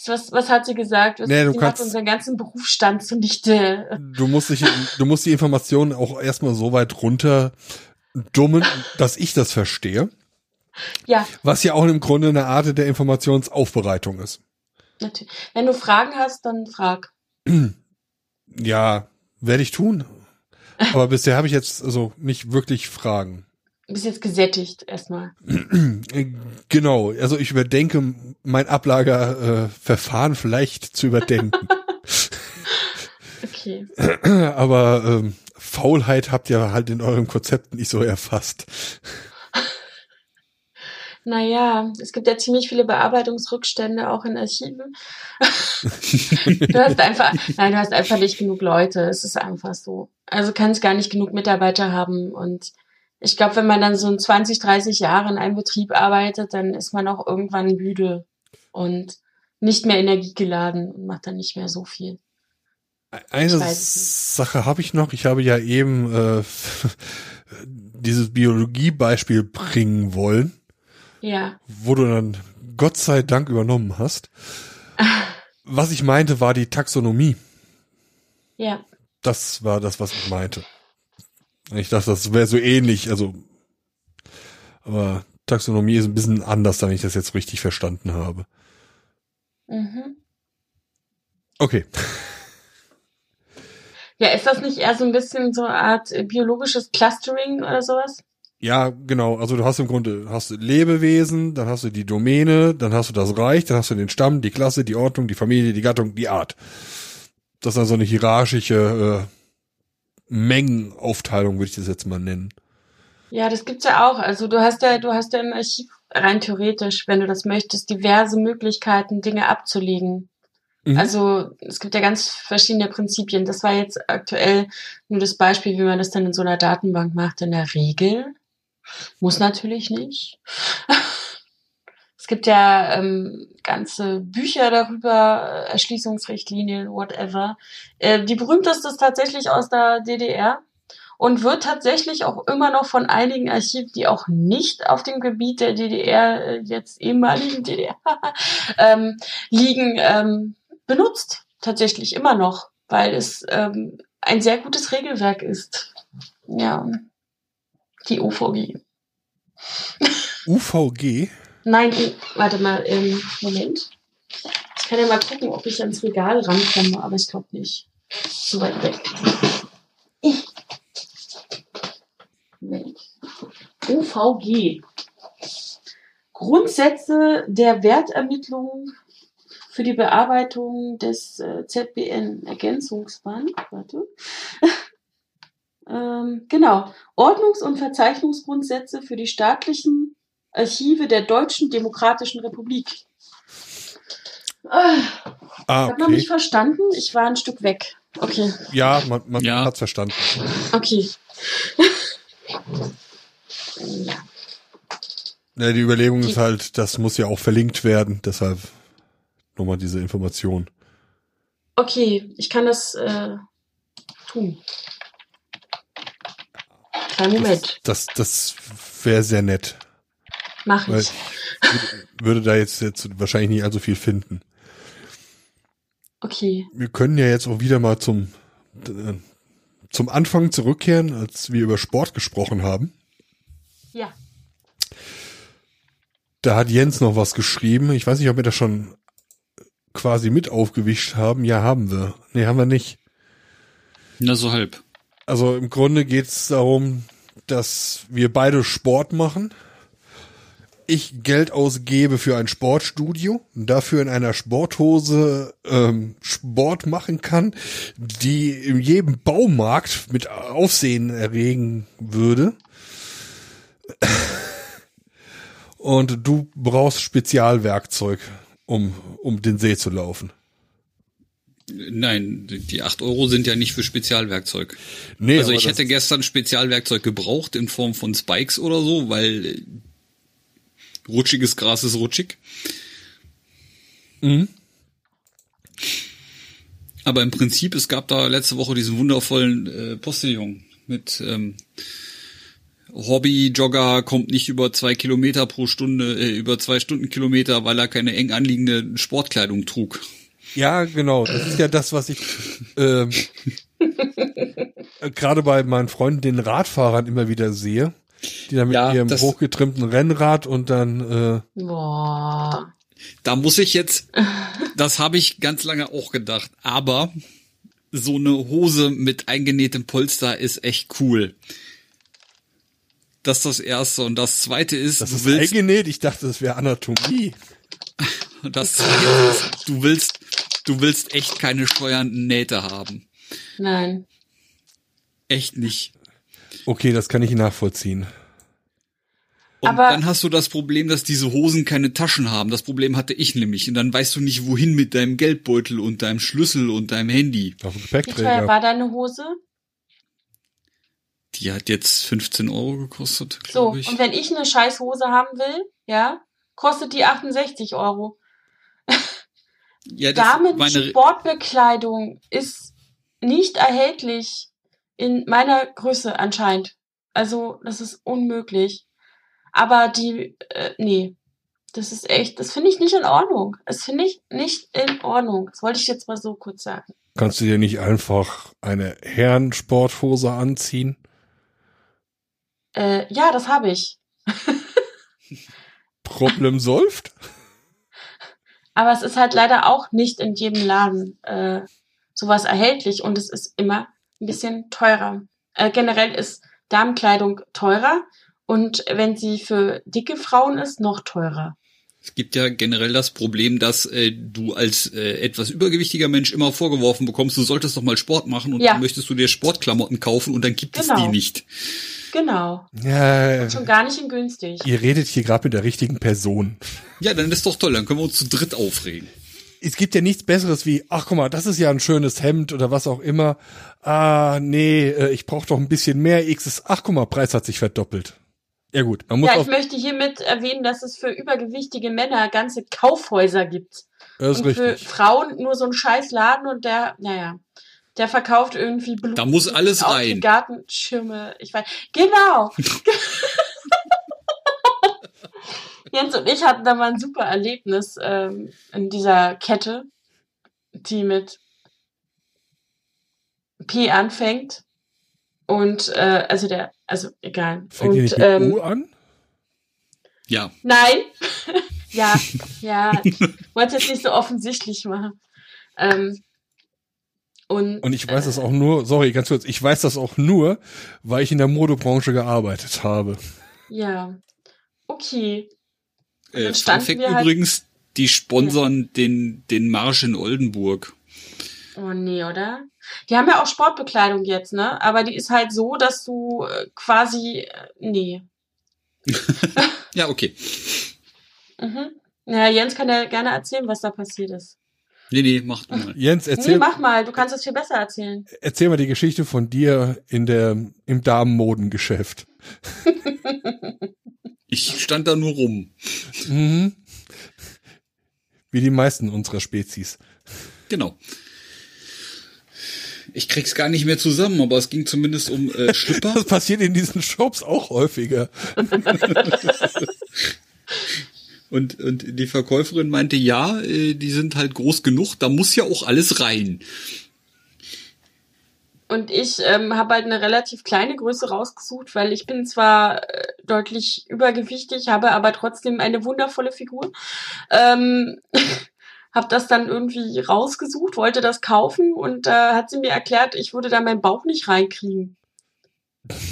was, was hat sie gesagt? Was, Nee, du sie kannst- macht unseren ganzen Berufsstand zunichte. (laughs) Du musst dich, du musst die Informationen auch erstmal so weit runter dummen, dass ich das verstehe. Ja, Was ja auch im Grunde eine Art der Informationsaufbereitung ist. Natürlich. Wenn du Fragen hast, dann frag. (clears throat) Ja, werde ich tun. Aber bisher habe ich jetzt also nicht wirklich Fragen. Du bist jetzt gesättigt erstmal. (clears throat) Genau, also ich überdenke mein Ablagerverfahren äh, vielleicht zu überdenken. (laughs) Okay. (clears throat) Aber ähm, Faulheit habt ihr halt in eurem Konzept nicht so erfasst. Naja, es gibt ja ziemlich viele Bearbeitungsrückstände auch in Archiven. du hast einfach, nein, du hast einfach nicht genug Leute. Es ist einfach so. Also kannst gar nicht genug Mitarbeiter haben. Und ich glaube, wenn man dann so in 20, 30 Jahre in einem Betrieb arbeitet, dann ist man auch irgendwann müde und nicht mehr energiegeladen und macht dann nicht mehr so viel. Eine. Sache habe ich noch. Ich habe ja eben äh, dieses Biologiebeispiel bringen wollen, Ja, wo du dann Gott sei Dank übernommen hast. (laughs) Was ich meinte, war die Taxonomie. ja. Das war das, was ich meinte. Ich dachte, das wäre so ähnlich, also aber Taxonomie ist ein bisschen anders, wenn ich das jetzt richtig verstanden habe. Mhm. Okay. Ja, ist das nicht eher so ein bisschen so eine Art äh, biologisches Clustering oder sowas? Ja, genau. Also du hast im Grunde hast du Lebewesen, dann hast du die Domäne, dann hast du das Reich, dann hast du den Stamm, die Klasse, die Ordnung, die Familie, die Gattung, die Art. Das ist also eine hierarchische äh, Mengenaufteilung, würde ich das jetzt mal nennen. Ja, das gibt's ja auch. Also du hast ja, du hast ja im Archiv rein theoretisch, wenn du das möchtest, diverse Möglichkeiten, Dinge abzulegen. Mhm. Also es gibt ja ganz verschiedene Prinzipien. Das war jetzt aktuell nur das Beispiel, wie man das dann in so einer Datenbank macht. In der Regel muss natürlich nicht. (laughs) Es gibt ja ähm, ganze Bücher darüber, äh, Erschließungsrichtlinien, whatever. Äh, die berühmteste ist tatsächlich aus der DDR und wird tatsächlich auch immer noch von einigen Archiven, die auch nicht auf dem Gebiet der DDR, äh, jetzt ehemaligen (laughs) DDR, ähm, liegen, ähm, benutzt. Tatsächlich immer noch, weil es ähm, ein sehr gutes Regelwerk ist. Ja. Die OVG. UVG. Nein, die- warte mal, ähm, Moment. Ich kann ja mal gucken, ob ich ans Regal rankomme, aber ich glaube nicht. Zu weit weg. Moment. OVG. Grundsätze der Wertermittlung für die Bearbeitung des äh, ZBN Ergänzungsband. Warte. Ähm, genau. Ordnungs- und Verzeichnungsgrundsätze für die staatlichen Archive der Deutschen Demokratischen Republik. Ah, Ah, Hat man mich okay. verstanden? Ich war ein Stück weg. Okay, Ja, man, man Ja. hat's verstanden. okay. ja. (laughs) Ja, die Überlegung Die- ist halt, das muss ja auch verlinkt werden, deshalb nochmal diese Information. Okay, ich kann das äh, tun. Kleinen Moment, Das, das, das wäre sehr nett. mach ich. ich würde, würde da jetzt, jetzt wahrscheinlich nicht allzu viel finden. Okay, Wir können ja jetzt auch wieder mal zum, äh, zum Anfang zurückkehren, als wir über Sport gesprochen haben. ja. Da hat Jens noch was geschrieben. Ich weiß nicht, ob wir das schon quasi mit aufgewischt haben. Ja, haben wir. Nee, haben wir nicht. Na, so halb. Also im Grunde geht es darum, dass wir beide Sport machen. Ich Geld ausgebe für ein Sportstudio, dafür in einer Sporthose ähm, Sport machen kann, die in jedem Baumarkt mit Aufsehen erregen würde. Und du brauchst Spezialwerkzeug, um, um den See zu laufen. Nein, die acht Euro sind ja nicht für Spezialwerkzeug. Nee, also ich hätte gestern Spezialwerkzeug gebraucht in Form von Spikes oder so, weil rutschiges Gras ist rutschig. Mhm. Aber im Prinzip, es gab da letzte Woche diesen wundervollen äh, Postillon mit ähm, Hobby-Jogger kommt nicht über zwei Kilometer pro Stunde, äh, über zwei Stundenkilometer, weil er keine eng anliegende Sportkleidung trug. Ja, genau. Das ist ja das, was ich ähm, (laughs) gerade bei meinen Freunden, den Radfahrern, immer wieder sehe. Die da mit Ja, ihrem hochgetrimmten Rennrad und dann äh, Boah. Da muss ich jetzt, (laughs) das habe ich ganz lange auch gedacht, aber so eine Hose mit eingenähtem Polster ist echt cool. Das ist das erste. Und das zweite ist, das du ist willst, eingenäht. Ich dachte, das wäre Anatomie. (laughs) das zweite ist, du willst, du willst echt keine steuernden Nähte haben. Nein. Echt nicht. Okay, das kann ich nachvollziehen. Und Aber- dann hast du das Problem, dass diese Hosen keine Taschen haben. Das Problem hatte ich nämlich. Und dann weißt du nicht, wohin mit deinem Geldbeutel und deinem Schlüssel und deinem Handy. Auf dem Wie teuer Gepäckträger. war deine Hose? Die hat jetzt 15 Euro gekostet, So, glaube ich. und wenn ich eine scheiß Hose haben will, ja, kostet die 68 Euro. Ja, das meine, Damen-Sportbekleidung ist nicht erhältlich in meiner Größe anscheinend. Also, das ist unmöglich. Aber die, äh, nee, das ist echt, das finde ich nicht in Ordnung. Das finde ich nicht in Ordnung. Das wollte ich jetzt mal so kurz sagen. Kannst du dir nicht einfach eine Herrensporthose anziehen? Äh, ja, das habe ich. Problem solved? (laughs) Aber es ist halt leider auch nicht in jedem Laden äh, sowas erhältlich und es ist immer ein bisschen teurer. Äh, generell ist Damenkleidung teurer und wenn sie für dicke Frauen ist, noch teurer. Es gibt ja generell das Problem, dass äh, du als äh, etwas übergewichtiger Mensch immer vorgeworfen bekommst, du solltest doch mal Sport machen und Ja. dann möchtest du dir Sportklamotten kaufen und dann gibt es Genau. die nicht. Genau. Ja, Schon gar nicht in günstig. ihr redet hier gerade mit der richtigen Person. Ja, dann ist doch toll, dann können wir uns zu dritt aufregen. Es gibt ja nichts Besseres wie, ach guck mal, das ist ja ein schönes Hemd oder was auch immer. Ah, nee, äh, ich brauche doch ein bisschen mehr XS. Ach guck mal, Preis hat sich verdoppelt. Ja gut, man muss Ja, ich möchte hiermit erwähnen, dass es für übergewichtige Männer ganze Kaufhäuser gibt. das ist und für richtig. Frauen nur so ein scheiß Laden und der, naja, der verkauft irgendwie Blumen. Da muss alles rein. Die Gartenschirme, ich weiß. Genau. (laughs) Jens und ich hatten da mal ein super Erlebnis ähm, in dieser Kette, die mit P anfängt. Und äh, also der, also egal. Fängt und ihr ähm, U an? Ja, Nein. (laughs) ja, ja. Wollte jetzt nicht so offensichtlich machen. Ähm, und, Und ich weiß das auch nur, sorry, ganz kurz, ich weiß das auch nur, weil ich in der Modebranche gearbeitet habe. ja. Okay. äh, dann Fun Fact halt- übrigens, die sponsern den, den Marsch in Oldenburg. Oh nee, oder? Die haben ja auch Sportbekleidung jetzt, ne? Aber die ist halt so, dass du äh, quasi. Äh, nee. (laughs) Ja, okay. Mhm. Ja, Jens kann ja gerne erzählen, was da passiert ist. Nee, nee, macht mal. Jens, Nee, erzähl, mach mal, du kannst es viel besser erzählen. erzähl mal die Geschichte von dir in der, im Damenmodengeschäft. (laughs) Ich stand da nur rum. Mhm. Wie die meisten unserer Spezies. Genau. Ich krieg's gar nicht mehr zusammen, aber es ging zumindest um äh, (laughs) Schlipper. Das passiert in diesen Shops auch häufiger. (laughs) Und, und die Verkäuferin meinte, ja, äh, die sind halt groß genug, da muss ja auch alles rein. Und ich ähm, habe halt eine relativ kleine Größe rausgesucht, weil ich bin zwar äh, deutlich übergewichtig, habe aber trotzdem eine wundervolle Figur. Ähm, (laughs) habe das dann irgendwie rausgesucht, wollte das kaufen und da hat sie mir erklärt, ich würde da meinen Bauch nicht reinkriegen.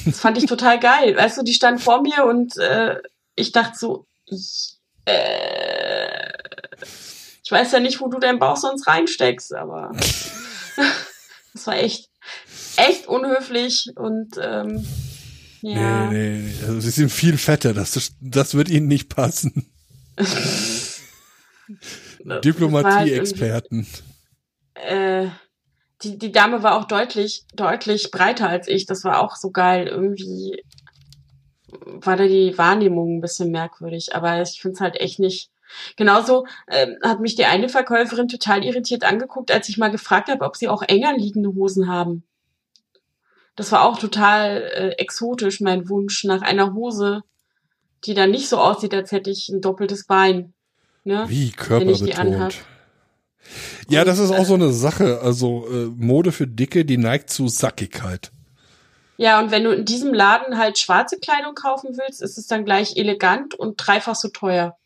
Das fand ich (laughs) total geil. Weißt du, die stand vor mir und äh, ich dachte so, ich, äh, ich weiß ja nicht, wo du deinen Bauch sonst reinsteckst, aber (laughs) das war echt, echt unhöflich und ähm, ja. Nee, nee, nee. Also sie sind viel fetter, das, das wird ihnen nicht passen. (laughs) Das Diplomatie-Experten. Äh, die, die Dame war auch deutlich, deutlich breiter als ich. Das war auch so geil. Irgendwie. war da die Wahrnehmung ein bisschen merkwürdig. Aber ich finde es halt echt nicht. Genauso ähm, hat mich die eine Verkäuferin total irritiert angeguckt, als ich mal gefragt habe, ob sie auch enger liegende Hosen haben. Das war auch total äh, exotisch, mein Wunsch nach einer Hose, die dann nicht so aussieht, als hätte ich ein doppeltes Bein. Ne? Wie körperbetont. Ja, das ist auch so eine Sache. Also äh, Mode für Dicke, die neigt zu Sackigkeit. Ja, und wenn du in diesem Laden halt schwarze Kleidung kaufen willst, ist es dann gleich elegant und dreifach so teuer.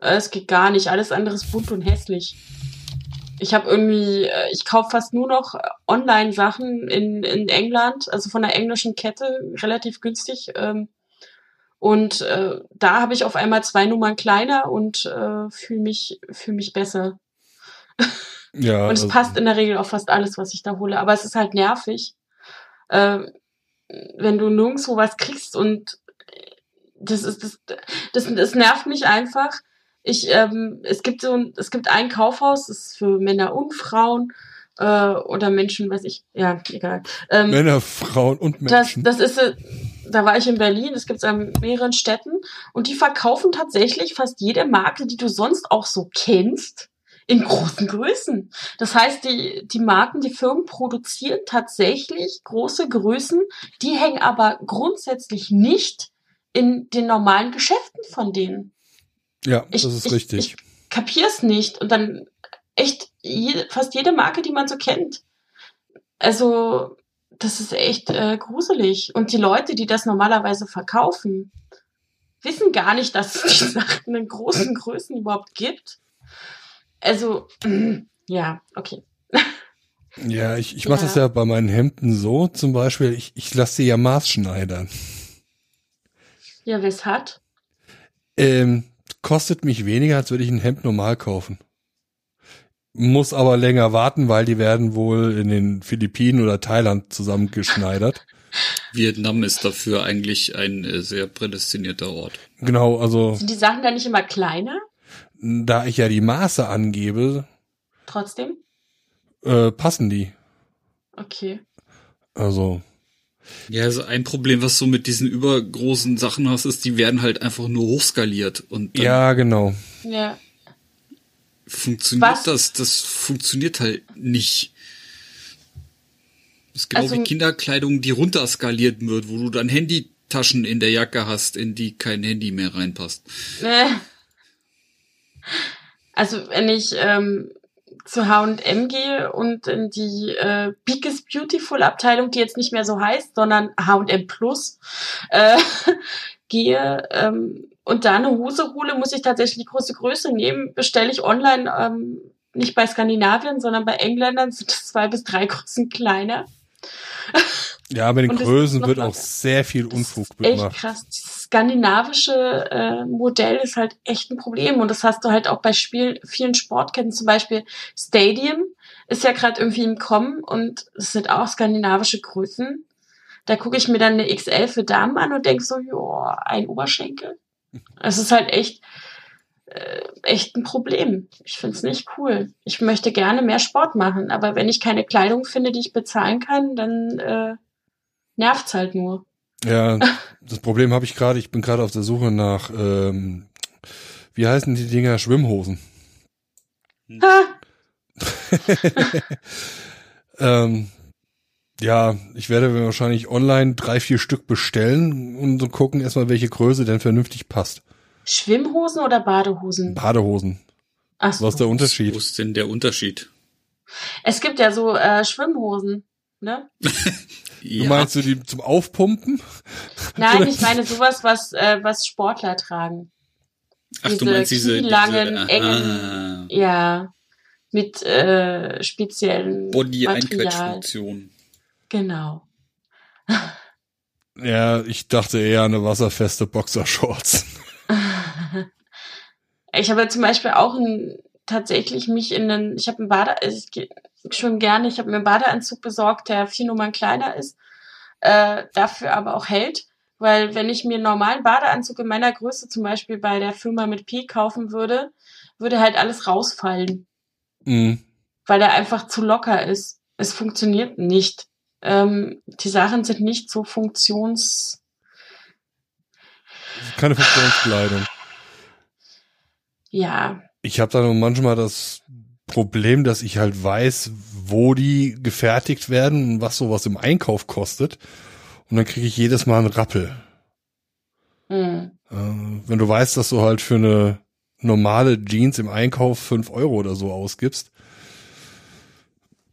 Äh, es geht gar nicht. Alles andere ist bunt und hässlich. Ich habe irgendwie, äh, ich kaufe fast nur noch Online-Sachen in, in England, also von einer englischen Kette, relativ günstig. Ähm, und äh, da habe ich auf einmal zwei Nummern kleiner und äh, fühle mich, fühl mich besser. Ja, (laughs) und es also, passt in der Regel auf fast alles, was ich da hole. Aber es ist halt nervig, äh, wenn du nirgendwo was kriegst und das ist das, das, das nervt mich einfach. Ich, ähm, es gibt so ein, es gibt ein Kaufhaus, das ist für Männer und Frauen äh, oder Menschen, weiß ich, ja, egal. Ähm, Männer, Frauen und Menschen. Das, das ist, da war ich in Berlin, es gibt es an mehreren Städten und die verkaufen tatsächlich fast jede Marke, die du sonst auch so kennst, in großen Größen. Das heißt, die, die Marken, die Firmen produzieren tatsächlich große Größen, die hängen aber grundsätzlich nicht in den normalen Geschäften von denen. Ja, das ist ich, richtig. Ich, ich kapier's nicht. Und dann echt jede, fast jede Marke, die man so kennt. Also, das ist echt äh, gruselig. Und die Leute, die das normalerweise verkaufen, wissen gar nicht, dass es die (laughs) Sachen in großen Größen überhaupt gibt. Also, (clears throat) ja, okay. (laughs) Ja, ich, ich mache ja. das ja bei meinen Hemden so, zum Beispiel, ich, ich lasse sie ja maßschneidern. Ja, weshalb? Ähm, kostet mich weniger, als würde ich ein Hemd normal kaufen. Muss aber länger warten, weil die werden wohl in den Philippinen oder Thailand zusammengeschneidert. (laughs) Vietnam ist dafür eigentlich ein äh, sehr prädestinierter Ort. Genau, also. Sind die Sachen da nicht immer kleiner? Da ich ja die Maße angebe. Trotzdem? Äh, passen die. Okay. Also. Ja, also ein Problem, was du mit diesen übergroßen Sachen hast, ist, die werden halt einfach nur hochskaliert und ja, genau. Ja. Funktioniert was? das? Das funktioniert halt nicht. Das ist genau also, wie Kinderkleidung, die runterskaliert wird, wo du dann Handytaschen in der Jacke hast, in die kein Handy mehr reinpasst. Äh. Also wenn ich ähm, zu H&M gehe und in die äh, Biggest Beautiful Abteilung, die jetzt nicht mehr so heißt, sondern H&M Plus, äh, (laughs) gehe ähm, und da eine Hose hole, muss ich tatsächlich die große Größe nehmen. Bestelle ich online ähm, nicht bei Skandinavien, sondern bei Engländern sind es zwei bis drei Größen kleiner. (laughs) Ja, bei den Größen wird auch sehr viel Unfug das ist echt krass. Dieses skandinavische äh, Modell ist halt echt ein Problem. Und das hast du halt auch bei Spiel, vielen Sportketten, zum Beispiel Stadium ist ja gerade irgendwie im Kommen und es sind auch skandinavische Größen. Da gucke ich mir dann eine XL für Damen an und denke so, ja, ein Oberschenkel. Es ist halt echt, äh, echt ein Problem. Ich finde es nicht cool. Ich möchte gerne mehr Sport machen, aber wenn ich keine Kleidung finde, die ich bezahlen kann, dann äh, nervt's halt nur. Ja, (laughs) das Problem habe ich gerade. Ich bin gerade auf der Suche nach, ähm, wie heißen die Dinger? Schwimmhosen. Ha. (laughs) ähm, ja, ich werde wahrscheinlich online drei, vier Stück bestellen und gucken erstmal, welche Größe denn vernünftig passt. Schwimmhosen oder Badehosen? Badehosen. Ach so. Was ist der Unterschied? Wo ist denn der Unterschied? Es gibt ja so äh, Schwimmhosen, ne? (laughs) ja. Du meinst du die zum Aufpumpen? Nein, (laughs) ich meine sowas, was, äh, was Sportler tragen. Ach, diese du meinst diese langen, diese, engen, ja, mit äh, speziellen Body-Einquetschfunktion. Genau. Ja, ich dachte eher an eine wasserfeste Boxershorts. (laughs) ich habe zum Beispiel auch ein, tatsächlich mich in den, ich habe einen Bade, ich schon gerne, ich habe mir einen Badeanzug besorgt, der vier Nummern kleiner ist, äh, dafür aber auch hält. Weil wenn ich mir einen normalen Badeanzug in meiner Größe zum Beispiel bei der Firma mit P kaufen würde, würde halt alles rausfallen. Mhm. Weil der einfach zu locker ist. Es funktioniert nicht ähm, die Sachen sind nicht so funktions, keine Funktionskleidung. Ja. Ich habe da nur manchmal das Problem, dass ich halt weiß, wo die gefertigt werden und was sowas im Einkauf kostet. Und dann kriege ich jedes Mal einen Rappel. Hm. Äh, wenn du weißt, dass du halt für eine normale Jeans im Einkauf fünf Euro oder so ausgibst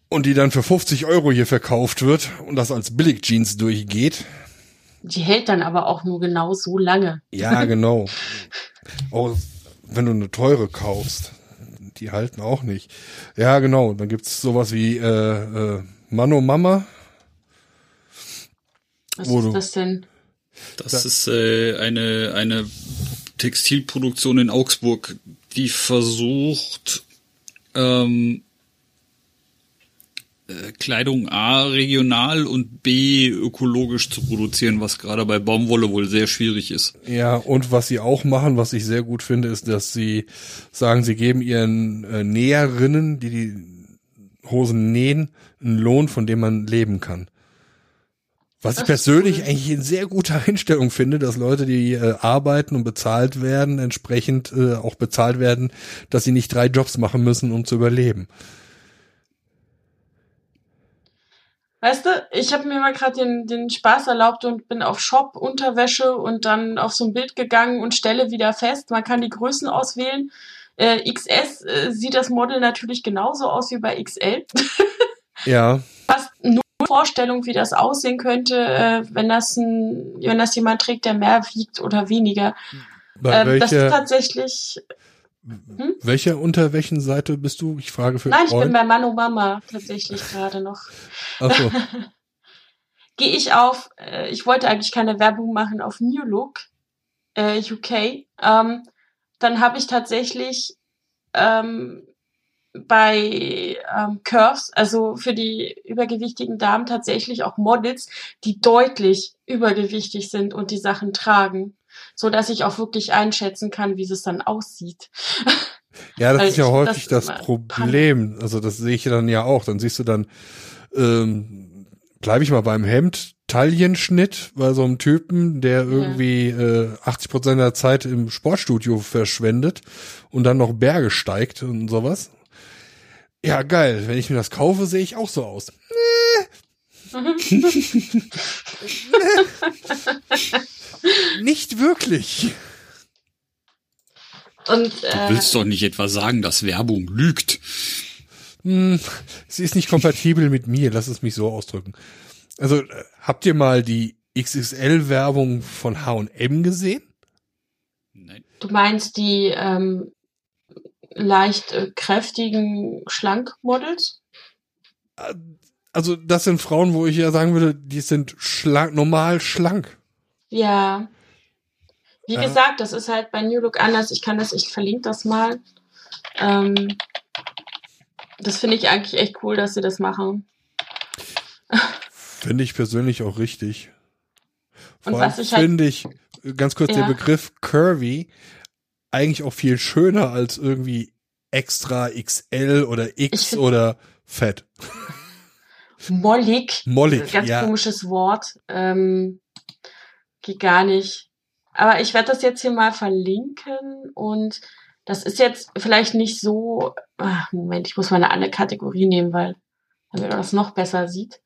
und die dann für 50 Euro hier verkauft wird und das als Billig-Jeans durchgeht. Die hält dann aber auch nur genau so lange. Ja, genau. auch wenn du eine teure kaufst, die halten auch nicht. Ja, genau. Dann gibt's sowas wie äh, äh, Mano Mama. Was Wo ist du- das denn? Das Da- ist äh, eine, eine Textilproduktion in Augsburg, die versucht, ähm, äh, Kleidung A regional und B ökologisch zu produzieren, was gerade bei Baumwolle wohl sehr schwierig ist. Ja, und was sie auch machen, was ich sehr gut finde, ist, dass sie sagen, sie geben ihren äh, Näherinnen, die die Hosen nähen, einen Lohn, von dem man leben kann. Was ich Das persönlich cool. eigentlich eine sehr gute (laughs) Einstellung finde, dass Leute, die äh, arbeiten und bezahlt werden, entsprechend äh, auch bezahlt werden, dass sie nicht drei Jobs machen müssen, um zu überleben. Weißt du, ich habe mir mal gerade den, den Spaß erlaubt und bin auf Shop, Unterwäsche und dann auf so ein Bild gegangen und stelle wieder fest, man kann die Größen auswählen. Äh, XS äh, sieht das Model natürlich genauso aus wie bei XL. (laughs) Ja, Fast nur Vorstellung, wie das aussehen könnte, äh, wenn das ein, wenn das jemand trägt, der mehr wiegt oder weniger. bei Ähm, das ist welcher, tatsächlich. welcher unter welchen Seite bist du? Ich frage für Nein, ich bin Freund. bei Mano Mama tatsächlich (laughs) gerade noch. Achso, (laughs) gehe ich auf, äh, ich wollte eigentlich keine Werbung machen auf New Look äh, UK. Ähm, dann habe ich tatsächlich ähm, bei ähm, Curves, also für die übergewichtigen Damen tatsächlich auch Models, die deutlich übergewichtig sind und die Sachen tragen, so dass ich auch wirklich einschätzen kann, wie es dann aussieht. Ja, das (laughs) ist ja ich- häufig das das, Problem. Also das sehe ich dann ja auch. Dann siehst du dann, ähm, bleibe ich mal beim Hemd, Taillenschnitt bei so einem Typen, der irgendwie äh, 80 Prozent der Zeit im Sportstudio verschwendet und dann noch Berge steigt und sowas. Ja, geil. Wenn ich mir das kaufe, sehe ich auch so aus. (laughs) Nee. (laughs) Nicht wirklich. Und Du äh, willst doch nicht etwa sagen, dass Werbung lügt. Hm, sie ist nicht kompatibel mit mir, lass es mich so ausdrücken. Also, äh, habt ihr mal die XXL-Werbung von H&M gesehen? Nein. du meinst die ähm, leicht äh, kräftigen Schlankmodels? Also, das sind Frauen, wo ich ja sagen würde, die sind schlank, normal schlank. Ja. Wie Ja. gesagt, das ist halt bei New Look anders. Ich kann das, ich verlinke das mal. Ähm, das finde ich eigentlich echt cool, dass sie das machen. Finde ich persönlich auch richtig. Vor Und was ich halt- finde ich, äh, ganz kurz Ja. der Begriff curvy, eigentlich auch viel schöner als irgendwie extra XL oder X find- oder fett. Mollig. Mollig, Ganz ja. komisches Wort. Ähm, geht gar nicht. Aber ich werde das jetzt hier mal verlinken und das ist jetzt vielleicht nicht so. Ach, Moment, ich muss mal eine andere Kategorie nehmen, weil damit man das noch besser sieht.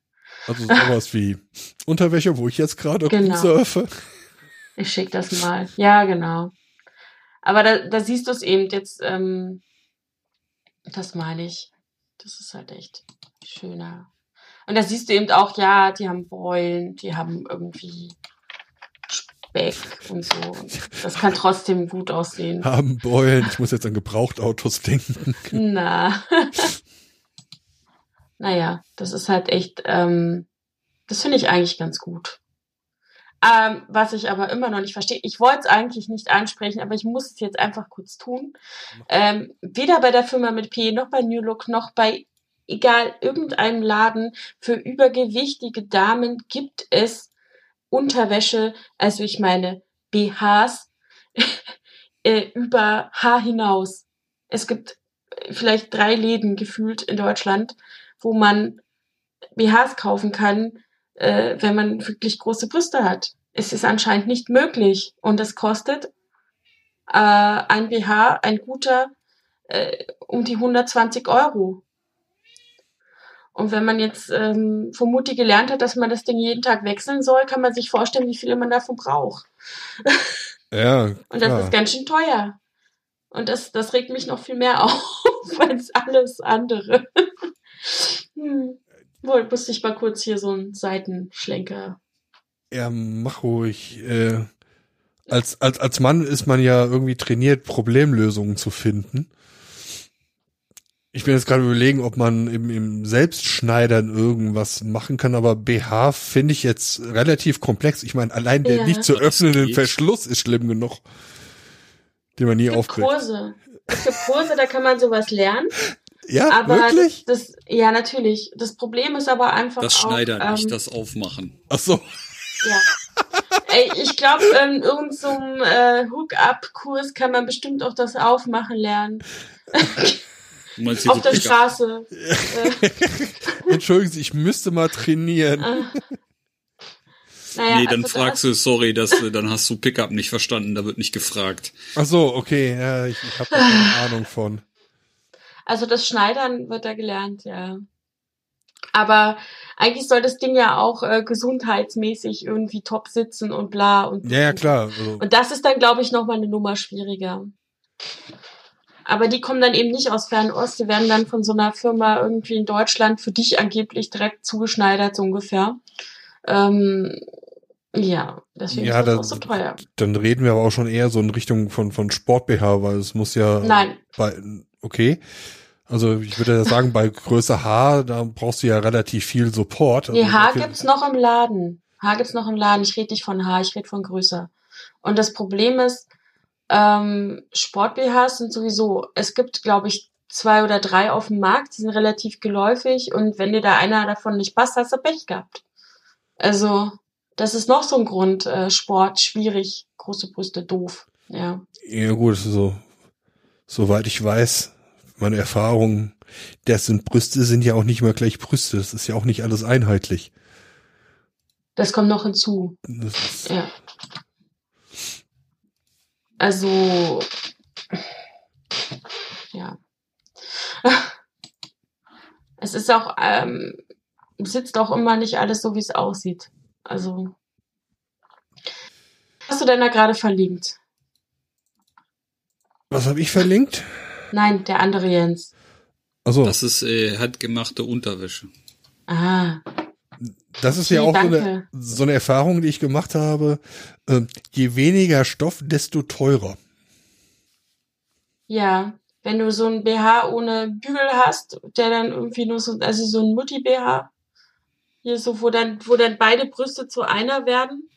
Also sowas wie Unterwäsche, wo ich jetzt gerade Genau. surfe. Ich schick das mal. Ja, genau. Aber da, da siehst du es eben jetzt, ähm, das meine ich. Das ist halt echt schöner. Und da siehst du eben auch, ja, die haben Beulen, die haben irgendwie Speck und so. Und das kann trotzdem gut aussehen. haben Beulen. Ich muss jetzt an Gebrauchtautos denken. Na. (laughs) naja, das ist halt echt, ähm, das finde ich eigentlich ganz gut. Ähm, was ich aber immer noch nicht verstehe, ich wollte es eigentlich nicht ansprechen, aber ich muss es jetzt einfach kurz tun. Ähm, weder bei der Firma mit P, noch bei New Look, noch bei egal irgendeinem Laden für übergewichtige Damen gibt es Unterwäsche, also ich meine BHs (laughs) äh, über Haar hinaus. Es gibt äh, vielleicht drei Läden gefühlt in Deutschland, wo man BHs kaufen kann, äh, wenn man wirklich große Brüste hat. es ist anscheinend nicht möglich und es kostet äh, ein BH, ein guter, äh, um die 120 Euro. Und wenn man jetzt ähm, Mutti gelernt hat, dass man das Ding jeden Tag wechseln soll, kann man sich vorstellen, wie viel man davon braucht. (laughs) Ja. (laughs) Und das ist ganz schön teuer. Und das, das regt mich noch viel mehr (laughs) auf als alles andere. hm. Wohl, musste ich mal kurz hier so einen Seitenschlenker. Ja, mach ruhig. Äh, als, als, als Mann ist man ja irgendwie trainiert, Problemlösungen zu finden. Ich bin jetzt gerade überlegen, ob man im, im Selbstschneidern irgendwas machen kann, aber BH finde ich jetzt relativ komplex. Ich meine, allein der Ja. nicht zu Aber das öffnende geht. Verschluss ist schlimm genug, den man nie aufkriegt. Kurse. Es gibt Kurse, da kann man sowas lernen. Ja, Aber wirklich? das, das, ja, natürlich. Das Problem ist aber einfach Das auch, Schneidern, ähm, nicht das Aufmachen. Ach so. Ja. Ey, ich glaube, in irgendeinem so einem, äh, Hook-Up-Kurs kann man bestimmt auch das Aufmachen lernen. (laughs) Auf der? Straße. (laughs) Entschuldigen Sie, ich müsste mal trainieren. äh. Naja, Nee, dann also fragst du, sorry, das, äh, dann hast du Pickup nicht verstanden, da wird nicht gefragt. Ach so, okay, ja, ich, ich habe da keine (sighs) Ahnung von. Also das Schneidern wird da gelernt, ja. Aber eigentlich soll das Ding ja auch äh, gesundheitsmäßig irgendwie top sitzen und bla und Ja, ja, klar. Also, Und das ist dann, glaube ich, nochmal eine Nummer schwieriger. Aber die kommen dann eben nicht aus Fernost, die werden dann von so einer Firma irgendwie in Deutschland für dich angeblich direkt zugeschneidert, so ungefähr. Ähm, ja, deswegen Ja, ist das das- auch so teuer. dann reden wir aber auch schon eher so in Richtung von, von Sport-BH, weil es muss ja Nein, bei, okay. Also ich würde ja sagen, bei Größe H, da brauchst du ja relativ viel Support. Also nee, Haar dafür- gibt's noch im Laden. Haar gibt's noch im Laden. Ich rede nicht von Haar, ich rede von größer. Und das Problem ist, ähm, Sport-BHs sind sowieso, es gibt, glaube ich, zwei oder drei auf dem Markt, die sind relativ geläufig und wenn dir da einer davon nicht passt, hast du Pech gehabt. Also, das ist noch so ein Grund, äh, Sport, schwierig, große Brüste, doof. Ja. Ja gut, so, soweit ich weiß, meine Erfahrungen, das sind Brüste, sind ja auch nicht immer gleich Brüste. Das ist ja auch nicht alles einheitlich. Das kommt noch hinzu. Das ist, Ja. Also, ja. (laughs) Es ist auch, ähm, sitzt auch immer nicht alles so, wie es aussieht. Also, hast du denn da gerade verlinkt? was habe ich verlinkt? Nein, der andere Jens. Also, Das ist äh, handgemachte Unterwäsche. Ah, Das ist ja auch so eine, so eine Erfahrung, die ich gemacht habe. Ähm, je weniger Stoff, desto teurer. ja. Wenn du so ein BH ohne Bügel hast, der dann irgendwie nur so, also so ein Mutti-BH, hier so, wo dann, wo dann beide Brüste zu einer werden,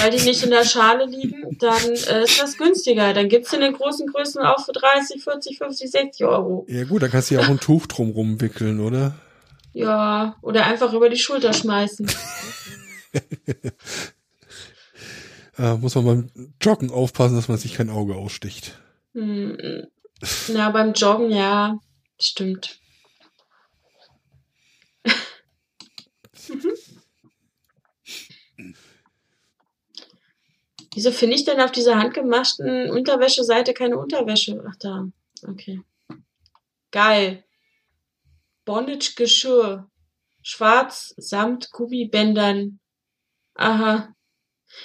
weil die nicht in der Schale liegen, dann äh, ist das günstiger. Dann gibt's in den großen Größen auch für 30, 40, 50, 60 Euro. Ja gut, da kannst du ja auch ein Tuch drum rumwickeln, oder? Ja, oder einfach über die Schulter schmeißen. (laughs) Äh, muss man beim Joggen aufpassen, dass man sich kein Auge aussticht. Hm. Na, beim Joggen, ja, stimmt. (laughs) Wieso finde ich denn auf dieser handgemachten Unterwäscheseite keine Unterwäsche? Ach da, okay. Geil. Bondage Geschirr. Schwarz samt Gummibändern. Aha.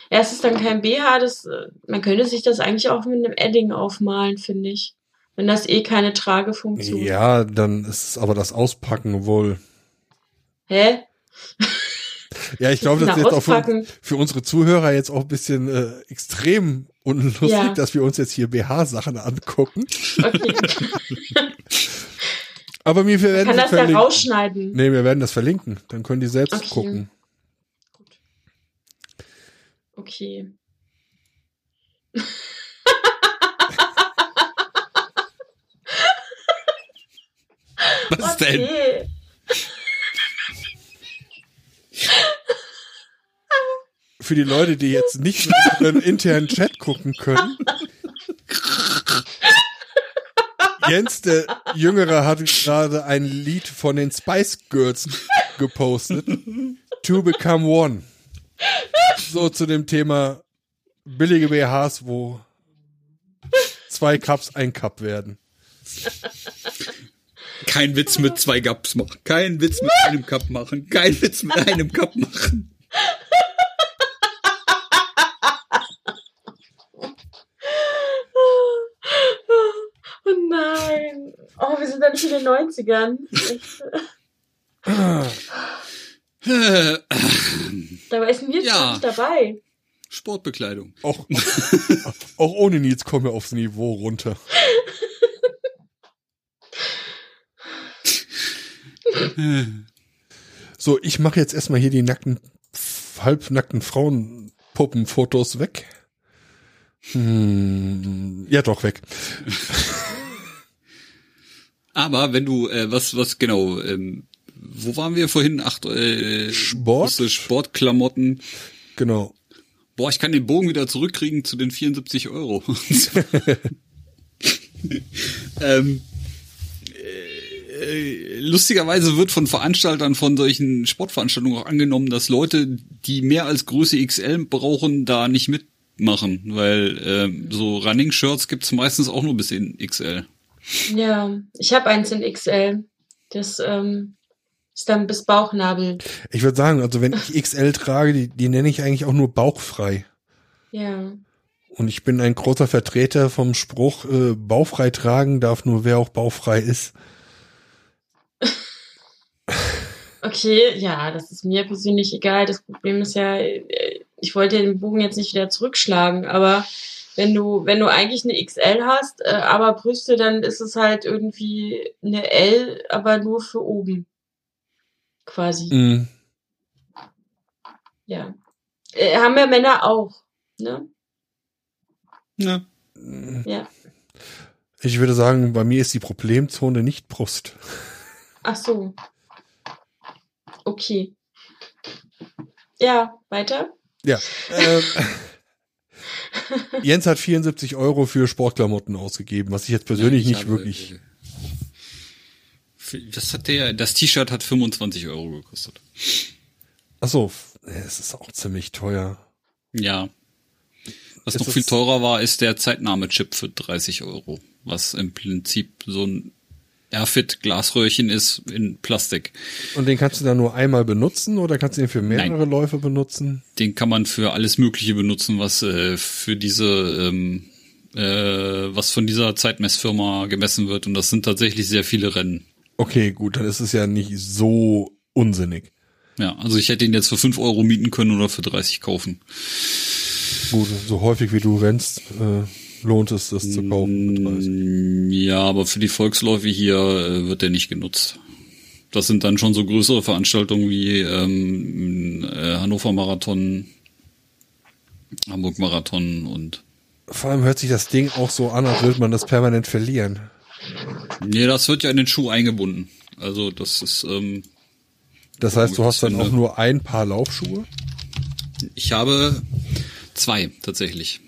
Ja, es ist dann kein BH, das, äh, man könnte sich das eigentlich auch mit einem Edding aufmalen, finde ich. Wenn das eh keine Tragefunktion hat. Ja, dann ist aber das Auspacken wohl. Hä? (laughs) Ja, ich glaube, das ist jetzt auch für, für unsere Zuhörer jetzt auch ein bisschen äh, extrem unlustig, Ja. dass wir uns jetzt hier BH-Sachen angucken. Okay. (laughs) (laughs) Aber wir werden Kann das ja verlinken. rausschneiden. Nee, wir werden das verlinken. Dann können die selbst Okay. gucken. Okay. (laughs) Was denn? Okay. Für die Leute, die jetzt nicht in den internen Chat gucken können. (laughs) Jens, der Jüngere, hat gerade ein Lied von den Spice Girls gepostet. To Become One. so zu dem Thema billige BHs, wo zwei Cups ein Cup werden. Kein Witz mit zwei Cups machen. Kein Witz mit einem Cup machen. Kein Witz mit einem Cup machen. Oh nein. Oh, wir sind da nicht in den 90ern. Echt. Dabei ist Nils ja. nicht dabei. Sportbekleidung. Auch, (laughs) auch ohne Nils kommen wir aufs Niveau runter. So, ich mache jetzt erstmal hier die nackten, halbnackten Frauenpuppenfotos weg. Hm, ja, doch, weg. Aber wenn du, äh, was, was genau, ähm, wo waren wir vorhin? Ach, äh, Sport? Sportklamotten. Genau. Boah, ich kann den Bogen wieder zurückkriegen zu den 74 Euro. (laughs) ähm, äh, lustigerweise wird von Veranstaltern von solchen Sportveranstaltungen auch angenommen, dass Leute, die mehr als Größe XL brauchen, da nicht mitmachen, weil ähm, so Running-Shirts gibt's meistens auch nur bis in XL. Ja, ich habe eins in XL. Das ähm, ist dann bis Bauchnabel. Ich würde sagen, also wenn ich XL trage, die, die nenne ich eigentlich auch nur bauchfrei. Ja. Und ich bin ein großer Vertreter vom Spruch, äh, bauchfrei tragen darf nur wer auch bauchfrei ist. Okay, ja, das ist mir persönlich egal. Das Problem ist ja, äh, ich wollte den Bogen jetzt nicht wieder zurückschlagen, aber wenn du, wenn du eigentlich eine XL hast, äh, aber Brüste, dann ist es halt irgendwie eine L, aber nur für oben. Quasi. Mm, Ja. Äh, haben ja Männer auch, ne? Ja. Ja. Ich würde sagen, bei mir ist die Problemzone nicht Brust. Ach so. Okay. Ja, weiter? Ja. (laughs) Ähm, Jens hat 74 Euro für Sportklamotten ausgegeben, was ich jetzt persönlich Ich nicht habe, wirklich. Das hat der, das T-Shirt hat 25 Euro gekostet. Ach so, es ist auch ziemlich teuer. Ja. Was Ist noch viel teurer war, ist der Zeitnahme-Chip für 30 Euro. Was im Prinzip so ein Airfit Glasröhrchen ist in Plastik. Und den kannst du dann nur einmal benutzen oder kannst du den für mehrere Läufe benutzen? Den kann man für alles Mögliche benutzen, was äh, für diese, ähm, äh, was von dieser Zeitmessfirma gemessen wird. Und das sind tatsächlich sehr viele Rennen. Okay, gut, dann ist es ja nicht so unsinnig. Ja, also ich hätte ihn jetzt für 5 Euro mieten können oder für 30 kaufen. Gut, so häufig wie du rennst, äh, lohnt es, das zu kaufen. mit 30. Mm, Ja, aber für die Volksläufe hier äh, wird der nicht genutzt. Das sind dann schon so größere Veranstaltungen wie ähm, äh, Hannover Marathon, Hamburg Marathon und Vor allem hört sich das Ding auch so an, als würde man das permanent verlieren. nee, das wird ja in den Schuh eingebunden. Also das ist, ähm, Das heißt, du hast dann Finde- auch nur ein paar Laufschuhe? ich habe zwei tatsächlich.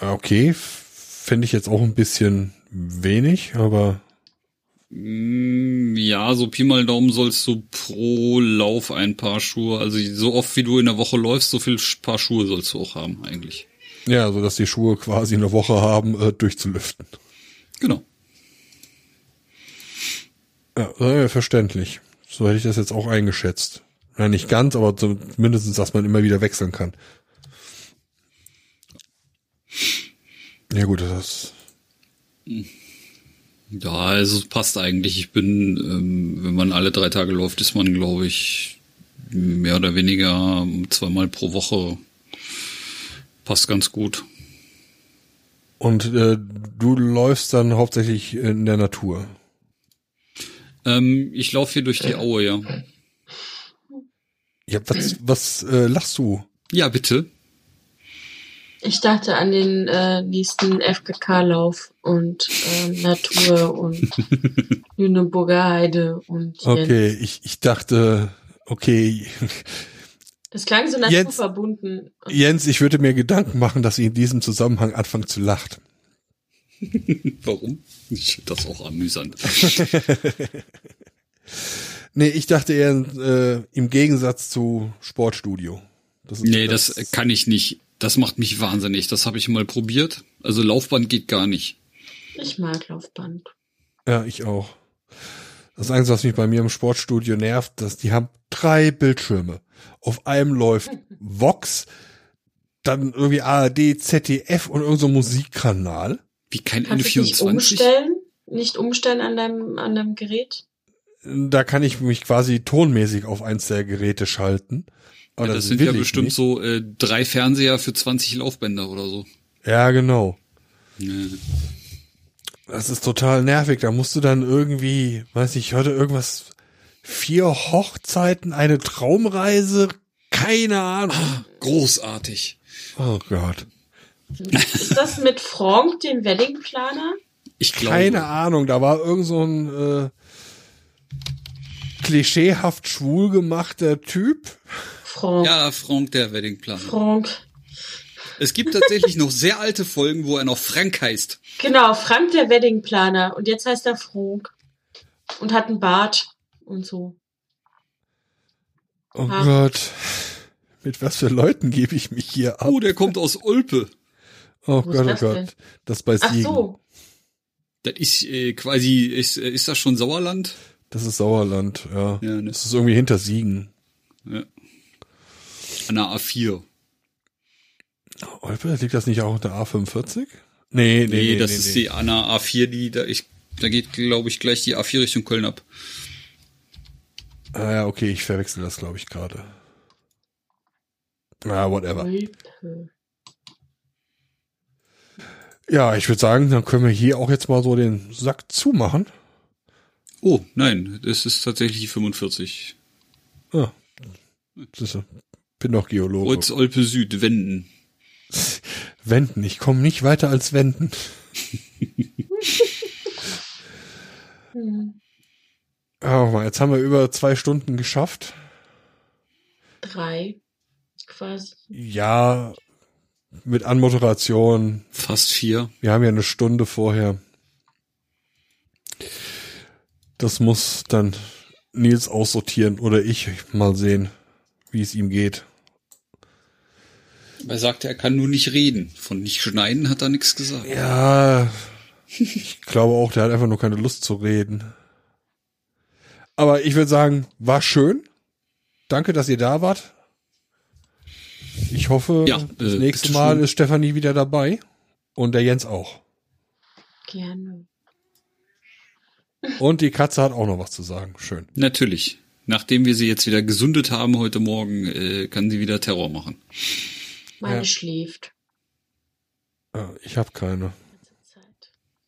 Okay, finde ich jetzt auch ein bisschen wenig, aber Mm, Ja, so Pi mal Daumen sollst du pro Lauf ein Paar Schuhe, also so oft wie du in der Woche läufst, so viel Paar Schuhe sollst du auch haben eigentlich. ja, so dass die Schuhe quasi eine Woche haben, äh, durchzulüften. Genau. Ja, äh, verständlich. So hätte ich das jetzt auch eingeschätzt. Ja, nicht ganz, aber zumindest, dass man immer wieder wechseln kann. Ja gut, das Ja, also es passt eigentlich. Ich bin, ähm, wenn man alle drei Tage läuft, ist man, glaube ich, mehr oder weniger zweimal pro Woche. Passt ganz gut. Und äh, du läufst dann hauptsächlich in der Natur. Ähm, ich laufe hier durch die Aue, ja. Ja, was, was äh, lachst du? Ja, bitte. Ich dachte an den äh, nächsten FKK-Lauf und ähm, Natur und (laughs) Lüneburger Heide und Jens. Okay, ich, ich dachte, okay, Das klang so Jens- naturverbunden. Und Jens, ich würde mir Gedanken machen, dass sie in diesem Zusammenhang anfangen zu lachen. (laughs) Warum? Ich finde das auch amüsant. (laughs) Nee, ich dachte eher äh, im Gegensatz zu Sportstudio. Das ist nee, das, das kann ich nicht. Das macht mich wahnsinnig. Das habe ich mal probiert. Also Laufband geht gar nicht. Ich mag Laufband. Ja, ich auch. Das Einzige, was mich bei mir im Sportstudio nervt, dass die haben drei Bildschirme. Auf einem läuft (laughs) Vox, dann irgendwie ARD, ZDF und irgendein so Musikkanal. Wie kein N24? Nicht umstellen? Nicht umstellen an deinem, an deinem Gerät? Da kann ich mich quasi tonmäßig auf eins der Geräte schalten. Aber ja, das, das sind ja bestimmt nicht. so äh, drei Fernseher für 20 Laufbänder oder so. Ja, genau. Ja. Das ist total nervig. Da musst du dann irgendwie, weiß ich, heute irgendwas, vier Hochzeiten, eine Traumreise, keine Ahnung. Ah, großartig. Oh Gott. Ist das mit Frank, dem Weddingplaner? Ich glaube. Keine Ahnung, da war irgend so ein äh, klischeehaft schwul gemachter Typ. Frank. Ja, Frank, der Weddingplaner. Frank. Es gibt tatsächlich noch sehr alte Folgen, wo er noch Frank heißt. Genau, Frank der Weddingplaner. Und jetzt heißt er Frank. Und hat einen Bart und so. Oh Ach. Gott. Mit was für Leuten gebe ich mich hier ab? Oh, der kommt aus Olpe. Oh Wo Gott, oh Gott. Denn? Das bei Siegen. Ach so. Das ist äh, quasi, ist, äh, ist das schon Sauerland? Das ist Sauerland, ja. ja ne? Das ist irgendwie hinter Siegen. Ja. An der A4. Olpe, liegt das nicht auch unter A45? Nee, nee, nee, nee das nee, ist nee. die Anna A4, die da ich da geht glaube ich gleich die A4 Richtung Köln ab. Ah ja, okay, ich verwechsel das glaube ich gerade. Ah, whatever. Ja, ich würde sagen, dann können wir hier auch jetzt mal so den Sack zumachen. Oh, nein, das ist tatsächlich die 45. Ah, das ist, bin doch Geologe. Kreuz Olpe Süd, Wenden. (laughs) Wenden, ich komme nicht weiter als Wenden. (laughs) Oh mal, jetzt haben wir über zwei Stunden geschafft. Drei, quasi. Ja, mit Anmoderation. Fast vier. Wir haben ja eine Stunde vorher. Das muss dann Nils aussortieren oder ich mal sehen, wie es ihm geht. Er sagte, er kann nur nicht reden. Von nicht schneiden hat er nichts gesagt. Ja, ich glaube auch, der hat einfach nur keine Lust zu reden. Aber ich würde sagen, war schön. Danke, dass ihr da wart. Ich hoffe, ja, das äh, nächste Mal schön. ist Stefanie wieder dabei. Und der Jens auch. Gerne. Und die Katze hat auch noch was zu sagen. Schön. Natürlich. Nachdem wir sie jetzt wieder gesundet haben heute Morgen, äh, kann sie wieder Terror machen. Meine ja. schläft. Ah, ich habe keine.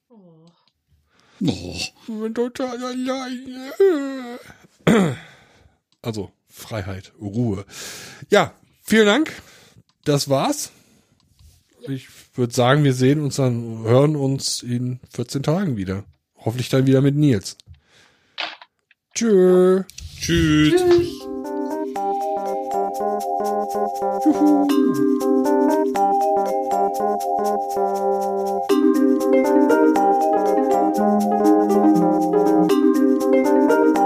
Oh. Oh. (clears throat) Also Freiheit, Ruhe. Ja, vielen Dank. Das war's. Ich würde sagen, wir sehen uns dann, hören uns in 14 Tagen wieder. Hoffentlich dann wieder mit Nils. Tschö. Tschüss. Tschüss. Tschüss. Thank you.